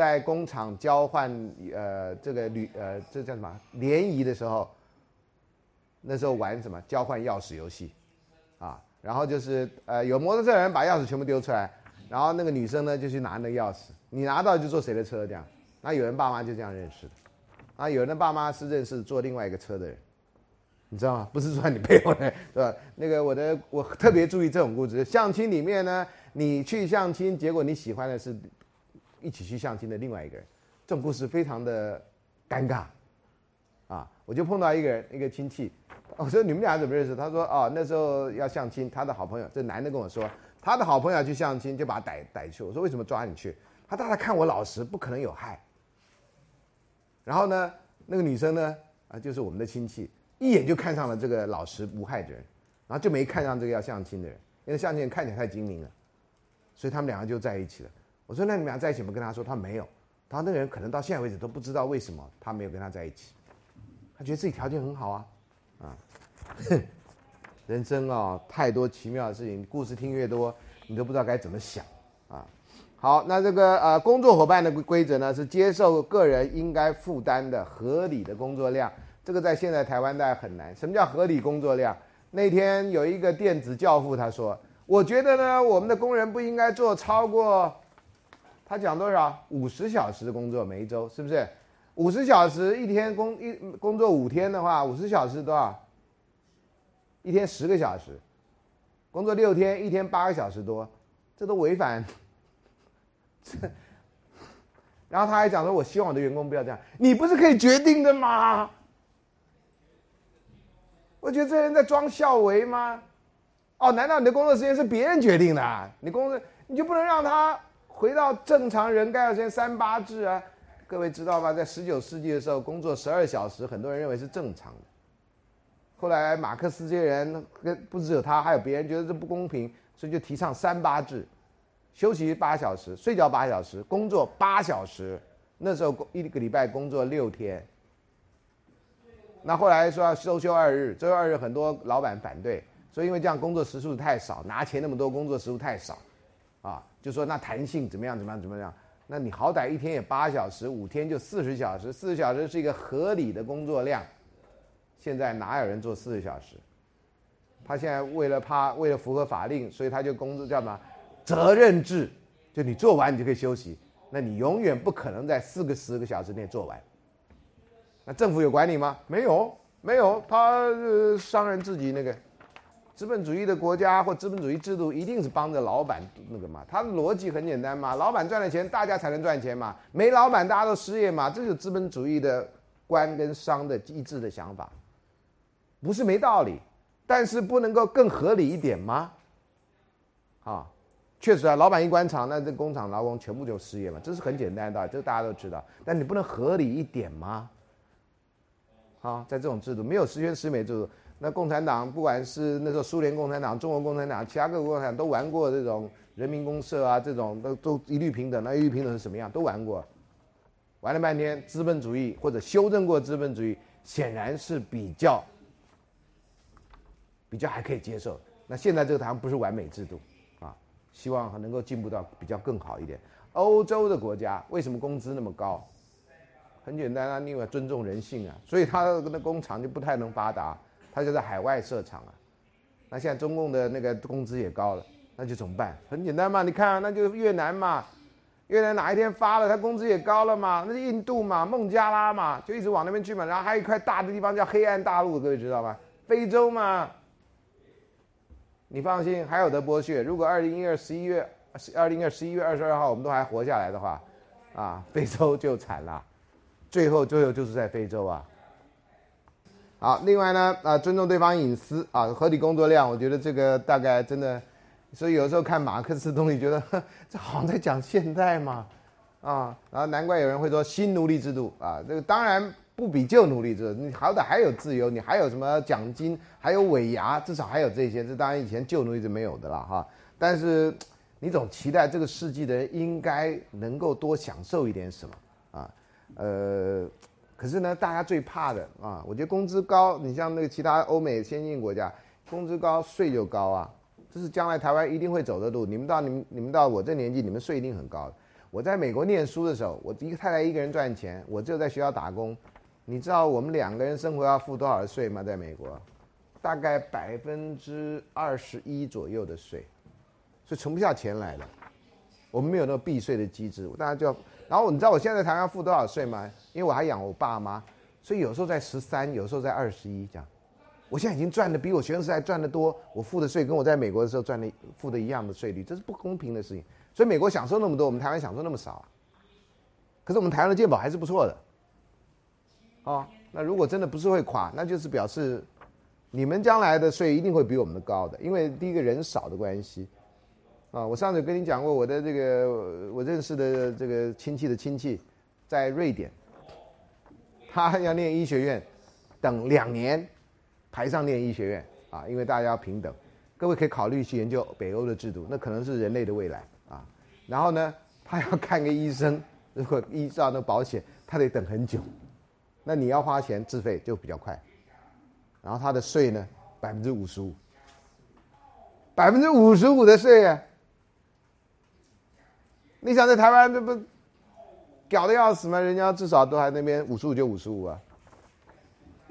在工厂交换，呃，这个旅呃，这叫什么联谊的时候，那时候玩什么交换钥匙游戏，啊，然后就是呃有摩托车的人把钥匙全部丢出来，然后那个女生呢就去拿那个钥匙，你拿到就坐谁的车这样，那有人爸妈就这样认识的，啊，有人的爸妈是认识坐另外一个车的人。你知道吗？不是说你配偶的，是吧？那个我的，我特别注意这种故事。相亲里面呢，你去相亲，结果你喜欢的是一起去相亲的另外一个人，这种故事非常的尴尬。啊，我就碰到一个人，一个亲戚，我说你们俩怎么认识？他说哦，那时候要相亲，他的好朋友，这男的跟我说，他的好朋友去相亲，就把他逮逮去。我说为什么抓你去？他大概看我老实，不可能有害。然后呢，那个女生呢，啊，就是我们的亲戚。一眼就看上了这个老实无害的人，然后就没看上这个要相亲的人，因为相亲人看起来太精明了，所以他们两个就在一起了。我说：“那你们俩在一起？”我跟他说：“他没有。”他：“那个人可能到现在为止都不知道为什么他没有跟他在一起，他觉得自己条件很好啊，啊，人生啊，太多奇妙的事情，故事听越多，你都不知道该怎么想啊。好，那这个呃，工作伙伴的规则呢，是接受个人应该负担的合理的工作量。这个在现在台湾大家很难。什么叫合理工作量？那天有一个电子教父他说：“我觉得呢，我们的工人不应该做超过，他讲多少？五十小时的工作每一周，是不是？五十小时一天工一工作五天的话，五十小时多少？一天十个小时，工作六天，一天八个小时多，这都违反。这，然后他还讲说：我希望我的员工不要这样。你不是可以决定的吗？”我觉得这人在装孝为吗？哦，难道你的工作时间是别人决定的？你工作你就不能让他回到正常人该要先三八制啊？各位知道吧？在十九世纪的时候，工作十二小时，很多人认为是正常的。后来马克思这些人跟不只有他，还有别人觉得这不公平，所以就提倡三八制，休息八小时，睡觉八小时，工作八小时，那时候一个礼拜工作六天。那后来说要周休二日，周休二日很多老板反对，所以因为这样工作时数太少，拿钱那么多，工作时数太少，就说那弹性怎么样怎么样怎么样？那你好歹一天也八小时，五天就四十小时，四十小时是一个合理的工作量。现在哪有人做四十小时？他现在为了怕为了符合法令，所以他就工作叫什么？责任制，就你做完你就可以休息，那你永远不可能在四个十个小时内做完。那政府有管你吗？没有，没有。他商人自己那个资本主义的国家或资本主义制度，一定是帮着老板那个嘛。他的逻辑很简单嘛，老板赚了钱，大家才能赚钱嘛。没老板，大家都失业嘛。这就是资本主义的官跟商的一致的想法，不是没道理，但是不能够更合理一点吗？啊，确实啊，老板一关厂，那这工厂劳工全部就失业嘛。这是很简单的，这大家都知道。但你不能合理一点吗？啊，在这种制度没有十全十美制度，那共产党不管是那时候苏联共产党、中国共产党、其他各国共产党都玩过这种人民公社啊，这种都都一律平等。那一律平等是什么样？都玩过，玩了半天，资本主义或者修正过资本主义，显然是比较比较还可以接受。那现在这个台湾不是完美制度啊，希望能够进步到比较更好一点。欧洲的国家为什么工资那么高？很简单啊，因为尊重人性啊，所以他的工厂就不太能发达，他就在海外设厂啊。那现在中共的那个工资也高了，那就怎么办？很简单嘛，你看，那就越南嘛，越南哪一天发了，他工资也高了嘛，那是印度嘛，孟加拉嘛，就一直往那边去嘛。然后还有一块大的地方叫黑暗大陆，各位知道吗？非洲嘛。你放心，还有的剥削。如果二零一二十一月，二零二十一月二十二号我们都还活下来的话，啊，非洲就惨了。最后，最后就是在非洲啊。好，另外呢，啊，尊重对方隐私啊，合理工作量，我觉得这个大概真的，所以有时候看马克思东西，觉得 这好像在讲现代嘛，啊，然后难怪有人会说新奴隶制度啊，这个当然不比旧奴隶制度，你好歹还有自由，你还有什么奖金，还有尾牙，至少还有这些，这当然以前旧奴隶制没有的了哈。但是你总期待这个世纪的人应该能够多享受一点什么啊。呃，可是呢，大家最怕的啊，我觉得工资高，你像那个其他欧美先进国家，工资高税就高啊，这是将来台湾一定会走的路。你们到你们你们到我这年纪，你们税一定很高。我在美国念书的时候，我一个太太一个人赚钱，我只有在学校打工。你知道我们两个人生活要付多少税吗？在美国，大概百分之二十一左右的税，所以存不下钱来的。我们没有那个避税的机制，大家就要。然后你知道我现在台湾付多少税吗？因为我还养我爸妈，所以有时候在十三，有时候在二十一这样。我现在已经赚的比我学生时代赚的多，我付的税跟我在美国的时候赚的付的一样的税率，这是不公平的事情。所以美国享受那么多，我们台湾享受那么少啊。可是我们台湾的健保还是不错的。哦，那如果真的不是会垮，那就是表示你们将来的税一定会比我们的高的，因为第一个人少的关系。啊，我上次跟你讲过，我的这个我认识的这个亲戚的亲戚，在瑞典，他要念医学院，等两年，台上念医学院啊，因为大家要平等。各位可以考虑去研究北欧的制度，那可能是人类的未来啊。然后呢，他要看个医生，如果依照那保险，他得等很久，那你要花钱自费就比较快。然后他的税呢，百分之五十五，百分之五十五的税啊。你想在台湾这不搞的要死吗？人家至少都还那边五十五就五十五啊，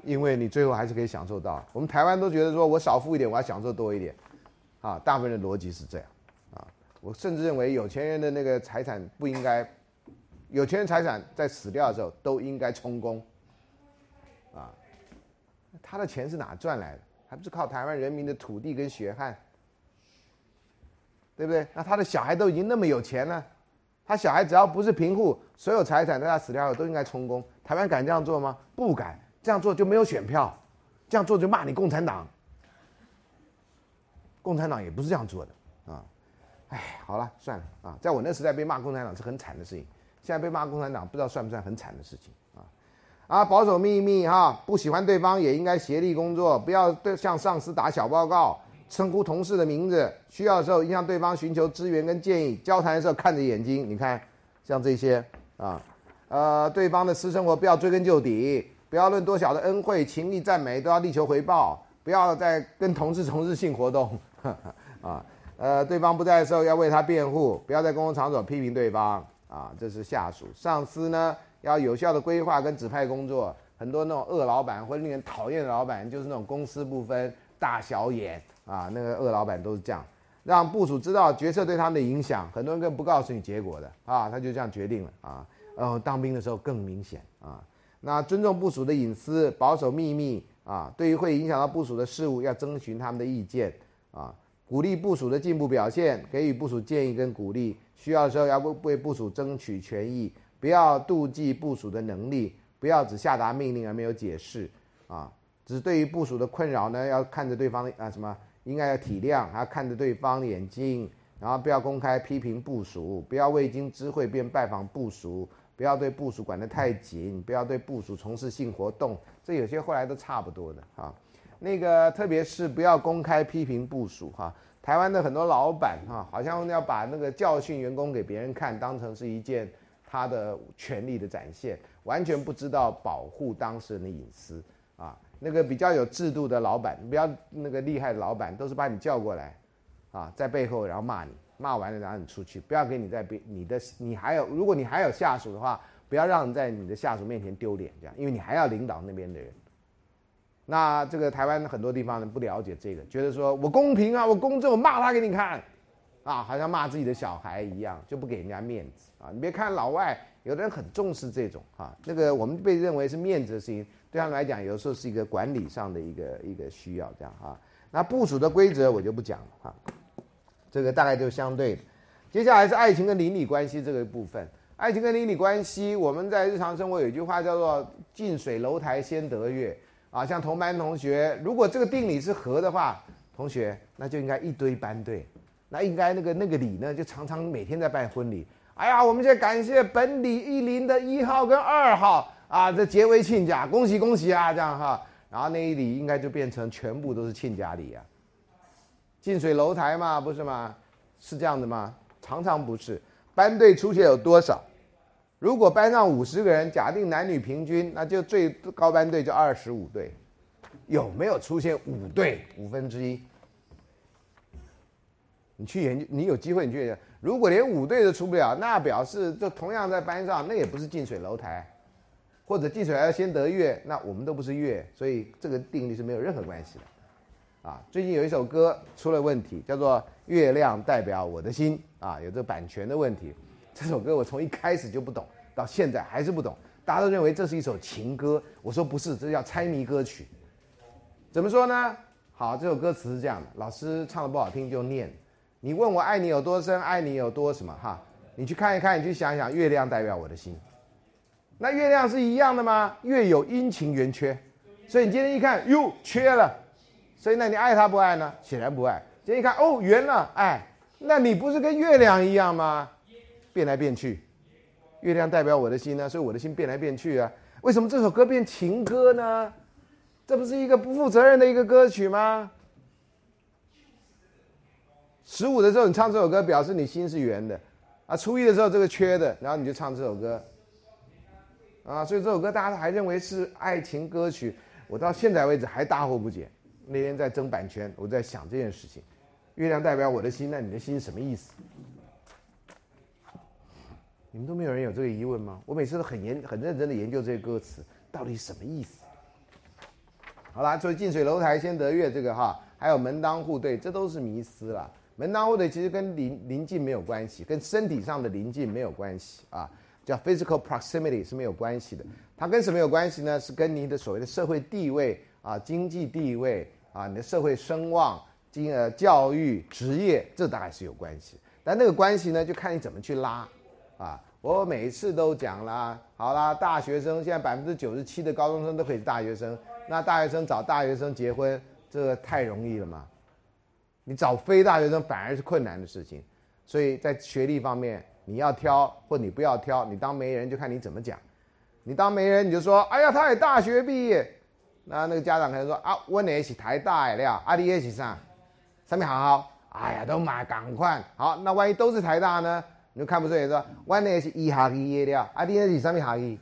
因为你最后还是可以享受到。我们台湾都觉得说我少付一点，我要享受多一点，啊，大部分的逻辑是这样，啊，我甚至认为有钱人的那个财产不应该，有钱人财产在死掉的时候都应该充公，啊，他的钱是哪赚来的？还不是靠台湾人民的土地跟血汗，对不对？那他的小孩都已经那么有钱了。他小孩只要不是贫户，所有财产在他死掉后都应该充公。台湾敢这样做吗？不敢，这样做就没有选票，这样做就骂你共产党。共产党也不是这样做的啊！哎，好了，算了啊，在我那时代被骂共产党是很惨的事情，现在被骂共产党不知道算不算很惨的事情啊？啊，保守秘密哈，不喜欢对方也应该协力工作，不要对向上司打小报告。称呼同事的名字，需要的时候应向对方寻求支援跟建议，交谈的时候看着眼睛。你看，像这些啊，呃，对方的私生活不要追根究底，不要论多小的恩惠、情谊、赞美都要力求回报，不要再跟同事从事性活动，啊，呃，对方不在的时候要为他辩护，不要在公共场所批评对方，啊，这是下属。上司呢要有效的规划跟指派工作，很多那种恶老板或令人讨厌的老板，就是那种公私不分大小眼啊，那个恶老板都是这样。让部署知道决策对他们的影响，很多人更不告诉你结果的啊，他就这样决定了啊。呃，当兵的时候更明显啊。那尊重部署的隐私，保守秘密啊。对于会影响到部署的事物，要征询他们的意见啊。鼓励部署的进步表现，给予部署建议跟鼓励。需要的时候要为为部署争取权益，不要妒忌部署的能力，不要只下达命令而没有解释啊。只对于部署的困扰呢，要看着对方啊什么。应该要体谅，还要看着对方的眼睛，然后不要公开批评部署，不要未经知会便拜访部署，不要对部署管得太紧，不要对部署从事性活动。这有些后来都差不多的哈。那个特别是不要公开批评部署哈。台湾的很多老板哈，好像要把那个教训员工给别人看，当成是一件他的权利的展现，完全不知道保护当事人的隐私啊。那个比较有制度的老板，比较那个厉害的老板，都是把你叫过来，啊，在背后然后骂你，骂完了然后你出去，不要给你在别你的你还有，如果你还有下属的话，不要让你在你的下属面前丢脸，这样，因为你还要领导那边的人。那这个台湾很多地方人不了解这个，觉得说我公平啊，我公正，我骂他给你看，啊，好像骂自己的小孩一样，就不给人家面子啊。你别看老外，有的人很重视这种啊，那个我们被认为是面子的事情。对他们来讲，有时候是一个管理上的一个一个需要，这样哈。那部署的规则我就不讲了哈，这个大概就相对。接下来是爱情跟邻里关系这个部分。爱情跟邻里关系，我们在日常生活有一句话叫做“近水楼台先得月”啊。像同班同学，如果这个定理是合的话，同学那就应该一堆班队，那应该那个那个礼呢，就常常每天在办婚礼。哎呀，我们现在感谢本里一林的一号跟二号。啊，这结为亲家，恭喜恭喜啊！这样哈，然后那一礼应该就变成全部都是亲家礼啊。近水楼台嘛，不是吗？是这样的吗？常常不是。班队出现有多少？如果班上五十个人，假定男女平均，那就最高班队就二十五队。有没有出现五队五分之一？你去研究，你有机会你去研究。如果连五队都出不了，那表示就同样在班上，那也不是近水楼台。或者近水要先得月，那我们都不是月，所以这个定律是没有任何关系的。啊，最近有一首歌出了问题，叫做《月亮代表我的心》啊，有这版权的问题。这首歌我从一开始就不懂，到现在还是不懂。大家都认为这是一首情歌，我说不是，这叫猜谜歌曲。怎么说呢？好，这首歌词是这样的，老师唱的不好听就念。你问我爱你有多深，爱你有多什么哈？你去看一看，你去想想，月亮代表我的心。那月亮是一样的吗？月有阴晴圆缺，所以你今天一看，哟，缺了，所以那你爱他不爱呢？显然不爱。今天一看，哦，圆了，爱，那你不是跟月亮一样吗？变来变去，月亮代表我的心呢，所以我的心变来变去啊。为什么这首歌变情歌呢？这不是一个不负责任的一个歌曲吗？十五的时候你唱这首歌，表示你心是圆的，啊，初一的时候这个缺的，然后你就唱这首歌。啊，所以这首歌大家还认为是爱情歌曲，我到现在为止还大惑不解。那天在争版权，我在想这件事情。月亮代表我的心，那你的心什么意思？你们都没有人有这个疑问吗？我每次都很研、很认真的研究这些歌词，到底什么意思？好啦，所以近水楼台先得月这个哈，还有门当户对，这都是迷思啦。门当户对其实跟邻邻近没有关系，跟身体上的邻近没有关系啊。叫 physical proximity 是没有关系的，它跟什么有关系呢？是跟你的所谓的社会地位啊、经济地位啊、你的社会声望、经呃教育、职业，这大概是有关系。但那个关系呢，就看你怎么去拉啊。我每次都讲啦，好啦，大学生现在百分之九十七的高中生都可以是大学生，那大学生找大学生结婚，这个太容易了嘛？你找非大学生反而是困难的事情，所以在学历方面。你要挑或你不要挑，你当媒人就看你怎么讲。你当媒人你就说，哎呀，他也大学毕业，那那个家长可能说啊，我也是台大的了，阿弟也是上，上面好好，哎呀，都买赶快好。那万一都是台大呢？你就看不顺眼说，我那是一学期的了，啊，你那是什么学期？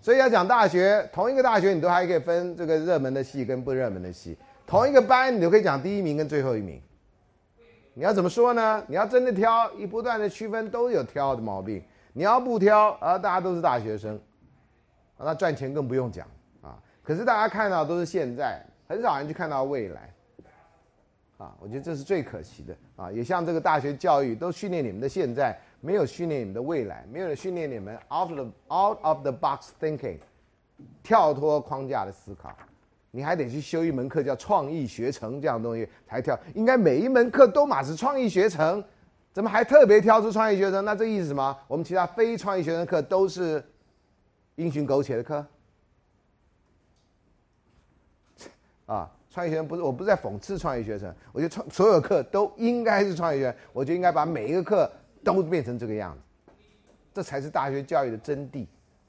所以要讲大学，同一个大学你都还可以分这个热门的系跟不热门的系，同一个班你都可以讲第一名跟最后一名。你要怎么说呢？你要真的挑，一不断的区分都有挑的毛病。你要不挑，啊，大家都是大学生，那赚钱更不用讲啊。可是大家看到都是现在，很少人去看到未来。啊，我觉得这是最可惜的啊！也像这个大学教育，都训练你们的现在，没有训练你们的未来，没有训练你们 out of the out of the box thinking，跳脱框架的思考。你还得去修一门课叫创意学程这样东西才跳。应该每一门课都马是创意学程，怎么还特别挑出创意学程？那这意思什么？我们其他非创意学生课都是英雄苟且的课 啊？创业学生不是，我不是在讽刺创业学生。我觉得创所有课都应该是创业学，我就应该把每一个课都变成这个样子，这才是大学教育的真谛，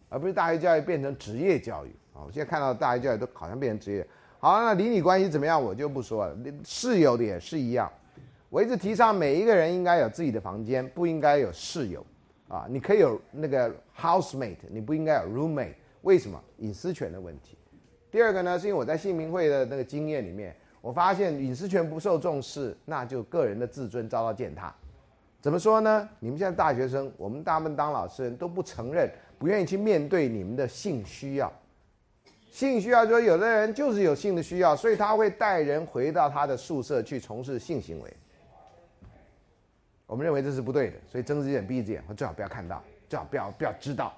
而不是大学教育变成职业教育啊！我现在看到大家教育都好像变成职业。好，那邻里关系怎么样，我就不说了。室友的也是一样，我一直提倡每一个人应该有自己的房间，不应该有室友啊。你可以有那个 housemate，你不应该有 roommate。为什么？隐私权的问题。第二个呢，是因为我在信平会的那个经验里面，我发现隐私权不受重视，那就个人的自尊遭到践踏。怎么说呢？你们现在大学生，我们大部分当老师人都不承认，不愿意去面对你们的性需要。性需要就是有的人就是有性的需要，所以他会带人回到他的宿舍去从事性行为。我们认为这是不对的，所以睁只眼闭只眼，最好不要看到，最好不要不要知道。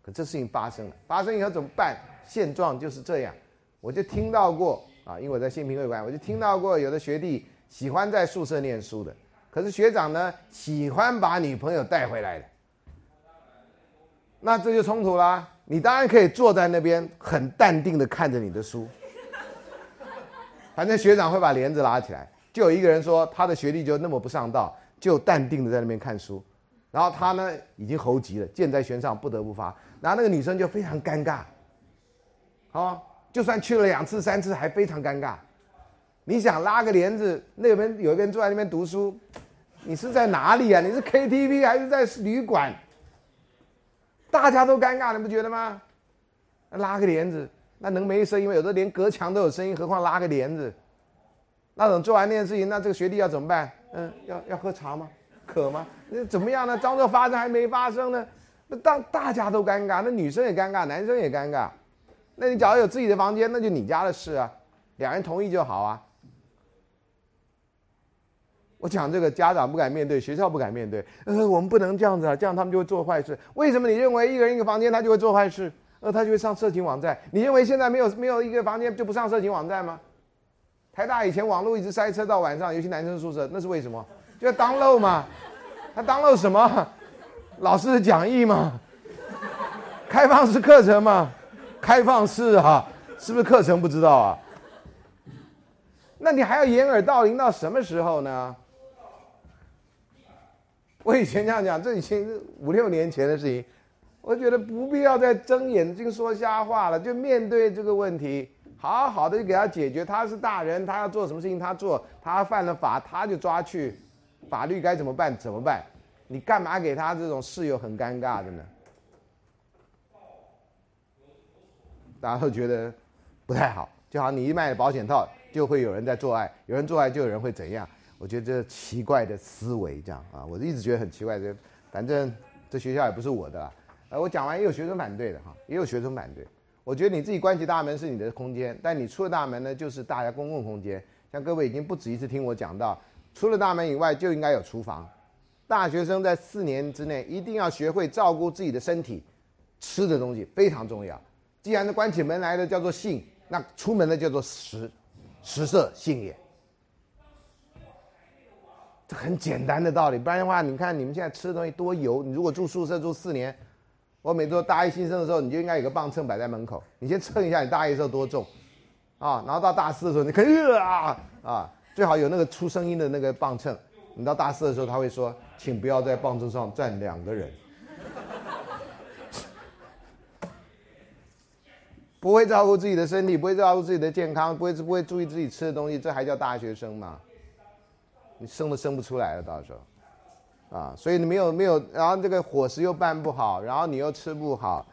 可这事情发生了，发生以后怎么办？现状就是这样，我就听到过啊，因为我在性平会馆，我就听到过有的学弟喜欢在宿舍念书的，可是学长呢喜欢把女朋友带回来的，那这就冲突啦。你当然可以坐在那边很淡定的看着你的书，反正学长会把帘子拉起来，就有一个人说他的学历就那么不上道，就淡定的在那边看书，然后他呢已经猴急了，箭在弦上不得不发，然后那个女生就非常尴尬。好，就算去了两次三次，还非常尴尬。你想拉个帘子，那边有一个人坐在那边读书，你是在哪里啊？你是 KTV 还是在旅馆？大家都尴尬，你不觉得吗？拉个帘子，那能没声音吗？有的连隔墙都有声音，何况拉个帘子？那种做完那件事情，那这个学弟要怎么办？嗯，要要喝茶吗？渴吗？那怎么样呢？装作发生还没发生呢？那当大家都尴尬，那女生也尴尬，男生也尴尬。那你假如有自己的房间，那就你家的事啊，两人同意就好啊。我讲这个家长不敢面对，学校不敢面对，呃，我们不能这样子啊，这样他们就会做坏事。为什么你认为一个人一个房间他就会做坏事？呃，他就会上色情网站。你认为现在没有没有一个房间就不上色情网站吗？台大以前网络一直塞车到晚上，尤其男生宿舍，那是为什么？就当漏嘛。他当漏什么？老师的讲义嘛，开放式课程嘛。开放式哈，是不是课程不知道啊？那你还要掩耳盗铃到什么时候呢？我以前这样讲，这已经是五六年前的事情，我觉得不必要再睁眼睛说瞎话了，就面对这个问题，好好的就给他解决。他是大人，他要做什么事情他做，他犯了法他就抓去，法律该怎么办怎么办？你干嘛给他这种室友很尴尬的呢？大家都觉得不太好，就好像你一卖保险套，就会有人在做爱，有人做爱就有人会怎样？我觉得这奇怪的思维，这样啊，我一直觉得很奇怪。这反正这学校也不是我的，呃，我讲完也有学生反对的哈，也有学生反对。我觉得你自己关起大门是你的空间，但你出了大门呢，就是大家公共空间。像各位已经不止一次听我讲到，出了大门以外就应该有厨房。大学生在四年之内一定要学会照顾自己的身体，吃的东西非常重要。既然关起门来的叫做性，那出门的叫做食，食色性也。很简单的道理。不然的话，你看你们现在吃的东西多油。你如果住宿舍住四年，我每周大一新生的时候，你就应该有个磅秤摆在门口，你先称一下你大一时候多重，啊，然后到大四的时候，你可以啊啊，最好有那个出声音的那个磅秤。你到大四的时候，他会说，请不要在磅秤上站两个人。不会照顾自己的身体，不会照顾自己的健康，不会不会注意自己吃的东西，这还叫大学生吗？你生都生不出来了，到时候。啊，所以你没有没有，然后这个伙食又办不好，然后你又吃不好，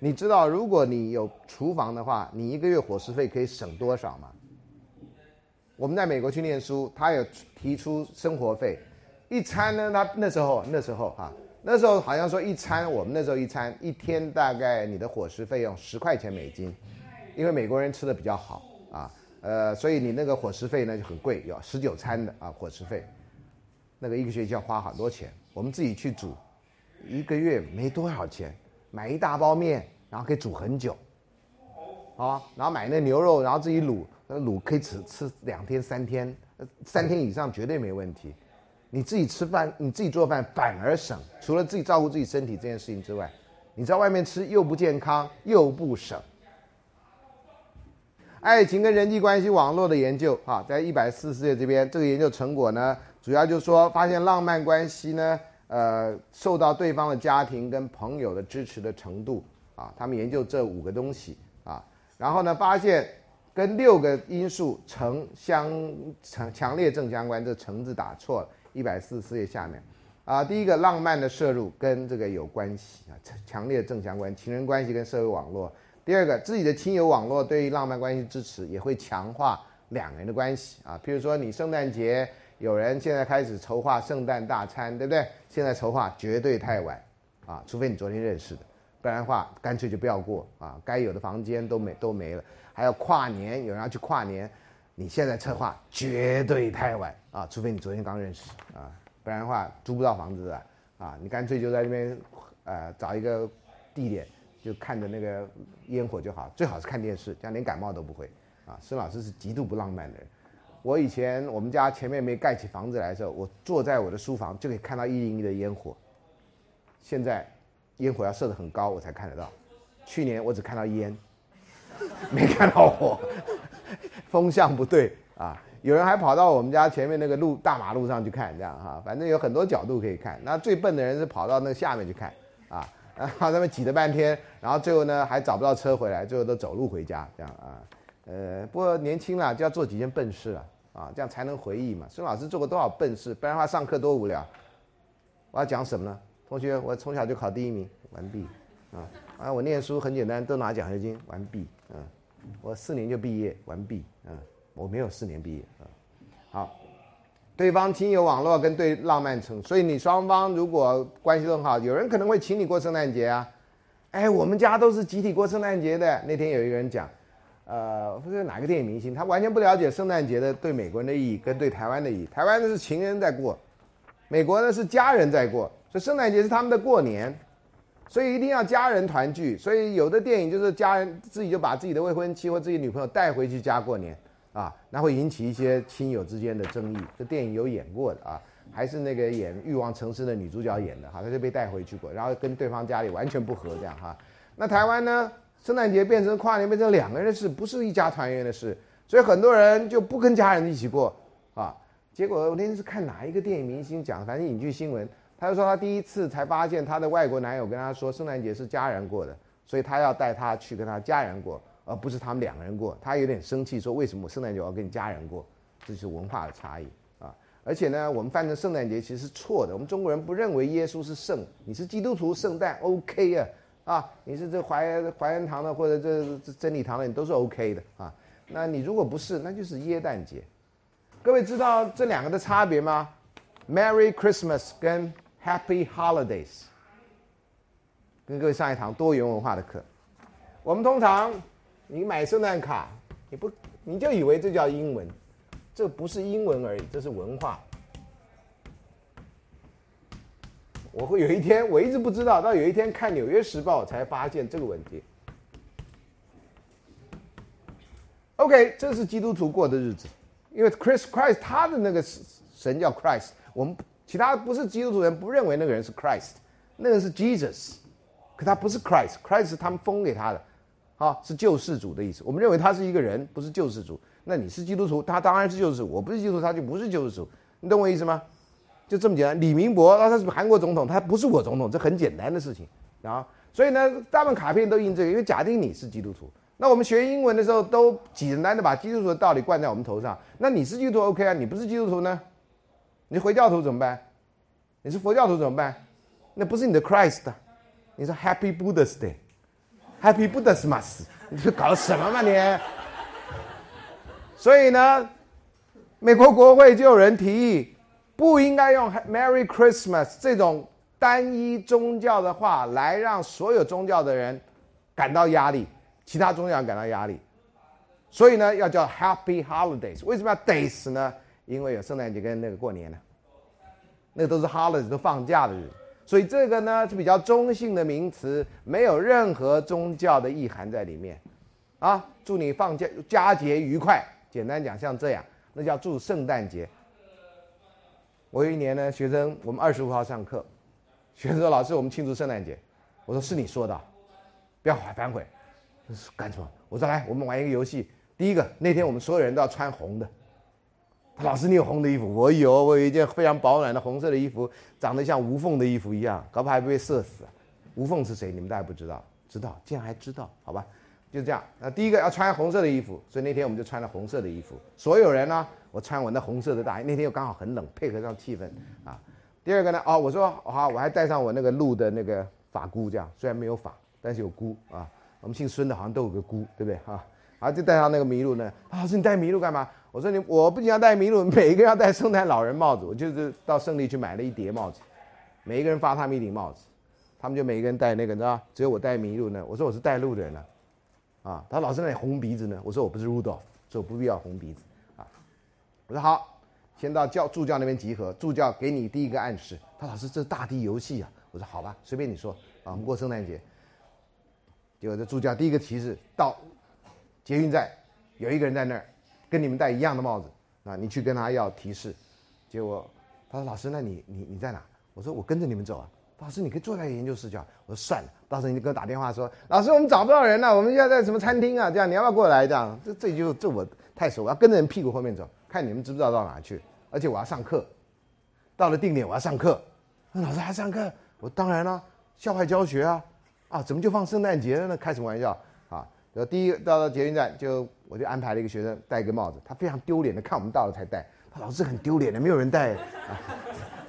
你知道如果你有厨房的话，你一个月伙食费可以省多少吗？我们在美国去念书，他有提出生活费，一餐呢，他那时候那时候哈，那时候好像说一餐，我们那时候一餐一天大概你的伙食费用十块钱美金，因为美国人吃的比较好啊，呃，所以你那个伙食费呢就很贵，要十九餐的啊伙食费，那个一个学期要花好多钱，我们自己去煮，一个月没多少钱，买一大包面，然后可以煮很久，啊，然后买那牛肉，然后自己卤。那卤可以吃吃两天三天，三天以上绝对没问题。你自己吃饭，你自己做饭反而省，除了自己照顾自己身体这件事情之外，你在外面吃又不健康又不省。爱情跟人际关系网络的研究啊，在一百四十页这边，这个研究成果呢，主要就是说发现浪漫关系呢，呃，受到对方的家庭跟朋友的支持的程度啊，他们研究这五个东西啊，然后呢发现。跟六个因素成相强强烈正相关，这“成”字打错了，一百四十四页下面，啊，第一个浪漫的摄入跟这个有关系啊，强烈正相关，情人关系跟社会网络。第二个，自己的亲友网络对于浪漫关系支持也会强化两个人的关系啊，譬如说你圣诞节有人现在开始筹划圣诞大餐，对不对？现在筹划绝对太晚啊，除非你昨天认识的，不然的话干脆就不要过啊，该有的房间都没都没了。还要跨年，有人要去跨年，你现在策划绝对太晚啊！除非你昨天刚认识啊，不然的话租不到房子的啊！你干脆就在那边，呃，找一个地点，就看着那个烟火就好，最好是看电视，这样连感冒都不会啊！孙老师是极度不浪漫的人，我以前我们家前面没盖起房子来的时候，我坐在我的书房就可以看到一零一的烟火，现在烟火要射得很高我才看得到，去年我只看到烟。没看到火，风向不对啊！有人还跑到我们家前面那个路大马路上去看，这样哈，反正有很多角度可以看。那最笨的人是跑到那下面去看啊，他们挤了半天，然后最后呢还找不到车回来，最后都走路回家这样啊。呃，不过年轻了就要做几件笨事了啊，这样才能回忆嘛。孙老师做过多少笨事？不然的话上课多无聊。我要讲什么呢？同学，我从小就考第一名，完毕啊。啊，我念书很简单，都拿奖学金，完毕。嗯，我四年就毕业，完毕。嗯，我没有四年毕业。嗯，好，对方亲友网络跟对浪漫城，所以你双方如果关系都很好，有人可能会请你过圣诞节啊。哎，我们家都是集体过圣诞节的。那天有一个人讲，呃，不是哪个电影明星，他完全不了解圣诞节的对美国人的意义跟对台湾的意义。台湾的是情人在过，美国呢是家人在过，所以圣诞节是他们的过年。所以一定要家人团聚，所以有的电影就是家人自己就把自己的未婚妻或自己女朋友带回去家过年，啊，那会引起一些亲友之间的争议。这电影有演过的啊，还是那个演《欲望城市》的女主角演的哈，她就被带回去过，然后跟对方家里完全不合这样哈。那台湾呢，圣诞节变成跨年变成两个人的事，不是一家团圆的事，所以很多人就不跟家人一起过啊。结果我那天是看哪一个电影明星讲，反正影剧新闻。他就说，他第一次才发现他的外国男友跟他说，圣诞节是家人过的，所以他要带他去跟他家人过，而不是他们两个人过。他有点生气，说为什么我圣诞节要跟你家人过？这是文化的差异啊！而且呢，我们翻成圣诞节其实是错的。我们中国人不认为耶稣是圣，你是基督徒，圣诞 OK 啊啊！你是这怀怀恩堂的或者这真理堂的，你都是 OK 的啊。那你如果不是，那就是耶诞节。各位知道这两个的差别吗？Merry Christmas 跟 Happy Holidays，跟各位上一堂多元文化的课。我们通常，你买圣诞卡，你不你就以为这叫英文，这不是英文而已，这是文化。我会有一天，我一直不知道，到有一天看《纽约时报》才发现这个问题。OK，这是基督徒过的日子，因为 Chris Christ 他的那个神叫 Christ，我们。其他不是基督徒人不认为那个人是 Christ，那个人是 Jesus，可他不是 Christ，Christ 是他们封给他的，好是救世主的意思。我们认为他是一个人，不是救世主。那你是基督徒，他当然是救世主。我不是基督徒，他就不是救世主。你懂我意思吗？就这么简单。李明博，那他是韩国总统，他不是我总统，这很简单的事情啊。所以呢，大部分卡片都印这个，因为假定你是基督徒，那我们学英文的时候都简单的把基督徒的道理灌在我们头上。那你是基督徒 OK 啊？你不是基督徒呢？你回教徒怎么办？你是佛教徒怎么办？那不是你的 Christ，你是 Happy Buddha's Happy Buddhasmas，你是搞什么嘛你？所以呢，美国国会就有人提议，不应该用 Merry Christmas 这种单一宗教的话来让所有宗教的人感到压力，其他宗教感到压力。所以呢，要叫 Happy Holidays。为什么要 Days 呢？因为有圣诞节跟那个过年呢，那都是 Holidays 都放假的日子。所以这个呢是比较中性的名词，没有任何宗教的意涵在里面。啊，祝你放假佳节愉快。简单讲，像这样，那叫祝圣诞节。我有一年呢，学生我们二十五号上课，学生说：“老师，我们庆祝圣诞节。”我说：“是你说的，不要反悔。”干什么？我说：“来，我们玩一个游戏。第一个，那天我们所有人都要穿红的。”老师，你有红的衣服？我有，我有一件非常保暖的红色的衣服，长得像无缝的衣服一样，搞不好还不会射死。无缝是谁？你们大家不知道？知道？竟然还知道？好吧，就这样。那第一个要穿红色的衣服，所以那天我们就穿了红色的衣服。所有人呢，我穿我那红色的大衣。那天又刚好很冷，配合上气氛啊。第二个呢，哦，我说好，我还带上我那个鹿的那个发箍，这样虽然没有发，但是有箍啊。我们姓孙的好像都有个箍，对不对？哈，好，就带上那个麋鹿呢。老师，你带麋鹿干嘛？我说你，我不仅要戴麋鹿，每一个要戴圣诞老人帽子。我就是到胜利去买了一叠帽子，每一个人发他们一顶帽子，他们就每一个人戴那个，你知道只有我戴麋鹿呢。我说我是带路的人了，啊，他老师那里红鼻子呢。我说我不是 Rudolph，所以我不必要红鼻子啊。我说好，先到教助教那边集合，助教给你第一个暗示。他老师这是大地游戏啊。我说好吧，随便你说啊，我们过圣诞节。结果这助教第一个提示到捷运站，有一个人在那儿。跟你们戴一样的帽子啊！你去跟他要提示，结果他说：“老师，那你你你在哪？”我说：“我跟着你们走啊。”老师，你可以坐在研究室教。我说：“算了，到时候你给我打电话说，老师，我们找不到人了，我们要在什么餐厅啊？这样你要不要过来？这样这这就这我太熟，我要跟着人屁股后面走，看你们知不知道到哪去。而且我要上课，到了定点我要上课。老师还上课？我当然了，校外教学啊啊！怎么就放圣诞节了呢？开什么玩笑啊！然后第一到了捷运站就。我就安排了一个学生戴一个帽子，他非常丢脸的看我们到了才戴，他老师很丢脸的，没有人戴。啊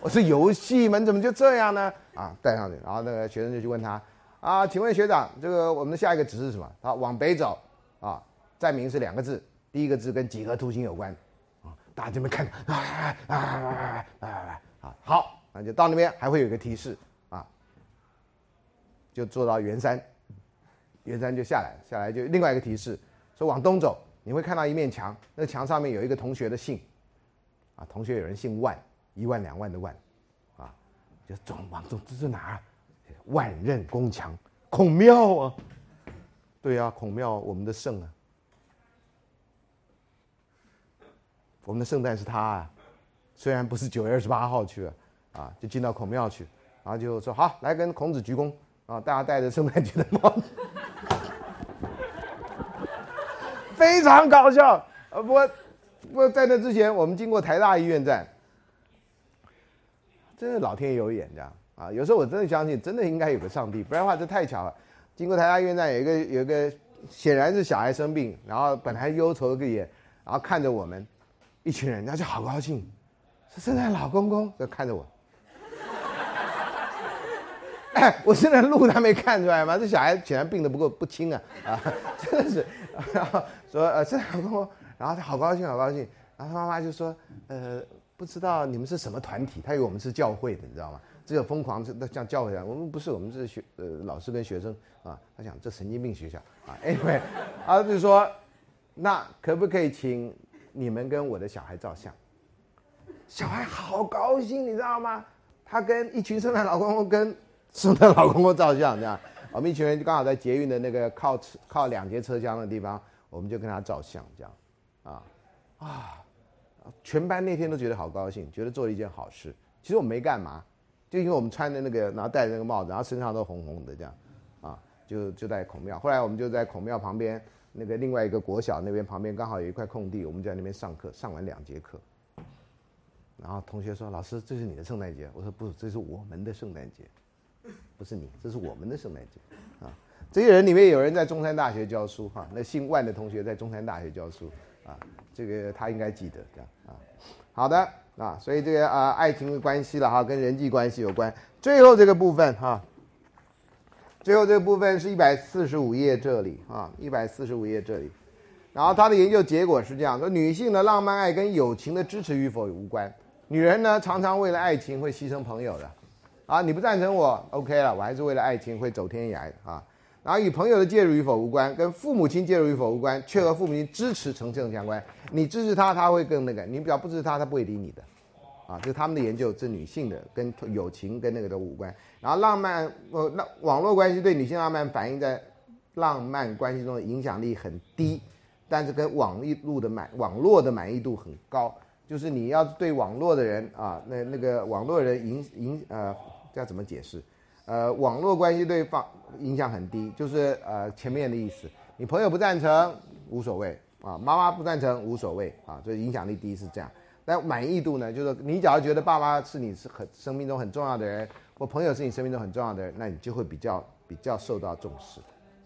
我说游戏们怎么就这样呢？啊，戴上去，然后那个学生就去问他，啊，请问学长，这个我们的下一个指示是什么？他往北走，啊，站名是两个字，第一个字跟几何图形有关，啊，大家这边看，啊啊啊啊啊啊，好，那就到那边还会有一个提示，啊，就坐到圆山，圆山就下来，下来就另外一个提示。说往东走，你会看到一面墙，那墙上面有一个同学的姓，啊，同学有人姓万，一万两万的万，啊，就走往东，这是哪儿？万仞宫墙，孔庙啊，对啊，孔庙，我们的圣啊，我们的圣诞是他啊，虽然不是九月二十八号去了，啊，就进到孔庙去，然后就说好，来跟孔子鞠躬，啊，大家戴着圣诞节的帽子。非常搞笑，呃，不过，不过在那之前，我们经过台大医院站，真的老天有眼，这样啊，有时候我真的相信，真的应该有个上帝，不然的话这太巧了。经过台大医院站，有一个有一个，显然是小孩生病，然后本来忧愁个眼，然后看着我们一群人，他就好高兴，是圣诞老公公在看着我。哎，我现在路他没看出来吗？这小孩显然病得不够不轻啊 啊，真的是。然后说呃，这老公，然后他好高兴，好高兴。然后他妈妈就说，呃，不知道你们是什么团体？他以为我们是教会的，你知道吗？只有疯狂那像教会一样，我们不是，我们是学呃老师跟学生啊。他想这神经病学校啊，anyway，他就说，那可不可以请你们跟我的小孩照相？小孩好高兴，你知道吗？他跟一群圣诞老公公跟圣诞老公公照相，这样。我们一群人就刚好在捷运的那个靠靠两节车厢的地方，我们就跟他照相，这样，啊，啊，全班那天都觉得好高兴，觉得做了一件好事。其实我没干嘛，就因为我们穿的那个，然后戴着那个帽子，然后身上都红红的这样，啊，就就在孔庙。后来我们就在孔庙旁边那个另外一个国小那边旁边刚好有一块空地，我们就在那边上课，上完两节课。然后同学说：“老师，这是你的圣诞节？”我说：“不，这是我们的圣诞节。”不是你，这是我们的圣诞节啊！这些人里面有人在中山大学教书哈，那姓万的同学在中山大学教书啊，这个他应该记得这样啊。好的啊，所以这个啊爱情的关系了哈，跟人际关系有关。最后这个部分哈，最后这个部分是一百四十五页这里啊，一百四十五页这里。然后他的研究结果是这样说：女性的浪漫爱跟友情的支持与否无关。女人呢，常常为了爱情会牺牲朋友的。啊，你不赞成我，OK 了，我还是为了爱情会走天涯啊。然后与朋友的介入与否无关，跟父母亲介入与否无关，却和父母亲支持成正相关。你支持他，他会更那个；你比较不支持他，他不会理你的。啊，这是他们的研究，这女性的跟友情跟那个都无关。然后浪漫，呃，那网络关系对女性浪漫反映在浪漫关系中的影响力很低。但是跟网易路的满网络的满意度很高，就是你要对网络的人啊，那那个网络人影影呃，这要怎么解释？呃，网络关系对方影响很低，就是呃前面的意思。你朋友不赞成无所谓啊，妈妈不赞成无所谓啊，所以影响力低是这样。但满意度呢，就是你假如觉得爸妈是你是很生命中很重要的人，或朋友是你生命中很重要的人，那你就会比较比较受到重视，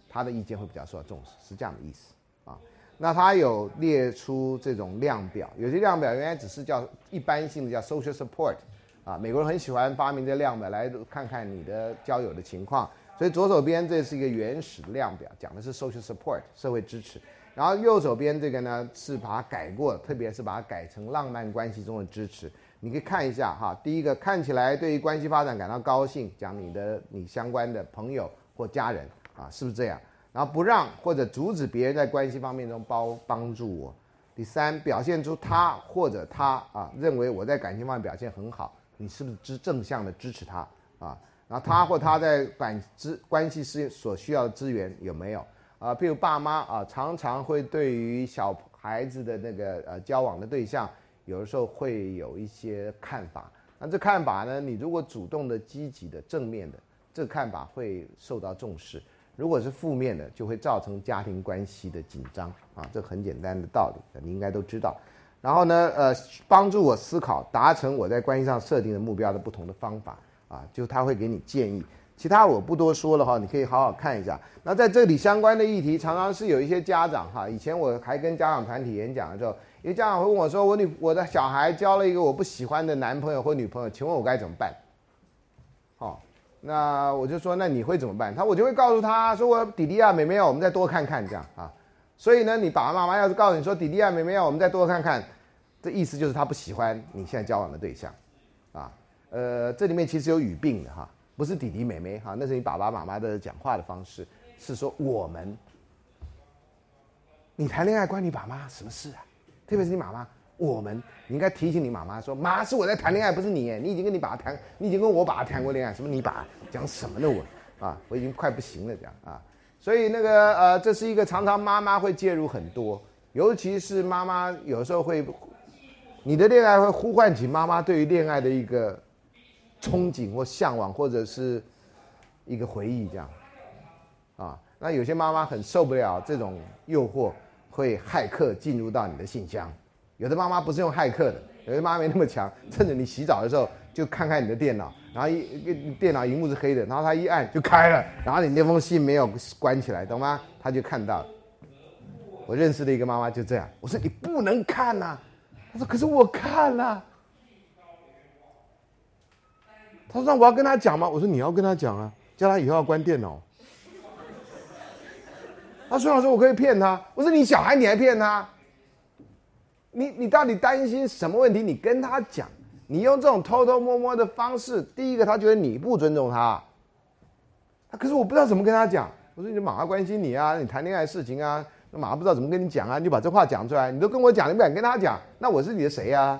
他的意见会比较受到重视，是这样的意思啊。那他有列出这种量表，有些量表原来只是叫一般性的叫 social support，啊，美国人很喜欢发明这量表来看看你的交友的情况，所以左手边这是一个原始量表，讲的是 social support 社会支持，然后右手边这个呢是把它改过，特别是把它改成浪漫关系中的支持，你可以看一下哈，第一个看起来对于关系发展感到高兴，讲你的你相关的朋友或家人啊，是不是这样？然后不让或者阻止别人在关系方面中帮帮助我。第三，表现出他或者他啊认为我在感情方面表现很好，你是不是支正向的支持他啊？然后他或他在感资关系是所需要的资源有没有啊？譬如爸妈啊，常常会对于小孩子的那个呃交往的对象，有的时候会有一些看法。那这看法呢，你如果主动的、积极的、正面的，这看法会受到重视。如果是负面的，就会造成家庭关系的紧张啊，这很简单的道理，你应该都知道。然后呢，呃，帮助我思考达成我在关系上设定的目标的不同的方法啊，就他会给你建议。其他我不多说了哈，你可以好好看一下。那在这里相关的议题，常常是有一些家长哈，以前我还跟家长团体演讲的时候，有些家长会问我说，我女我的小孩交了一个我不喜欢的男朋友或女朋友，请问我该怎么办？好。那我就说，那你会怎么办？他我就会告诉他说，我弟弟啊，妹妹啊，我们再多看看这样啊。所以呢，你爸爸妈妈要是告诉你说，弟弟啊，妹妹啊，我们再多看看，这意思就是他不喜欢你现在交往的对象，啊，呃，这里面其实有语病的哈，不是弟弟妹妹哈，那是你爸爸妈妈的讲话的方式，是说我们，你谈恋爱关你爸妈什么事啊？特别是你妈妈。我们你应该提醒你妈妈说：“妈是我在谈恋爱，不是你。你已经跟你爸谈，你已经跟我爸谈过恋爱。什么你爸讲什么呢？我啊，我已经快不行了，这样啊。所以那个呃，这是一个常常妈妈会介入很多，尤其是妈妈有时候会，你的恋爱会呼唤起妈妈对于恋爱的一个憧憬或向往，或者是一个回忆，这样啊。那有些妈妈很受不了这种诱惑，会骇客进入到你的信箱。”有的妈妈不是用骇客的，有的妈妈没那么强，趁着你洗澡的时候就看看你的电脑，然后一电脑荧幕是黑的，然后他一按就开了，然后你那封信没有关起来，懂吗？他就看到。我认识的一个妈妈就这样，我说你不能看呐，他说可是我看了，他说那我要跟他讲吗？我说你要跟他讲啊，叫他以后要关电脑。他孙老师我可以骗他，我说你小孩你还骗他？你你到底担心什么问题？你跟他讲，你用这种偷偷摸摸的方式，第一个他觉得你不尊重他，他可是我不知道怎么跟他讲。我说你马上关心你啊，你谈恋爱事情啊，那马上不知道怎么跟你讲啊，你就把这话讲出来。你都跟我讲，你不敢跟他讲，那我是你的谁呀？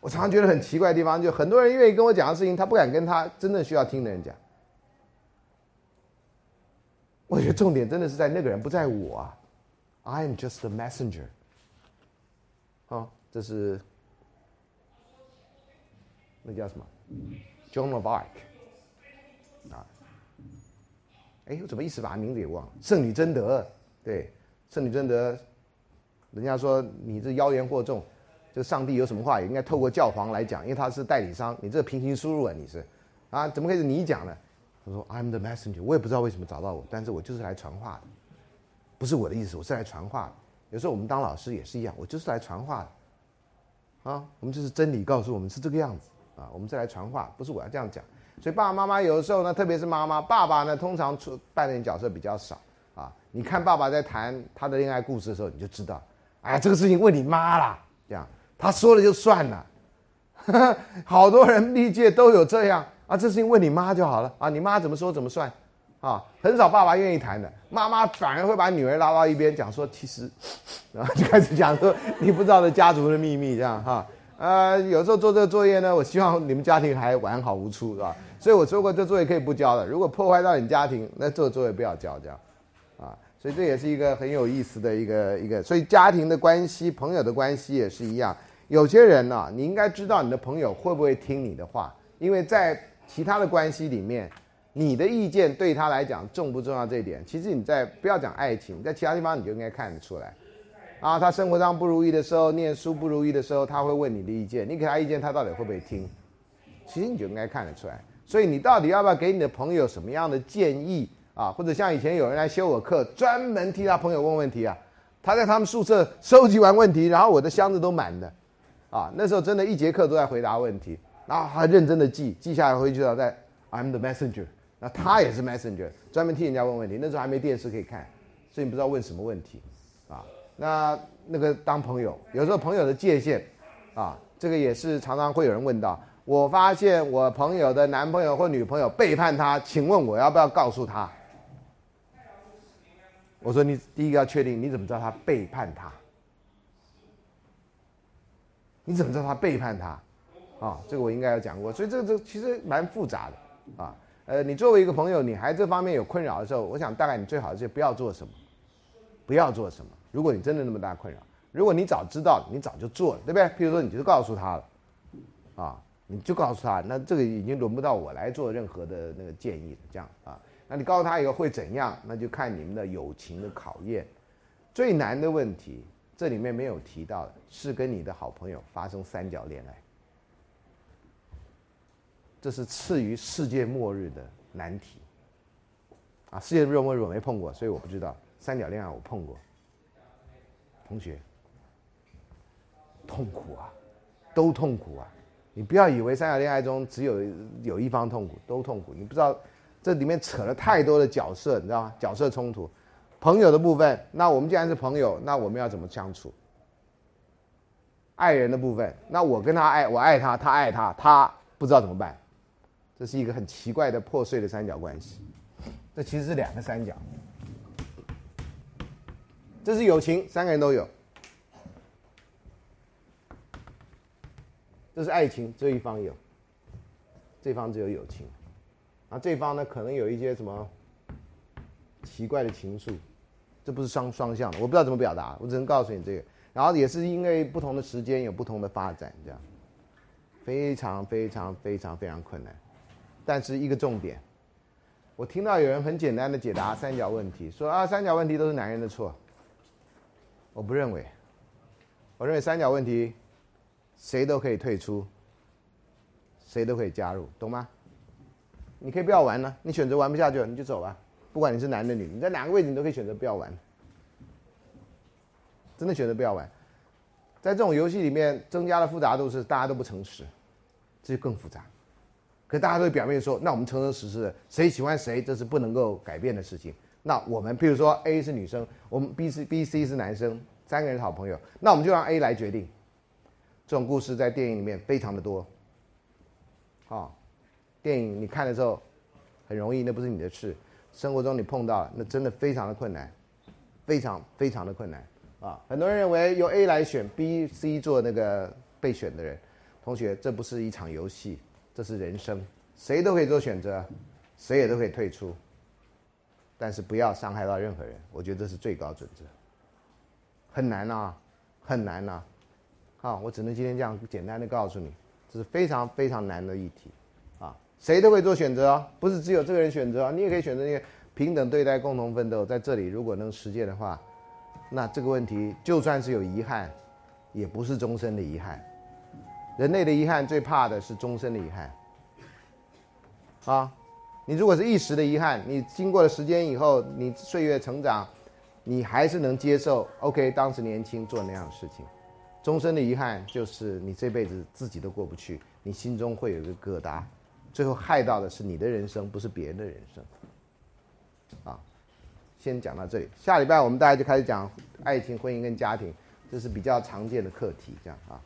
我常常觉得很奇怪的地方，就很多人愿意跟我讲的事情，他不敢跟他真正需要听的人讲。我觉得重点真的是在那个人，不在我啊。I am just a messenger。好，这是那叫什么？Joan of Arc 啊？哎，我怎么一时把他名字给忘了？圣女贞德，对，圣女贞德，人家说你这妖言惑众，这上帝有什么话也应该透过教皇来讲，因为他是代理商，你这平行输入啊，你是啊？怎么可以是你讲呢？他说 I'm the messenger，我也不知道为什么找到我，但是我就是来传话的，不是我的意思，我是来传话的。有时候我们当老师也是一样，我就是来传话的，啊，我们就是真理告诉我们是这个样子啊，我们再来传话，不是我要这样讲。所以爸爸妈妈有的时候呢，特别是妈妈，爸爸呢通常出扮演角色比较少啊。你看爸爸在谈他的恋爱故事的时候，你就知道，哎，这个事情问你妈啦，这样他说了就算了。好多人历届都有这样啊，这事情问你妈就好了啊，你妈怎么说怎么算。啊，很少爸爸愿意谈的，妈妈反而会把女儿拉到一边讲说，其实，然后就开始讲说你不知道的家族的秘密，这样哈。呃，有时候做这个作业呢，我希望你们家庭还完好无处，是吧？所以我说过，这作业可以不交的。如果破坏到你家庭，那做作业不要交，这样，啊。所以这也是一个很有意思的一个一个。所以家庭的关系、朋友的关系也是一样。有些人呢，你应该知道你的朋友会不会听你的话，因为在其他的关系里面。你的意见对他来讲重不重要？这一点，其实你在不要讲爱情，在其他地方你就应该看得出来。啊，他生活上不如意的时候，念书不如意的时候，他会问你的意见，你给他意见，他到底会不会听？其实你就应该看得出来。所以你到底要不要给你的朋友什么样的建议啊？或者像以前有人来修我课，专门替他朋友问问题啊？他在他们宿舍收集完问题，然后我的箱子都满的，啊，那时候真的一节课都在回答问题，然后他认真的记，记下来回去了再 I'm the messenger。那他也是 messenger，专门替人家问问题。那时候还没电视可以看，所以你不知道问什么问题，那那个当朋友，有时候朋友的界限，啊，这个也是常常会有人问到。我发现我朋友的男朋友或女朋友背叛他，请问我要不要告诉他？我说你第一个要确定，你怎么知道他背叛他？你怎么知道他背叛他？啊，这个我应该有讲过，所以这个这其实蛮复杂的，啊。呃，你作为一个朋友，你还这方面有困扰的时候，我想大概你最好是不要做什么，不要做什么。如果你真的那么大困扰，如果你早知道，你早就做了，对不对？譬如说，你就告诉他了，啊，你就告诉他，那这个已经轮不到我来做任何的那个建议了，这样啊。那你告诉他以后会怎样？那就看你们的友情的考验。最难的问题，这里面没有提到的是跟你的好朋友发生三角恋爱。这是次于世界末日的难题，啊，世界末日我没碰过，所以我不知道。三角恋爱我碰过，同学，痛苦啊，都痛苦啊！你不要以为三角恋爱中只有有一方痛苦，都痛苦。你不知道这里面扯了太多的角色，你知道吗？角色冲突，朋友的部分，那我们既然是朋友，那我们要怎么相处？爱人的部分，那我跟他爱，我爱他，他爱他，他不知道怎么办。这是一个很奇怪的破碎的三角关系，这其实是两个三角。这是友情，三个人都有；这是爱情，这一方有，这方只有友情，啊，这方呢可能有一些什么奇怪的情愫，这不是双双向的，我不知道怎么表达，我只能告诉你这个。然后也是因为不同的时间有不同的发展，这样非常非常非常非常困难。但是一个重点，我听到有人很简单的解答三角问题，说啊三角问题都是男人的错。我不认为，我认为三角问题，谁都可以退出，谁都可以加入，懂吗？你可以不要玩了，你选择玩不下去了，你就走吧。不管你是男的女的，你在哪个位置你都可以选择不要玩。真的选择不要玩，在这种游戏里面增加的复杂度是大家都不诚实，这就更复杂。可大家都表面说，那我们诚诚实实的，谁喜欢谁，这是不能够改变的事情。那我们，比如说 A 是女生，我们 B、C、B、C 是男生，三个人是好朋友，那我们就让 A 来决定。这种故事在电影里面非常的多。啊，电影你看的时候很容易，那不是你的事。生活中你碰到，那真的非常的困难，非常非常的困难。啊，很多人认为由 A 来选 B、C 做那个被选的人，同学，这不是一场游戏。这是人生，谁都可以做选择，谁也都可以退出，但是不要伤害到任何人。我觉得这是最高准则。很难啊，很难呐。好，我只能今天这样简单的告诉你，这是非常非常难的议题。啊，谁都会做选择，不是只有这个人选择，你也可以选择那个平等对待、共同奋斗。在这里，如果能实践的话，那这个问题就算是有遗憾，也不是终身的遗憾。人类的遗憾最怕的是终身的遗憾。啊，你如果是一时的遗憾，你经过了时间以后，你岁月成长，你还是能接受，OK，当时年轻做那样的事情，终身的遗憾就是你这辈子自己都过不去，你心中会有一个疙瘩，最后害到的是你的人生，不是别人的人生。啊，先讲到这里，下礼拜我们大家就开始讲爱情、婚姻跟家庭，这是比较常见的课题，这样啊。